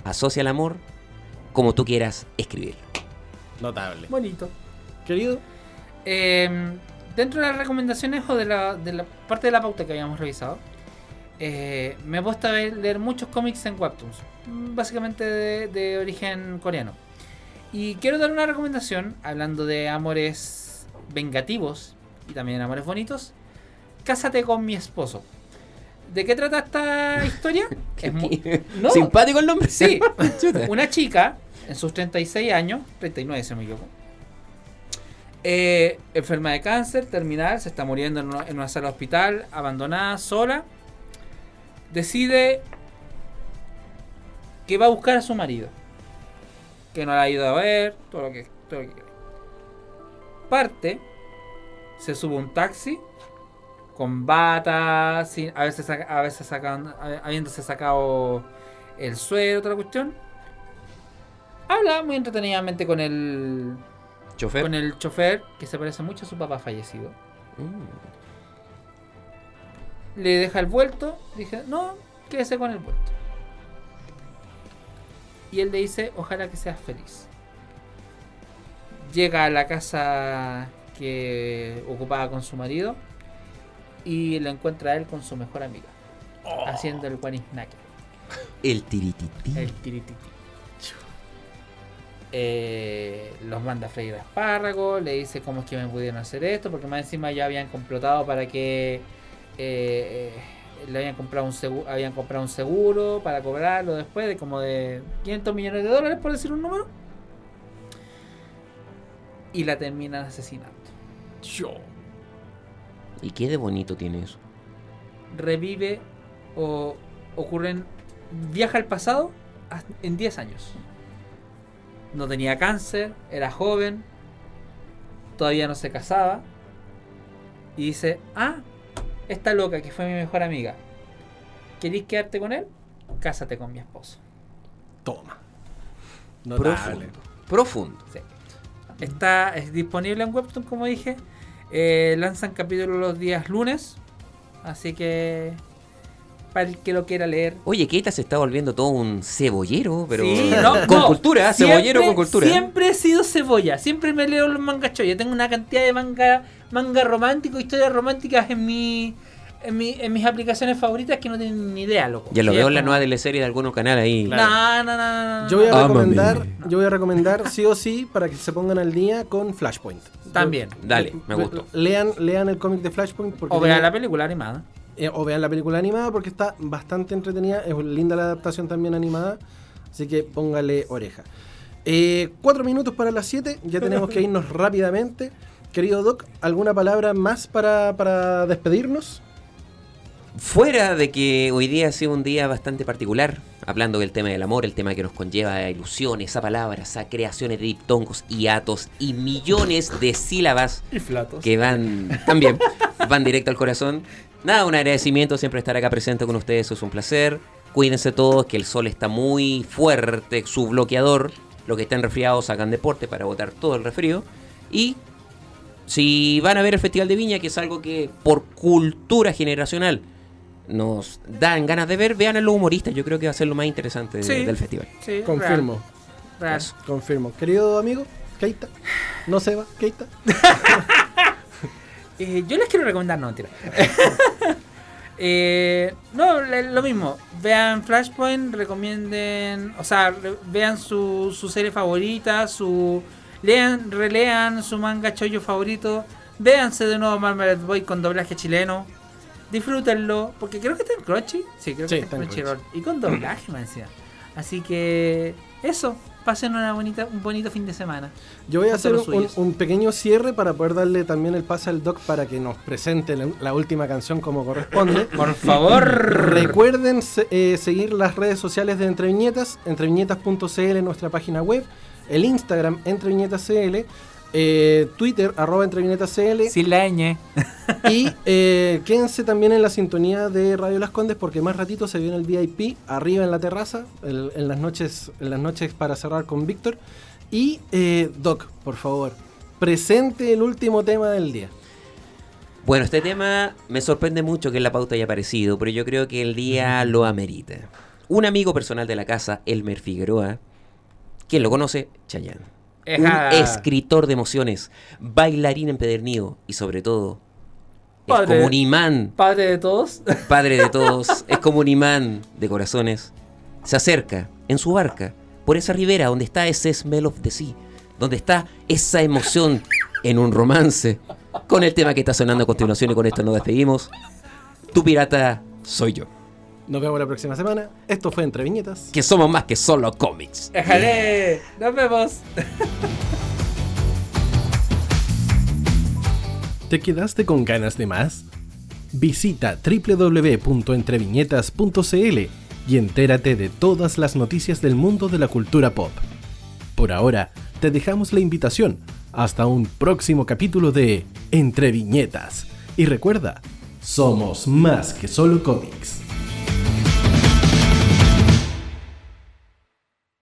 Asocia el amor como tú quieras escribirlo. Notable. Bonito. Querido, Eh, dentro de las recomendaciones o de la, de la parte de la pauta que habíamos revisado, eh, me he puesto a ver- leer muchos cómics en Webtoons, básicamente de, de origen coreano. Y quiero dar una recomendación, hablando de amores vengativos y también amores bonitos. Cásate con mi esposo. ¿De qué trata esta historia? Es mu- No. ¿Simpático el nombre? Sí, una chica en sus 36 años, 39 si no me equivoco, eh, enferma de cáncer, terminal, se está muriendo en una, en una sala de hospital, abandonada, sola, decide que va a buscar a su marido, que no la ha ido a ver, todo lo que, todo lo que quiere. Parte, se sube un taxi, con bata, sin- a veces, a veces sacan- habiéndose sacado el suero, otra cuestión. Habla muy entretenidamente con el Chofer. con el chofer, que se parece mucho a su papá fallecido. Mm. Le deja el vuelto, dije, no, quédese con el vuelto. Y él le dice, ojalá que seas feliz. Llega a la casa que ocupaba con su marido y lo encuentra a él con su mejor amiga. Haciendo el guanisnaki. El tiritití. El tirititi. Eh, los manda a freír espárragos, le dice cómo es que me pudieron hacer esto, porque más encima ya habían complotado para que eh, eh, le habían comprado un seguro, habían comprado un seguro para cobrarlo después de como de 500 millones de dólares, por decir un número. Y la terminan asesinando. ¿Y qué de bonito tiene eso? Revive o ocurren, viaja al pasado en 10 años. No tenía cáncer, era joven, todavía no se casaba. Y dice, ah, esta loca que fue mi mejor amiga, ¿querís quedarte con él? Cásate con mi esposo. toma. Profundo. Profundo. Sí. Está es disponible en Webtoon, como dije. Eh, lanzan capítulos los días lunes. Así que para el que lo quiera leer. Oye, Keita se está volviendo todo un cebollero, pero Sí, no, con no. cultura, Siempre- cebollero con cultura. Siempre he sido cebolla. Siempre me leo los mangas choya. Tengo una cantidad de manga, manga romántico, historias románticas en mi, en mi, en mis aplicaciones favoritas que no tienen ni idea, loco. Ya lo veo en la nueva teleserie de algunos canales ahí. No, no, no, no, no. Yo voy a recomendar, yo voy a recomendar sí o sí para que se pongan al día con Flashpoint. También. Dale, me gustó. Lean, lean el cómic de Flashpoint porque O vean tiene- la película animada. Eh, o vean la película animada porque está bastante entretenida. Es linda la adaptación también animada. Así que póngale oreja. Eh, cuatro minutos para las siete. Ya tenemos que irnos rápidamente. Querido Doc, ¿alguna palabra más para, para despedirnos? Fuera de que hoy día ha sido un día bastante particular, hablando del tema del amor, el tema que nos conlleva a ilusiones, a palabras, a creaciones de diptongos y atos y millones de sílabas Y flatos. que van también, van directo al corazón. Nada, un agradecimiento, siempre estar acá presente con ustedes, es un placer. Cuídense todos, que el sol está muy fuerte, su bloqueador. Los que estén resfriados hagan deporte para botar todo el resfrío. Y si van a ver el Festival de Viña, que es algo que por cultura generacional nos dan ganas de ver, vean a los humoristas. Yo creo que va a ser lo más interesante de- del festival. Sí, Confirmo, real, confirmo. Querido amigo, Keita. No se va, Keita. Eh, yo les quiero recomendar, no, mentira. Eh, no, lo mismo. Vean Flashpoint, recomienden, o sea, vean su, su serie favorita, su lean, relean su manga chollo favorito, véanse de nuevo Marmalade Boy con doblaje chileno, disfrútenlo, porque creo que está en Crunchy, sí, creo que Sí, está en Crunchyroll, y con doblaje, me decía. Así que eso, pasen una bonita, un bonito fin de semana. Yo voy a hacer un, pequeño cierre para poder darle también el pase al Doc para que nos presente la, la última canción como corresponde. Por favor. Recuerden eh, seguir las redes sociales de Entre Viñetas, entreviñetas.cl en nuestra página web, el Instagram Entre Viñetas CL, eh, Twitter arroba Entre Viñetas CL Sin la ñ. y eh, quédense también en la sintonía de Radio Las Condes porque más ratito se viene el VIP arriba en la terraza el- en las noches en las noches para cerrar con Víctor y eh, Doc por favor presente el último tema del día Bueno, este tema me sorprende mucho que en la pauta haya aparecido, pero yo creo que el día lo amerita. Un amigo personal de la casa, Elmer Figueroa, quien lo conoce, Chayanne. Un escritor de emociones, bailarín empedernido y sobre todo es Padre. como un imán, Padre de todos. padre de todos, es como un imán de corazones. Se acerca en su barca por esa ribera donde está ese smell of the sea, donde está esa emoción en un romance, con el tema que está sonando a continuación y con esto nos despedimos. Tu pirata soy yo, nos vemos la próxima semana esto fue Entre Viñetas que somos más que solo cómics. Déjale. Nos vemos. ¿Te quedaste con ganas de más? Visita www.entreviñetas.cl y entérate de todas las noticias del mundo de la cultura pop. Por ahora, te dejamos la invitación hasta un próximo capítulo de Entre Viñetas. Y recuerda, somos más que solo cómics.